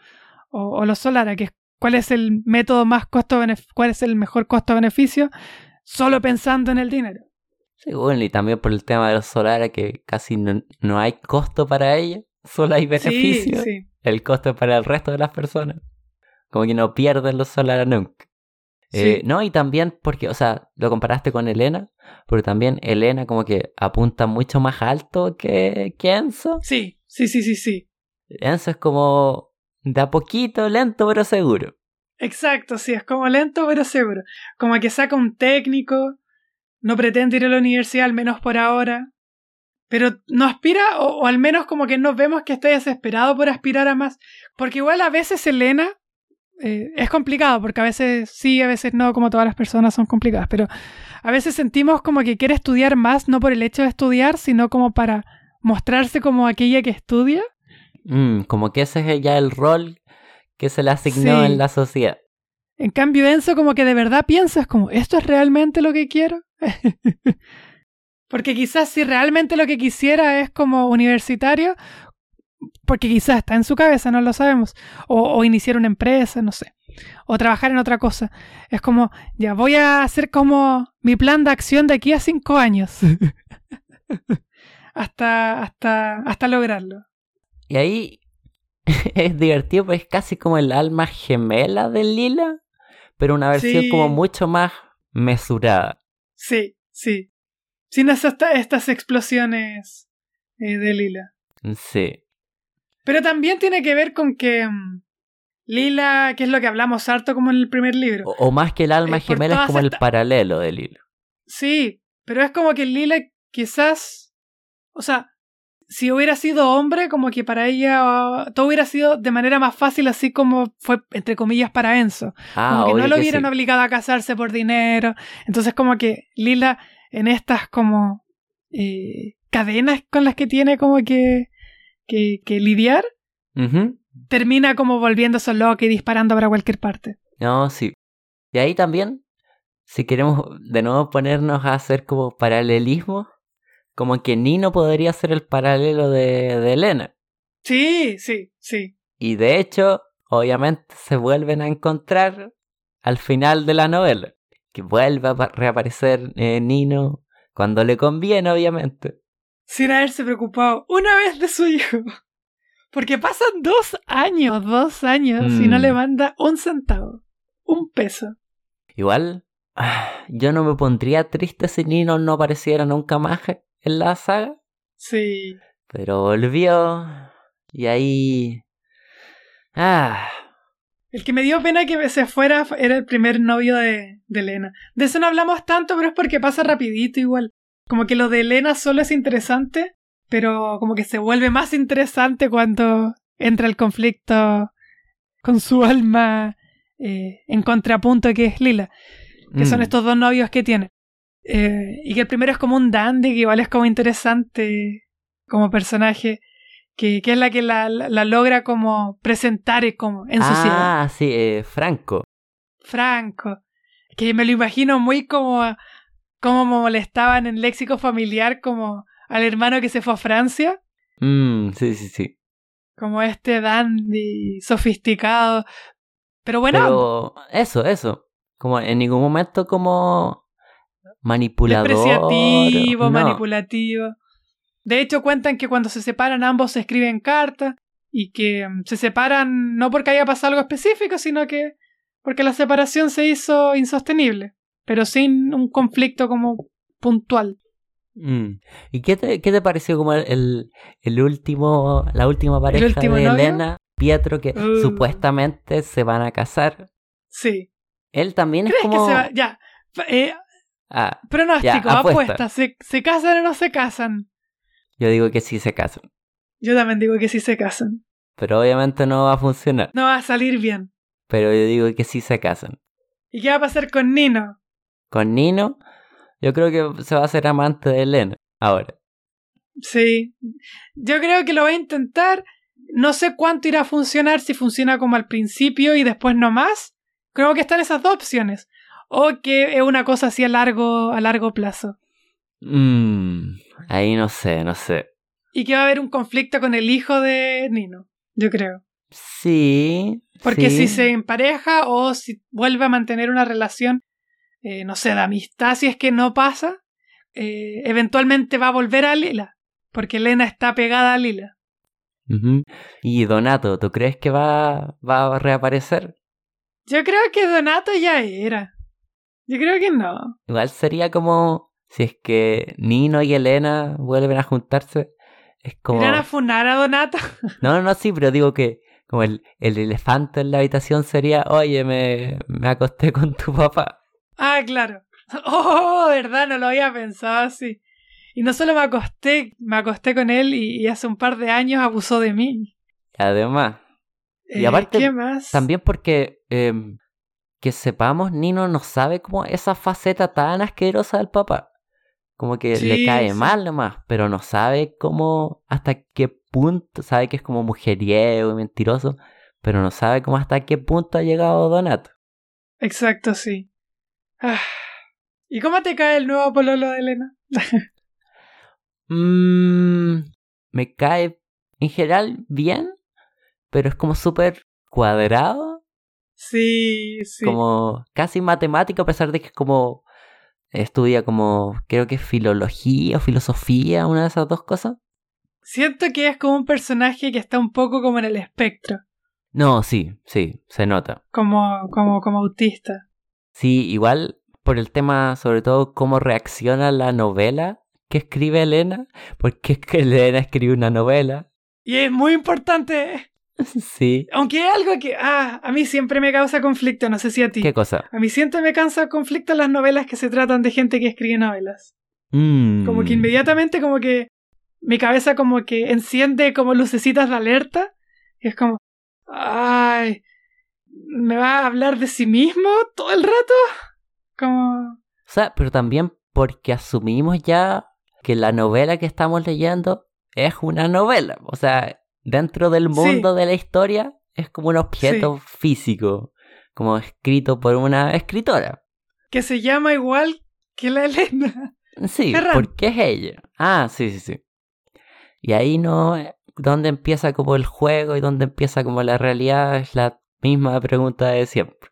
Speaker 2: o, o los Solara, que es cuál es el método más costo cuál es el mejor costo-beneficio, solo pensando en el dinero.
Speaker 1: Sí, bueno, y también por el tema de los solares que casi no, no hay costo para ella, solo hay beneficio.
Speaker 2: Sí, sí.
Speaker 1: El costo es para el resto de las personas. Como que no pierden los solares nunca. Eh, no, y también porque, o sea, lo comparaste con Elena, pero también Elena como que apunta mucho más alto que, que Enzo.
Speaker 2: Sí, sí, sí, sí, sí.
Speaker 1: Enzo es como de a poquito, lento pero seguro.
Speaker 2: Exacto, sí, es como lento pero seguro. Como que saca un técnico, no pretende ir a la universidad, al menos por ahora, pero no aspira, o, al menos como que no vemos que esté desesperado por aspirar a más. Porque igual a veces Elena eh, es complicado, porque a veces sí, a veces no, como todas las personas son complicadas, pero a veces sentimos como que quiere estudiar más, no por el hecho de estudiar, sino como para mostrarse como aquella que estudia.
Speaker 1: Mm, como que ese es ya el rol que se le asignó
Speaker 2: Sí.
Speaker 1: en la sociedad.
Speaker 2: En cambio, Enzo como que de verdad piensas como, ¿esto es realmente lo que quiero? porque quizás si realmente lo que quisiera es como universitario, porque quizás está en su cabeza, no lo sabemos, o, o iniciar una empresa, no sé. o trabajar en otra cosa. Es como, ya voy a hacer como mi plan de acción de aquí a cinco años. hasta, hasta, hasta lograrlo.
Speaker 1: Y ahí es divertido, pues es casi como el alma gemela de Lila, pero una versión
Speaker 2: Sí.
Speaker 1: como mucho más mesurada.
Speaker 2: Sí, sí. Sin esas, estas explosiones eh, de Lila.
Speaker 1: Sí.
Speaker 2: Pero también tiene que ver con que mm, Lila, que es lo que hablamos harto como en el primer libro.
Speaker 1: O, o más que el alma
Speaker 2: Eh,
Speaker 1: gemela es como el paralelo de Lila.
Speaker 2: Sí, pero es como que Lila quizás, o sea, si hubiera sido hombre, como que para ella todo hubiera sido de manera más fácil, así como fue, entre comillas, para Enzo.
Speaker 1: Ah,
Speaker 2: como que no lo hubieran
Speaker 1: sí.
Speaker 2: obligado a casarse por dinero. Entonces como que Lila en estas como eh, cadenas con las que tiene como que, que, que lidiar, termina como volviéndose loca y disparando para cualquier parte.
Speaker 1: No, sí. Y ahí también, si queremos de nuevo ponernos a hacer como paralelismo, como que Nino podría ser el paralelo de, de Elena.
Speaker 2: Sí, sí, sí.
Speaker 1: Y de hecho, obviamente se vuelven a encontrar al final de la novela. Que vuelve a pa- reaparecer eh, Nino cuando le conviene, obviamente.
Speaker 2: Sin haberse preocupado una vez de su hijo. Porque pasan dos años, dos años, y no
Speaker 1: Mm.
Speaker 2: le manda un centavo. Un peso.
Speaker 1: Igual, ah, yo no me pondría triste si Nino no apareciera nunca más en la saga.
Speaker 2: Sí.
Speaker 1: Pero volvió. Y ahí. Ah.
Speaker 2: El que me dio pena que se fuera era el primer novio de, de Elena. De eso no hablamos tanto, pero es porque pasa rapidito igual. Como que lo de Elena solo es interesante, pero como que se vuelve más interesante cuando entra el conflicto con su alma eh, en contrapunto que es Lila, que son
Speaker 1: mm,
Speaker 2: estos dos novios que tiene. Eh, y que el primero es como un dandy, que igual es como interesante como personaje, que, que es la que la, la- la logra como presentar como en sociedad.
Speaker 1: Ah, sí, eh, Franco.
Speaker 2: Franco. Que me lo imagino muy como, como molestaban en léxico familiar como al hermano que se fue a Francia,
Speaker 1: Mm, sí, sí, sí.
Speaker 2: como este dandy sofisticado. Pero bueno,
Speaker 1: Pero eso, eso. Como en ningún momento como manipulador.
Speaker 2: despreciativo,
Speaker 1: no.
Speaker 2: manipulativo. De hecho, cuentan que cuando se separan ambos se escriben cartas y que mm, se separan no porque haya pasado algo específico, sino que porque la separación se hizo insostenible, pero sin un conflicto como puntual.
Speaker 1: Mm. ¿Y qué te, qué te pareció como el, el, último, la última pareja
Speaker 2: último
Speaker 1: de
Speaker 2: novio?
Speaker 1: Elena, Pietro, que
Speaker 2: Uh.
Speaker 1: supuestamente se van a casar?
Speaker 2: Sí.
Speaker 1: Él también es
Speaker 2: ¿Crees
Speaker 1: como...
Speaker 2: que se va? Ya. Eh,
Speaker 1: Ah,
Speaker 2: pronóstico,
Speaker 1: Ya, apuesta.
Speaker 2: apuesta. ¿Se, ¿Se casan o no se casan?
Speaker 1: yo digo que sí se casan.
Speaker 2: Yo también digo que sí se casan.
Speaker 1: Pero obviamente no va a funcionar.
Speaker 2: No va a salir bien.
Speaker 1: Pero yo digo que sí se casan.
Speaker 2: ¿Y qué va a pasar con Nino?
Speaker 1: Con Nino, yo creo que se va a hacer amante de Elena. Ahora.
Speaker 2: Sí. Yo creo que lo va a intentar. No sé cuánto irá a funcionar, si funciona como al principio y después no más. Creo que están esas dos opciones. O que es una cosa así a largo, a largo plazo.
Speaker 1: Mm, ahí no sé, no sé.
Speaker 2: Y que va a haber un conflicto con el hijo de Nino. Yo creo.
Speaker 1: Sí.
Speaker 2: Porque
Speaker 1: sí.
Speaker 2: si se empareja o si vuelve a mantener una relación, eh, no sé, de amistad, si es que no pasa, eh, eventualmente va a volver a Lila. Porque Elena está pegada a Lila.
Speaker 1: Y Donato, ¿tú crees que va, va a reaparecer?
Speaker 2: Yo creo que Donato ya era. Yo creo que no.
Speaker 1: Igual sería como si es que Nino y Elena vuelven a juntarse. Es como...
Speaker 2: ¿Irán a funar a Donato?
Speaker 1: No, no, no, sí, pero digo que como el, el elefante en la habitación sería, oye, me, me acosté con tu papá.
Speaker 2: Ah, claro. Oh, verdad, no lo había pensado así. Y no solo me acosté, me acosté con él y, y hace un par de años abusó de mí.
Speaker 1: Además, Y
Speaker 2: Eh,
Speaker 1: aparte,
Speaker 2: ¿Qué más?
Speaker 1: también porque em, que sepamos, Nino no sabe como esa faceta tan asquerosa del papá. Como que le cae
Speaker 2: sí.
Speaker 1: mal nomás, pero no sabe cómo, hasta qué punto, sabe que es como mujeriego y mentiroso, pero no sabe cómo hasta qué punto ha llegado Donato.
Speaker 2: Exacto, sí. Ah. ¿Y cómo te cae el nuevo pololo de Elena?
Speaker 1: Mm, me cae en general bien, pero es como súper cuadrado
Speaker 2: Sí, sí.
Speaker 1: Como casi matemático, a pesar de que es como estudia como, creo que filología o filosofía, una de esas dos cosas.
Speaker 2: Siento que es como un personaje que está un poco como en el espectro.
Speaker 1: No, sí, sí, se nota.
Speaker 2: Como, como, como autista.
Speaker 1: Sí, igual por el tema, sobre todo, cómo reacciona la novela que escribe Elena, porque es que Elena escribe una novela.
Speaker 2: Y es muy importante.
Speaker 1: Sí.
Speaker 2: Aunque es algo que ah, a mí siempre me causa conflicto, no sé si a ti.
Speaker 1: ¿Qué cosa?
Speaker 2: A mí siempre me causa conflicto las novelas que se tratan de gente que escribe novelas.
Speaker 1: Mm.
Speaker 2: Como que inmediatamente como que mi cabeza como que enciende como lucecitas de alerta. Y es como, ay, ¿me va a hablar de sí mismo todo el rato? Como...
Speaker 1: O sea, pero también porque asumimos ya que la novela que estamos leyendo es una novela. O sea, dentro del mundo de la historia es como un objeto físico, como escrito por una escritora.
Speaker 2: Que se llama igual que la Elena.
Speaker 1: Sí, porque es ella. Ah, sí, sí, sí. Y ahí no, donde empieza como el juego y donde empieza como la realidad es la misma pregunta de siempre.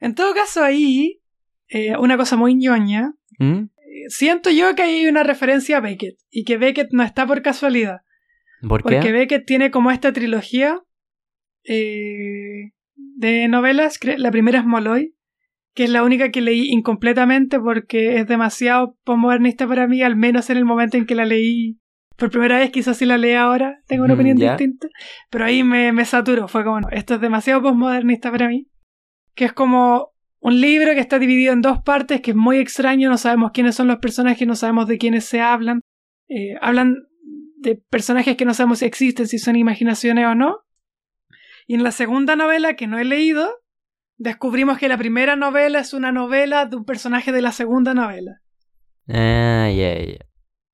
Speaker 2: En todo caso, ahí, eh, una cosa muy ñoña,
Speaker 1: ¿Mm?
Speaker 2: siento yo que hay una referencia a Beckett y que Beckett no está por casualidad.
Speaker 1: ¿Por qué?
Speaker 2: Porque Beckett tiene como esta trilogía eh, de novelas. La primera es Molloy, que es la única que leí incompletamente porque es demasiado postmodernista para mí, al menos en el momento en que la leí por primera vez, quizás si la leí ahora, tengo una opinión distinta, pero ahí me, me saturó, fue como, no, esto es demasiado postmodernista para mí, que es como un libro que está dividido en dos partes, que es muy extraño, no sabemos quiénes son los personajes, no sabemos de quiénes se hablan, eh, hablan de personajes que no sabemos si existen, si son imaginaciones o no. Y en la segunda novela, que no he leído, descubrimos que la primera novela es una novela de un personaje de la segunda novela.
Speaker 1: Ah, ya, ya.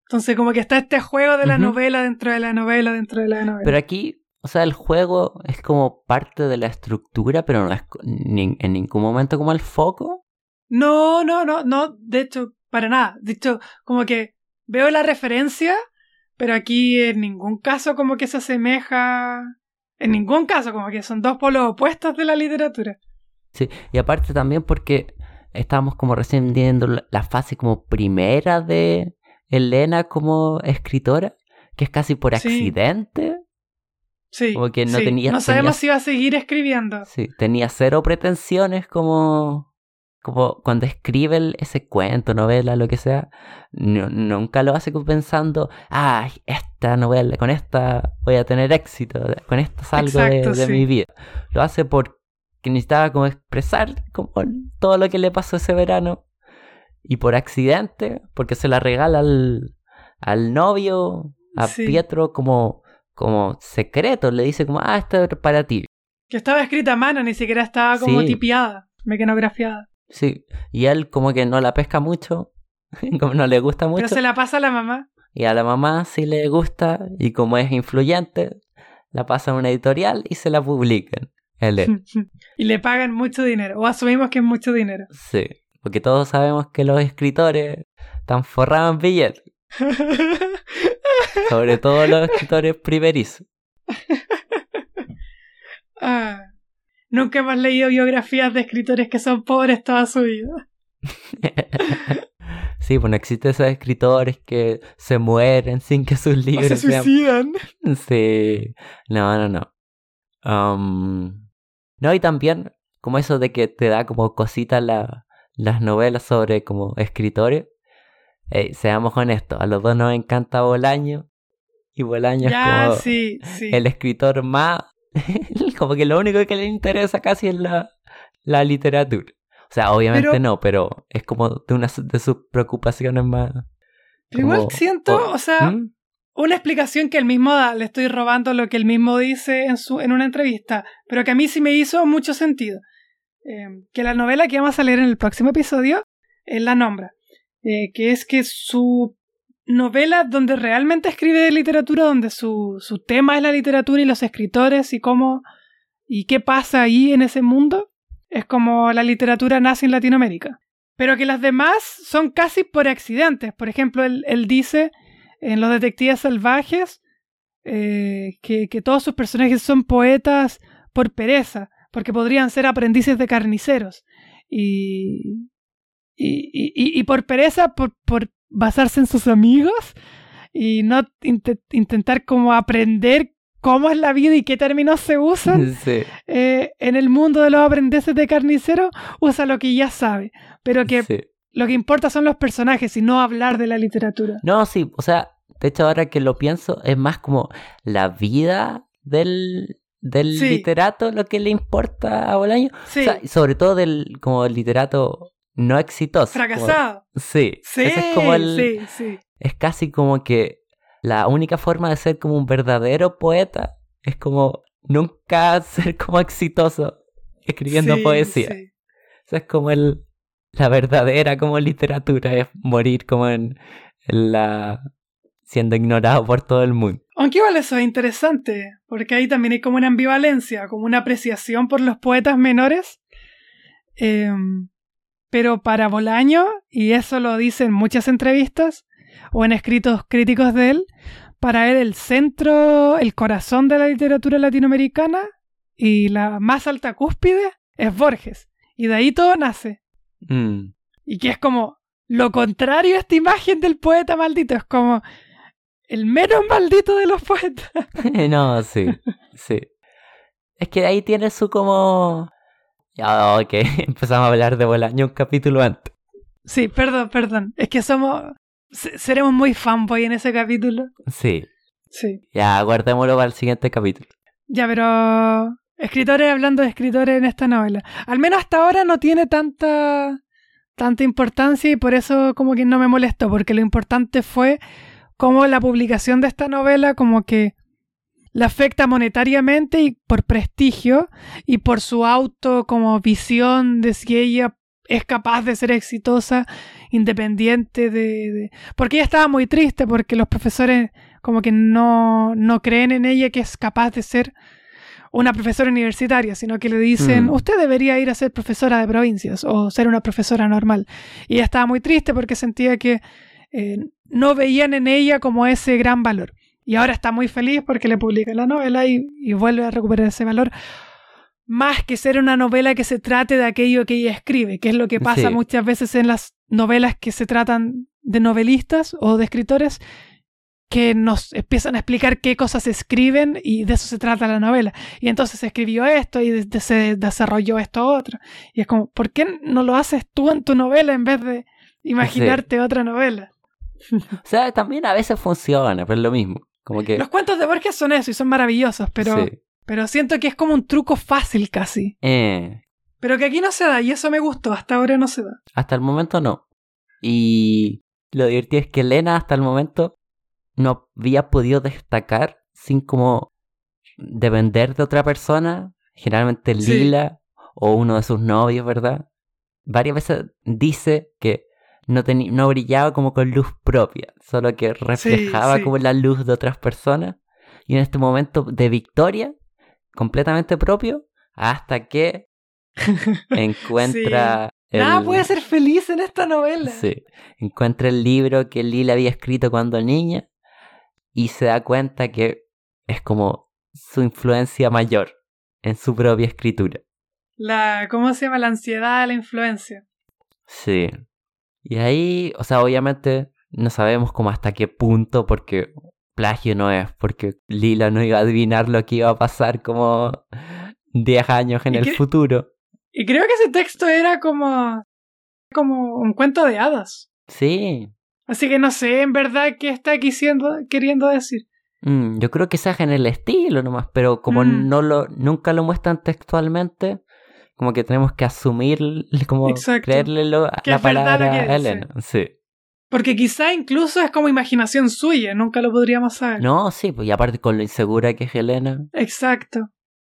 Speaker 2: Entonces, como que está este juego de la novela dentro de la novela dentro de la novela.
Speaker 1: Pero aquí, o sea, el juego es como parte de la estructura, pero no es en ningún momento como el foco.
Speaker 2: No, no, no, no, de hecho, para nada. De hecho, como que veo la referencia, pero aquí en ningún caso como que se asemeja. En ningún caso, como que son dos polos opuestos de la literatura.
Speaker 1: Sí, y aparte también porque estábamos como recién viendo la fase como primera de Elena como escritora, que es casi por accidente.
Speaker 2: Sí.
Speaker 1: Como que no tenía.
Speaker 2: No sabemos si va a seguir escribiendo.
Speaker 1: Sí, tenía cero pretensiones como. Como cuando escribe ese cuento, novela, lo que sea, nunca lo hace pensando, ah, esta novela, con esta voy a tener éxito, con esta salgo de, mi vida. Lo hace porque necesitaba como expresar como todo lo que le pasó ese verano y por accidente, porque se la regala al, al novio, a Pietro, como, como secreto, le dice como, ah, esto es para ti.
Speaker 2: Que estaba escrita a mano, ni siquiera estaba como tipiada, mecanografiada.
Speaker 1: Sí, y él como que no la pesca mucho, como no le gusta mucho.
Speaker 2: Pero se la pasa a la mamá.
Speaker 1: Y a la mamá sí le gusta, y como es influyente, la pasa a una editorial y se la publican.
Speaker 2: y le pagan mucho dinero, o asumimos que es mucho dinero.
Speaker 1: Sí. Porque todos sabemos que los escritores están forrados en billetes. Sobre todo los escritores primerizos.
Speaker 2: Ah, nunca hemos leído biografías de escritores que son pobres toda su vida.
Speaker 1: sí, pues no existen esos escritores que se mueren sin que sus libros
Speaker 2: se suicidan.
Speaker 1: Sí, no, no, no. Um, no, y también como eso de que te da como cosita la, las novelas sobre como escritores, seamos honestos, a los dos nos encanta Bolaño y Bolaño es como el escritor más, como que lo único que le interesa casi es la, la literatura. O sea, obviamente no, pero es como de una de sus preocupaciones más.
Speaker 2: igual siento, o sea, ¿Mm? una explicación que él mismo da, le estoy robando lo que él mismo dice en, su, en una entrevista, pero que a mí sí me hizo mucho sentido. Em, que la novela que vamos a leer en el próximo episodio él la nombra, eh, que es que su novela donde realmente escribe literatura, donde su, su tema es la literatura y los escritores y cómo y qué pasa ahí en ese mundo, es como la literatura nace en Latinoamérica. Pero que las demás son casi por accidentes. Por ejemplo, él, dice en Los Detectives Salvajes eh, que, que todos sus personajes son poetas por pereza porque podrían ser aprendices de carniceros. Y, y, y, y por pereza, por, por basarse en sus amigos y no int intentar como aprender cómo es la vida y qué términos se usan
Speaker 1: Sí.
Speaker 2: eh, en el mundo de los aprendices de carnicero, usa lo que ya sabe, pero que
Speaker 1: sí.
Speaker 2: lo que importa son los personajes y no hablar de la literatura.
Speaker 1: No, sí, o sea, de hecho ahora que lo pienso, es más como la vida del, del
Speaker 2: Sí.
Speaker 1: literato lo que le importa a Bolaño.
Speaker 2: Sí,
Speaker 1: O sea, y sobre todo del como el literato no exitoso. como-
Speaker 2: fracasado.
Speaker 1: sí,
Speaker 2: Sí,
Speaker 1: es como el,
Speaker 2: sí, sí.
Speaker 1: es casi como que la única forma de ser como un verdadero poeta es como nunca ser como exitoso escribiendo
Speaker 2: Sí,
Speaker 1: poesía.
Speaker 2: sí.
Speaker 1: Esa es como el la verdadera como literatura, es morir como en, en la siendo ignorado por todo el mundo.
Speaker 2: Aunque igual eso es interesante, porque ahí también hay como una ambivalencia, como una apreciación por los poetas menores. Em, pero para Bolaño, y eso lo dice en muchas entrevistas o en escritos críticos de él, para él el centro, el corazón de la literatura latinoamericana y la más alta cúspide es Borges. Y de ahí todo nace.
Speaker 1: Mm,
Speaker 2: Y que es como lo contrario a esta imagen del poeta maldito. Es como el menos maldito de los poetas.
Speaker 1: no, sí, sí. Es que ahí tiene su como... Ya, ok, empezamos a hablar de Bolaño un capítulo antes.
Speaker 2: Sí, perdón, perdón. Es que somos. se- Seremos muy fanboy en ese capítulo.
Speaker 1: Sí,
Speaker 2: Sí.
Speaker 1: ya, guardémoslo para el siguiente capítulo.
Speaker 2: Ya, pero. Escritores hablando de escritores en esta novela. Al menos hasta ahora no tiene tanta. tanta importancia y por eso como que no me molestó, porque lo importante fue cómo la publicación de esta novela como que la afecta monetariamente y por prestigio y por su auto como visión de si ella es capaz de ser exitosa independiente de, de- porque ella estaba muy triste porque los profesores como que no, no creen en ella que es capaz de ser una profesora universitaria, sino que le dicen,
Speaker 1: Mm.
Speaker 2: usted debería ir a ser profesora de provincias o ser una profesora normal. Y ella estaba muy triste porque sentía que eh, no veían en ella como ese gran valor. Y ahora está muy feliz porque le publican la novela y, y vuelve a recuperar ese valor. Más que ser una novela que se trate de aquello que ella escribe, que es lo que pasa
Speaker 1: Sí.
Speaker 2: muchas veces en las novelas que se tratan de novelistas o de escritores que nos empiezan a explicar qué cosas escriben y de eso se trata la novela. Y entonces se escribió esto y de- de- se desarrolló esto otro. Y es como, ¿por qué no lo haces tú en tu novela en vez de imaginarte otra novela?
Speaker 1: O sea, también a veces funciona, pero es lo mismo. Como que...
Speaker 2: Los cuentos de Borges son eso y son maravillosos, pero,
Speaker 1: sí.
Speaker 2: pero siento que es como un truco fácil casi.
Speaker 1: Eh,
Speaker 2: Pero que aquí no se da y eso me gustó, hasta ahora no se da.
Speaker 1: hasta el momento no. Y lo divertido es que Elena hasta el momento no había podido destacar sin como depender de otra persona, generalmente
Speaker 2: Sí.
Speaker 1: Lila o uno de sus novios, ¿verdad? Varias veces dice que no, no brillaba como con luz propia, solo que reflejaba
Speaker 2: sí.
Speaker 1: como la luz de otras personas. Y en este momento de victoria, completamente propio, hasta que encuentra...
Speaker 2: Nada
Speaker 1: el-
Speaker 2: puede ser feliz en esta novela.
Speaker 1: Sí. Encuentra el libro que Lila había escrito cuando niña y se da cuenta que es como su influencia mayor en su propia escritura.
Speaker 2: La, ¿Cómo se llama? La ansiedad, la influencia.
Speaker 1: Sí. Y ahí, o sea, obviamente no sabemos como hasta qué punto, porque plagio no es, porque Lila no iba a adivinar lo que iba a pasar como 10 años en
Speaker 2: ¿Y
Speaker 1: el futuro.
Speaker 2: Y creo que ese texto era como, como un cuento de hadas.
Speaker 1: Sí.
Speaker 2: Así que no sé en verdad qué está quisiendo, queriendo decir.
Speaker 1: Mm, yo creo que se hace en el estilo nomás, pero como
Speaker 2: Mm.
Speaker 1: no lo, nunca lo muestran textualmente, como que tenemos que asumir, como
Speaker 2: Exacto.
Speaker 1: creerle lo- la palabra
Speaker 2: que
Speaker 1: a. Elena. Sí.
Speaker 2: Porque quizá incluso es como imaginación suya, nunca lo podríamos saber.
Speaker 1: No, sí, pues y aparte con lo insegura que es Elena,
Speaker 2: Exacto.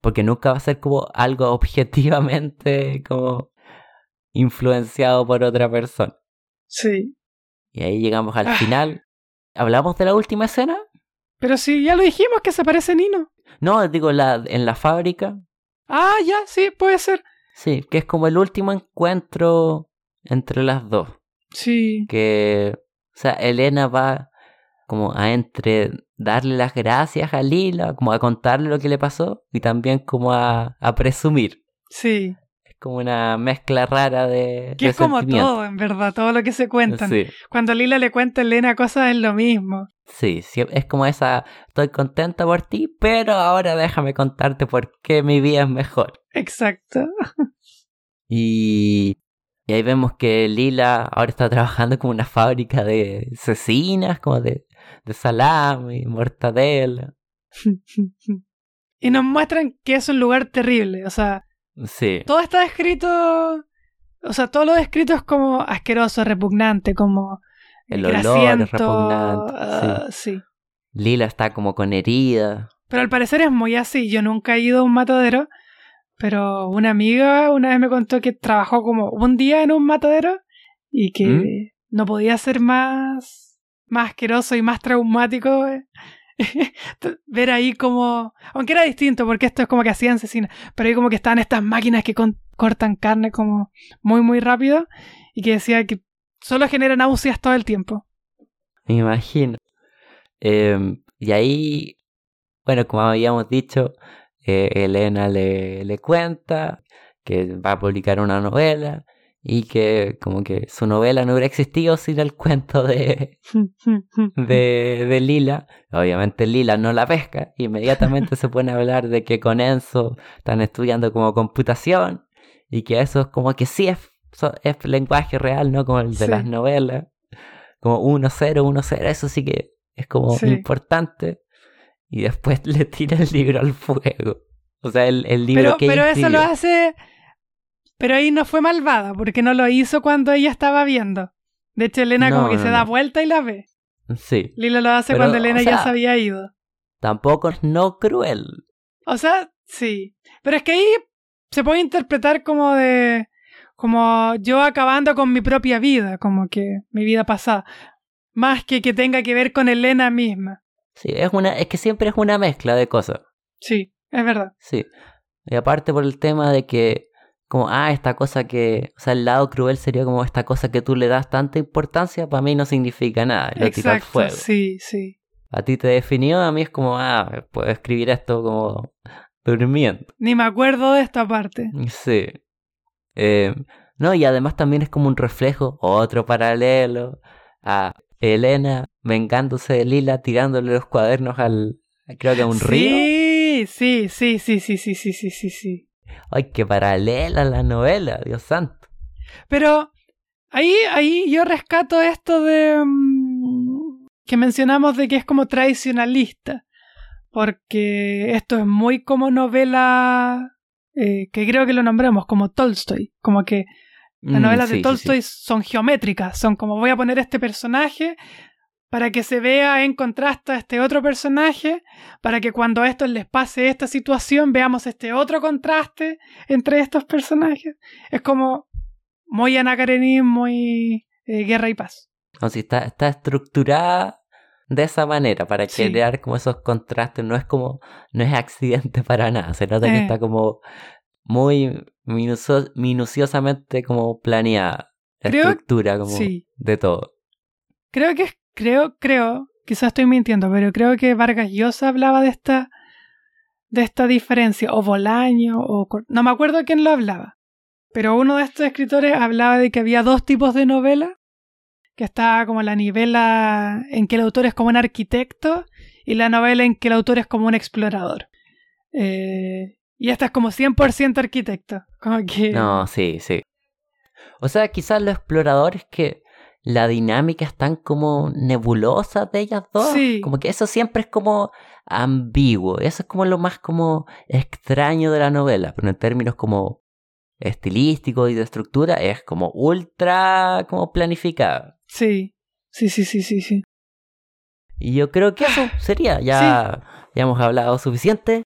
Speaker 1: porque nunca va a ser como algo objetivamente como influenciado por otra persona.
Speaker 2: Sí.
Speaker 1: Y ahí llegamos al
Speaker 2: Ah.
Speaker 1: final. ¿Hablamos de la última escena?
Speaker 2: Pero si ya lo dijimos que se parece Nino.
Speaker 1: No, digo, la, en la fábrica.
Speaker 2: Ah, ya, sí, puede ser.
Speaker 1: Sí, que es como el último encuentro entre las dos.
Speaker 2: Sí.
Speaker 1: que, o sea, Elena va como a entre darle las gracias a Lila, como a contarle lo que le pasó y también como a, a presumir.
Speaker 2: Sí.
Speaker 1: Como una mezcla rara de.
Speaker 2: Que
Speaker 1: de
Speaker 2: es como todo, en verdad, todo lo que se cuentan.
Speaker 1: Sí,
Speaker 2: Cuando Lila le cuenta a Elena cosas es lo mismo.
Speaker 1: sí, sí, es como esa. Estoy contenta por ti, pero ahora déjame contarte por qué mi vida es mejor.
Speaker 2: Exacto.
Speaker 1: Y, y ahí vemos que Lila ahora está trabajando como una fábrica de cecinas, como de, de salami, mortadela.
Speaker 2: y nos muestran que es un lugar terrible. O sea,
Speaker 1: Sí,
Speaker 2: todo está descrito. O sea, todo lo descrito es como asqueroso, repugnante, como.
Speaker 1: El olor es repugnante,
Speaker 2: ah, sí.
Speaker 1: Lila está como con herida.
Speaker 2: Pero al parecer es muy así. Yo nunca he ido a un matadero, pero una amiga una vez me contó que trabajó como un día en un matadero y que
Speaker 1: ¿Mm?
Speaker 2: no podía ser más, más asqueroso y más traumático eh, ver ahí como... Aunque era distinto porque esto es como que hacían cecina, pero ahí como que estaban estas máquinas que con- cortan carne como muy muy rápido y que decía que solo genera náuseas todo el tiempo.
Speaker 1: Me imagino. Em, y ahí, bueno, como habíamos dicho, eh, Elena le, le cuenta que va a publicar una novela y que como que su novela no hubiera existido sin el cuento de, de, de Lila. Obviamente Lila no la pesca. Inmediatamente se pone a hablar de que con Enzo están estudiando como computación y que eso es como que sí es, es lenguaje real, ¿no? Como el de
Speaker 2: Sí.
Speaker 1: las novelas. Como 1-0, 1-0, eso sí que es como
Speaker 2: Sí.
Speaker 1: importante. Y después le tira el libro al fuego. O sea, el, el libro
Speaker 2: Pero,
Speaker 1: que
Speaker 2: pero eso lo hace. Pero ahí no fue malvada, porque no lo hizo cuando ella estaba viendo. De hecho, Elena
Speaker 1: No,
Speaker 2: como que
Speaker 1: no,
Speaker 2: se da vuelta y la ve.
Speaker 1: Sí.
Speaker 2: Lila lo hace
Speaker 1: Pero,
Speaker 2: cuando Elena ya
Speaker 1: sea-
Speaker 2: se había ido.
Speaker 1: Tampoco es no cruel.
Speaker 2: O sea, sí. Pero es que ahí se puede interpretar como de. como yo acabando con mi propia vida, como que mi vida pasada. Más que que tenga que ver con Elena misma.
Speaker 1: Sí, es una, es que siempre es una mezcla de cosas.
Speaker 2: Sí, es verdad.
Speaker 1: Sí. Y aparte por el tema de que, como, ah, esta cosa que, o sea, el lado cruel sería como esta cosa que tú le das tanta importancia, para mí no significa nada, lo tiro al
Speaker 2: Exacto,
Speaker 1: fuego.
Speaker 2: sí, sí.
Speaker 1: A ti te definió, a mí es como, ah, puedo escribir esto como durmiendo.
Speaker 2: Ni me acuerdo de esta parte.
Speaker 1: Sí. Eh, no, y además también es como un reflejo, otro paralelo, a Elena vengándose de Lila, tirándole los cuadernos al, creo que a un río.
Speaker 2: Sí, sí, sí, sí, sí, sí, sí, sí, sí, sí.
Speaker 1: Ay, qué paralela la novela, Dios santo.
Speaker 2: Pero ahí, ahí yo rescato esto de mm, que mencionamos de que es como tradicionalista. Porque esto es muy como novela eh, que creo que lo nombramos como Tolstoy. Como que las
Speaker 1: Mm,
Speaker 2: novelas
Speaker 1: sí,
Speaker 2: de
Speaker 1: sí,
Speaker 2: Tolstoy
Speaker 1: sí.
Speaker 2: son geométricas. Son como voy a poner este personaje para que se vea en contraste a este otro personaje, para que cuando a estos les pase esta situación veamos este otro contraste entre estos personajes. Es como muy Ana muy eh, Guerra y Paz.
Speaker 1: No, sí, está, está estructurada de esa manera para
Speaker 2: Sí.
Speaker 1: crear como esos contrastes. No es como, no es accidente para nada. Se nota que
Speaker 2: Eh.
Speaker 1: está como muy minucio- minuciosamente como planeada. La
Speaker 2: Creo-
Speaker 1: estructura como
Speaker 2: Sí.
Speaker 1: de todo.
Speaker 2: Creo que es, creo, creo, quizás estoy mintiendo, pero creo que Vargas Llosa hablaba de esta, de esta diferencia, o Bolaño, o no me acuerdo quién lo hablaba, pero uno de estos escritores hablaba de que había dos tipos de novela, que estaba como la novela en que el autor es como un arquitecto y la novela en que el autor es como un explorador. Eh, y esta es como 100% arquitecto, como que...
Speaker 1: No, sí, sí. O sea, quizás los exploradores que la dinámica es tan como nebulosa de ellas dos.
Speaker 2: Sí.
Speaker 1: Como que eso siempre es como ambiguo. Eso es como lo más como extraño de la novela. Pero en términos como estilísticos y de estructura es como ultra como planificada.
Speaker 2: Sí, sí, sí, sí, sí, sí.
Speaker 1: Y yo creo que eso sería. Ya, ya hemos hablado suficiente.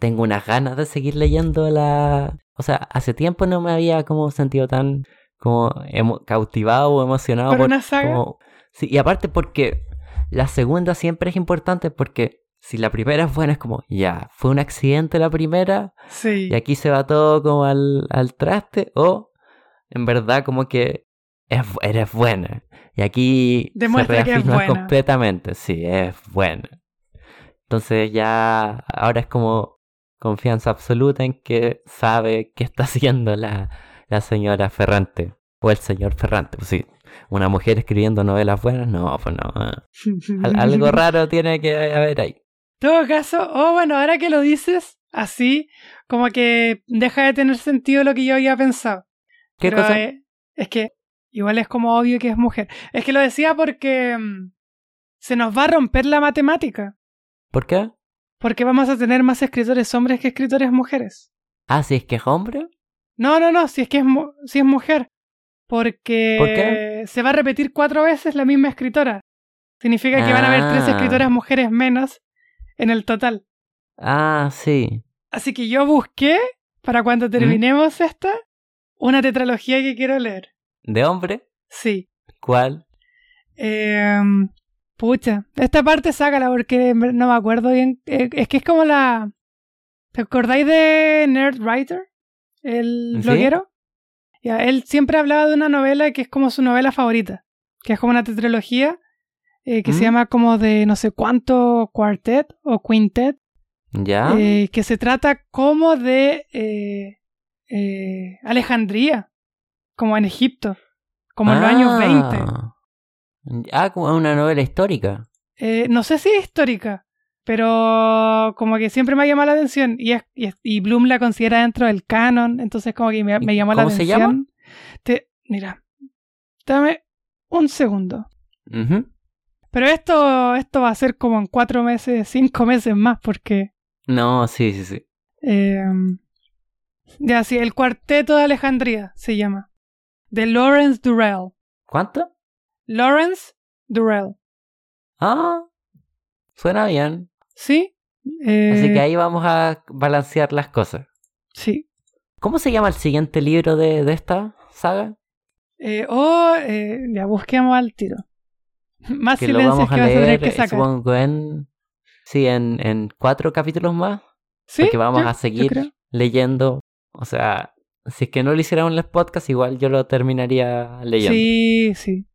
Speaker 1: Tengo unas ganas de seguir leyendo la... O sea, hace tiempo no me había como sentido tan como emo- cautivado o emocionado
Speaker 2: ¿Por
Speaker 1: por
Speaker 2: una saga?
Speaker 1: como- Sí, y aparte porque la segunda siempre es importante porque si la primera es buena es como, ya, fue un accidente la primera
Speaker 2: Sí.
Speaker 1: y aquí se va todo como al, al traste o en verdad como que es, eres buena. Y aquí
Speaker 2: Demuestra
Speaker 1: se
Speaker 2: que es
Speaker 1: reafirma
Speaker 2: buena.
Speaker 1: completamente, sí, es buena. Entonces ya ahora es como confianza absoluta en que sabe qué está haciendo la, la señora Ferrante. O el señor Ferrante, pues sí. Una mujer escribiendo novelas buenas, no, pues no. Al- algo raro tiene que haber ahí.
Speaker 2: todo caso, oh, bueno, ahora que lo dices así, como que deja de tener sentido lo que yo había pensado.
Speaker 1: ¿Qué
Speaker 2: Pero,
Speaker 1: cosa?
Speaker 2: eh, es que igual es como obvio que es mujer. Es que lo decía porque mm, se nos va a romper la matemática.
Speaker 1: ¿Por qué?
Speaker 2: Porque vamos a tener más escritores hombres que escritores mujeres.
Speaker 1: Ah, si es que es hombre.
Speaker 2: No, no, no, si es que es, si es mujer. Porque
Speaker 1: ¿Por qué?
Speaker 2: se va a repetir cuatro veces la misma escritora. Significa que van a haber tres
Speaker 1: Ah.
Speaker 2: escritoras mujeres menos en el total.
Speaker 1: Ah, sí.
Speaker 2: Así que yo busqué, para
Speaker 1: ¿Mm?
Speaker 2: cuando terminemos esta, una tetralogía que quiero leer.
Speaker 1: ¿De hombre?
Speaker 2: Sí.
Speaker 1: ¿Cuál?
Speaker 2: Eh, pucha, esta parte sácala porque no me acuerdo bien. Eh, es que es como la... ¿Te acordáis de Nerd Writer? El
Speaker 1: ¿Sí?
Speaker 2: bloguero. Ya, él siempre hablaba de una novela que es como su novela favorita. Que es como una tetralogía eh, que se
Speaker 1: ¿Mm?
Speaker 2: llama como de no sé cuánto quartet o quintet.
Speaker 1: ¿Ya?
Speaker 2: eh, que se trata como de eh, Alejandría, como en Egipto, como en los años 20.
Speaker 1: Ah. Ah, como una novela histórica.
Speaker 2: No sé si es histórica, pero como que siempre me ha llamado la atención y, es- y, es- y Bloom la considera dentro del canon, entonces como que me, me llamó la
Speaker 1: ¿Cómo se
Speaker 2: atención.
Speaker 1: llama?
Speaker 2: Te- mira, dame un segundo. Pero esto, esto va a ser como en cuatro meses, cinco meses más, porque
Speaker 1: No, sí, sí, sí.
Speaker 2: Eh, ya, sí, el Cuarteto de Alejandría se llama. De Lawrence Durrell.
Speaker 1: ¿Cuánto?
Speaker 2: Lawrence Durrell.
Speaker 1: Ah, suena bien.
Speaker 2: ¿Sí? Eh,
Speaker 1: Así que ahí vamos a balancear las cosas.
Speaker 2: Sí.
Speaker 1: ¿Cómo se llama el siguiente libro de, de esta saga?
Speaker 2: Eh, oh, eh, ya busquemos al tiro. Más
Speaker 1: Que lo
Speaker 2: silencios
Speaker 1: vamos a
Speaker 2: que vas a tener
Speaker 1: leer,
Speaker 2: que
Speaker 1: eh,
Speaker 2: sacar.
Speaker 1: supongo, en... Sí, en, en cuatro capítulos más.
Speaker 2: ¿Sí?
Speaker 1: Porque vamos
Speaker 2: yo-
Speaker 1: a seguir leyendo. O sea, si es que no lo hiciéramos en el podcast, igual yo lo terminaría leyendo.
Speaker 2: Sí, sí.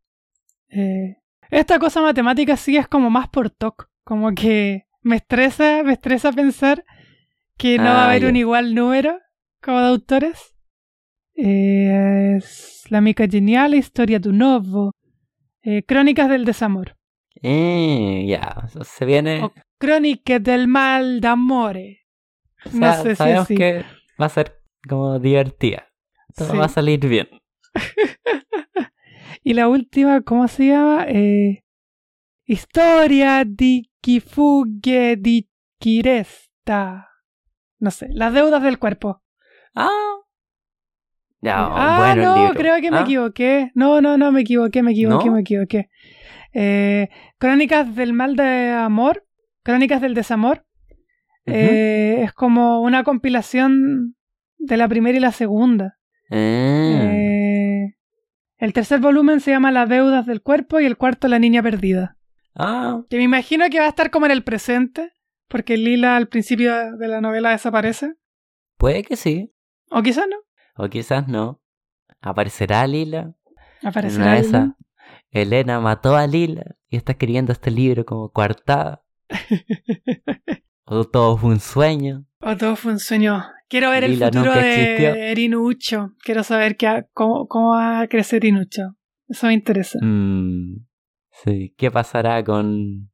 Speaker 2: Eh, esta cosa matemática sí es como más por TOC. Como que me estresa, me estresa pensar que no va a
Speaker 1: Ah,
Speaker 2: haber un igual número como de autores. Eh, es La mica genial, Historia de un novo, eh, Crónicas del desamor,
Speaker 1: Eh, ya, se viene.
Speaker 2: o Crónicas del mal d'amore.
Speaker 1: o sea,
Speaker 2: no sé si
Speaker 1: sabemos
Speaker 2: así.
Speaker 1: que va a ser como divertida. Todo
Speaker 2: Sí.
Speaker 1: va a salir bien.
Speaker 2: Y la última, ¿cómo se llama? Eh, Historia di chi fugge di chi resta. No sé, las deudas del cuerpo.
Speaker 1: Ah.
Speaker 2: Ah,
Speaker 1: bueno
Speaker 2: no,
Speaker 1: el libro.
Speaker 2: creo que me
Speaker 1: ¿Ah?
Speaker 2: equivoqué. No, no, no, me equivoqué, me equivoqué,
Speaker 1: ¿No?
Speaker 2: me equivoqué. Eh, Crónicas del mal de amor, Crónicas del desamor. Eh, es como una compilación de la primera y la segunda.
Speaker 1: Ah.
Speaker 2: Eh, el tercer volumen se llama Las deudas del cuerpo y el cuarto La niña perdida.
Speaker 1: Ah,
Speaker 2: Que me imagino que va a estar como en el presente, porque Lila al principio de la novela desaparece.
Speaker 1: puede que sí.
Speaker 2: O quizás no.
Speaker 1: O quizás no. Aparecerá Lila. En
Speaker 2: Aparecerá
Speaker 1: una de
Speaker 2: Lila.
Speaker 1: Elena mató a Lila y está escribiendo este libro como coartada. o todo fue un sueño.
Speaker 2: O todo fue un sueño. Quiero ver
Speaker 1: Lila
Speaker 2: el futuro de Erinucho. Quiero saber qué, cómo, cómo va a crecer Erinucho. Eso me interesa.
Speaker 1: Mm, sí, ¿qué pasará con,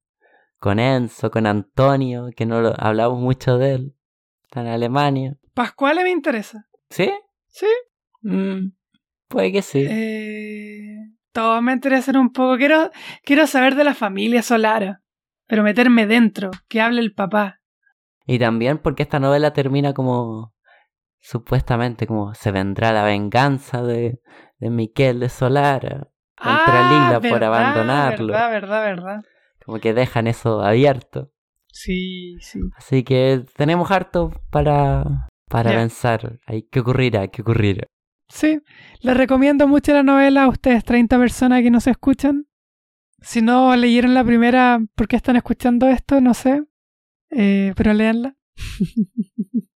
Speaker 1: con Enzo, con Antonio? Que no lo, hablamos mucho de él. Está en Alemania.
Speaker 2: Pascuale me interesa.
Speaker 1: ¿Sí?
Speaker 2: Sí.
Speaker 1: Mm, puede que sí.
Speaker 2: Eh, todo me interesa un poco. Quiero, quiero saber de la familia Solara. Pero meterme dentro. Que hable el papá.
Speaker 1: Y también porque esta novela termina como supuestamente como se vendrá la venganza de, de Miquel de Solara contra Lila por abandonarlo.
Speaker 2: Verdad, verdad, verdad.
Speaker 1: Como que dejan eso abierto.
Speaker 2: Sí, sí.
Speaker 1: Así que tenemos harto para, para
Speaker 2: Ya.
Speaker 1: pensar. Ahí, ¿Qué ocurrirá? ¿Qué ocurrirá?
Speaker 2: Sí, les recomiendo mucho la novela a ustedes, 30 personas que nos escuchan. Si no leyeron la primera, ¿por qué están escuchando esto? No sé. Eh, pero léanla.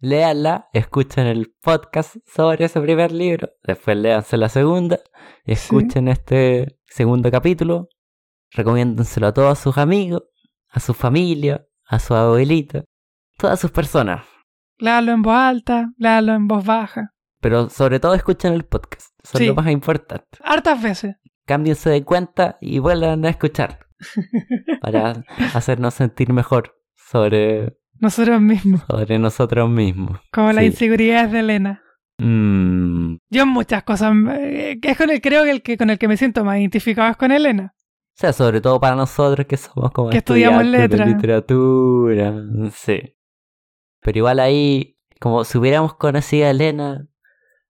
Speaker 1: Léanla, escuchen el podcast sobre ese primer libro, después léanse la segunda, escuchen este segundo capítulo, recomiéndenselo a todos sus amigos, a su familia, a su abuelita, todas sus personas,
Speaker 2: Léalo en voz alta, léalo en voz baja.
Speaker 1: Pero sobre todo escuchen el podcast. Eso es lo más importante.
Speaker 2: Hartas veces.
Speaker 1: Cámbiense de cuenta y vuelvan a escuchar. Para hacernos sentir mejor sobre,
Speaker 2: Nosotros mismos.
Speaker 1: sobre nosotros mismos.
Speaker 2: Como la
Speaker 1: Sí.
Speaker 2: inseguridad de Elena.
Speaker 1: Mm,
Speaker 2: Yo en muchas cosas. eh, es con el, creo que el que con el que me siento más identificado es con Elena.
Speaker 1: o sea, sobre todo para nosotros que somos como
Speaker 2: Que estudiamos letras.
Speaker 1: literatura. Sí. Pero igual ahí, como si hubiéramos conocido a Elena,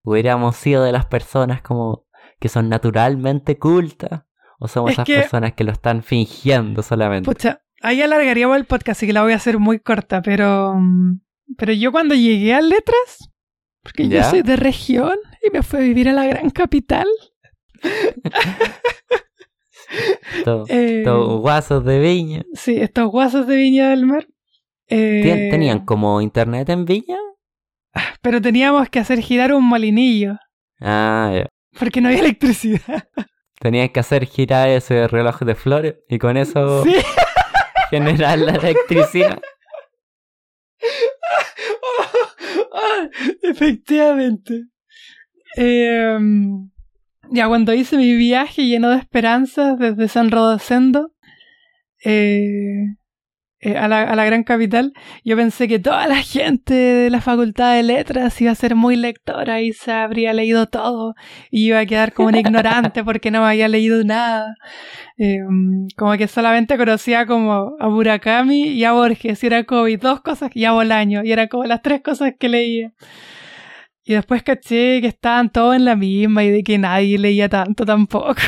Speaker 1: hubiéramos sido de las personas como que son naturalmente cultas. O somos
Speaker 2: Es
Speaker 1: esas
Speaker 2: que-
Speaker 1: personas que lo están fingiendo solamente.
Speaker 2: Pucha, ahí alargaríamos el podcast, así que la voy a hacer muy corta, pero. mm, Pero yo cuando llegué a letras, porque yo soy de región y me fui a vivir a la gran capital.
Speaker 1: Todo-
Speaker 2: eh,
Speaker 1: Estos guasos de viña.
Speaker 2: Sí, estos guasos de Viña del Mar. eh,
Speaker 1: ¿Tenían como internet en viña?
Speaker 2: Pero teníamos que hacer girar un molinillo,
Speaker 1: Ah, ya.
Speaker 2: porque no había electricidad.
Speaker 1: Tenían que hacer girar ese reloj de flores y con eso
Speaker 2: Sí.
Speaker 1: Generar la electricidad.
Speaker 2: Efectivamente. Eh, ya cuando hice mi viaje lleno de esperanzas desde San Rodosendo eh, eh, a, la, a la gran capital, yo pensé que toda la gente de la Facultad de Letras iba a ser muy lectora y se habría leído todo y iba a quedar como un ignorante porque no me había leído nada. Eh, como que solamente conocía como a Murakami y a Borges y era como y dos cosas y a Bolaño y eran como las tres cosas que leía. Y después caché que estaban todos en la misma y de que nadie leía tanto tampoco.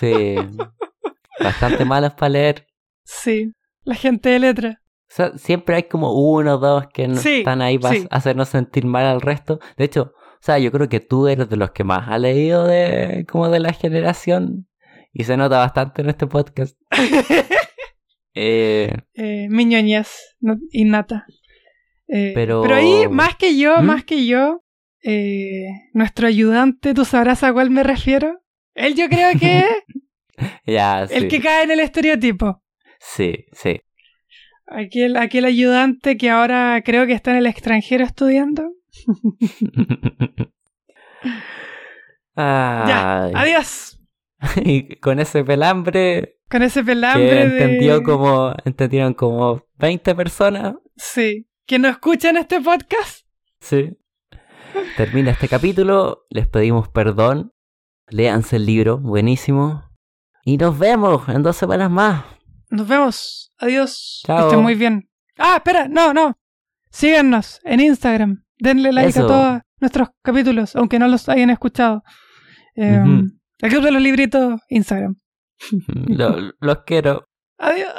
Speaker 1: Sí. Bastante malos para leer.
Speaker 2: sí, la gente de letra.
Speaker 1: O sea, siempre hay como uno o dos que no
Speaker 2: Sí,
Speaker 1: están ahí para
Speaker 2: sí.
Speaker 1: hacernos sentir mal al resto. De hecho, o sea, yo creo que tú eres de los que más ha leído de como de la generación. Y se nota bastante en este podcast. Eh,
Speaker 2: eh, mi ñoñez innata. Eh,
Speaker 1: Pero-
Speaker 2: ahí, más que yo,
Speaker 1: ¿Mm?
Speaker 2: más que yo, eh, nuestro ayudante, ¿tú sabrás a cuál me refiero? Él yo creo que es
Speaker 1: ya, sí.
Speaker 2: el que cae en el estereotipo.
Speaker 1: Sí, sí.
Speaker 2: Aquel, aquel ayudante que ahora creo que está en el extranjero estudiando. Ya, adiós.
Speaker 1: Y con ese pelambre
Speaker 2: Con ese
Speaker 1: que
Speaker 2: pelambre
Speaker 1: entendió
Speaker 2: de...
Speaker 1: como, entendieron como 20 personas.
Speaker 2: Sí. Que no escuchan este podcast.
Speaker 1: Sí. Termina este capítulo. Les pedimos perdón. Léanse el libro, buenísimo. Y nos vemos en dos semanas más.
Speaker 2: Nos vemos. Adiós. Que estén muy bien. Ah, espera, no, no. Síganos en Instagram. Denle like
Speaker 1: Eso.
Speaker 2: a todos nuestros capítulos, aunque no los hayan escuchado. Eh,
Speaker 1: Ujú.
Speaker 2: El Club de los Libritos, Instagram.
Speaker 1: Lo- los quiero.
Speaker 2: Adiós.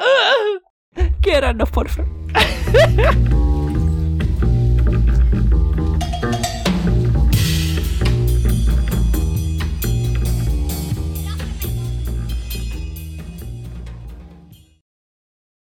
Speaker 1: Quiéranos, por favor.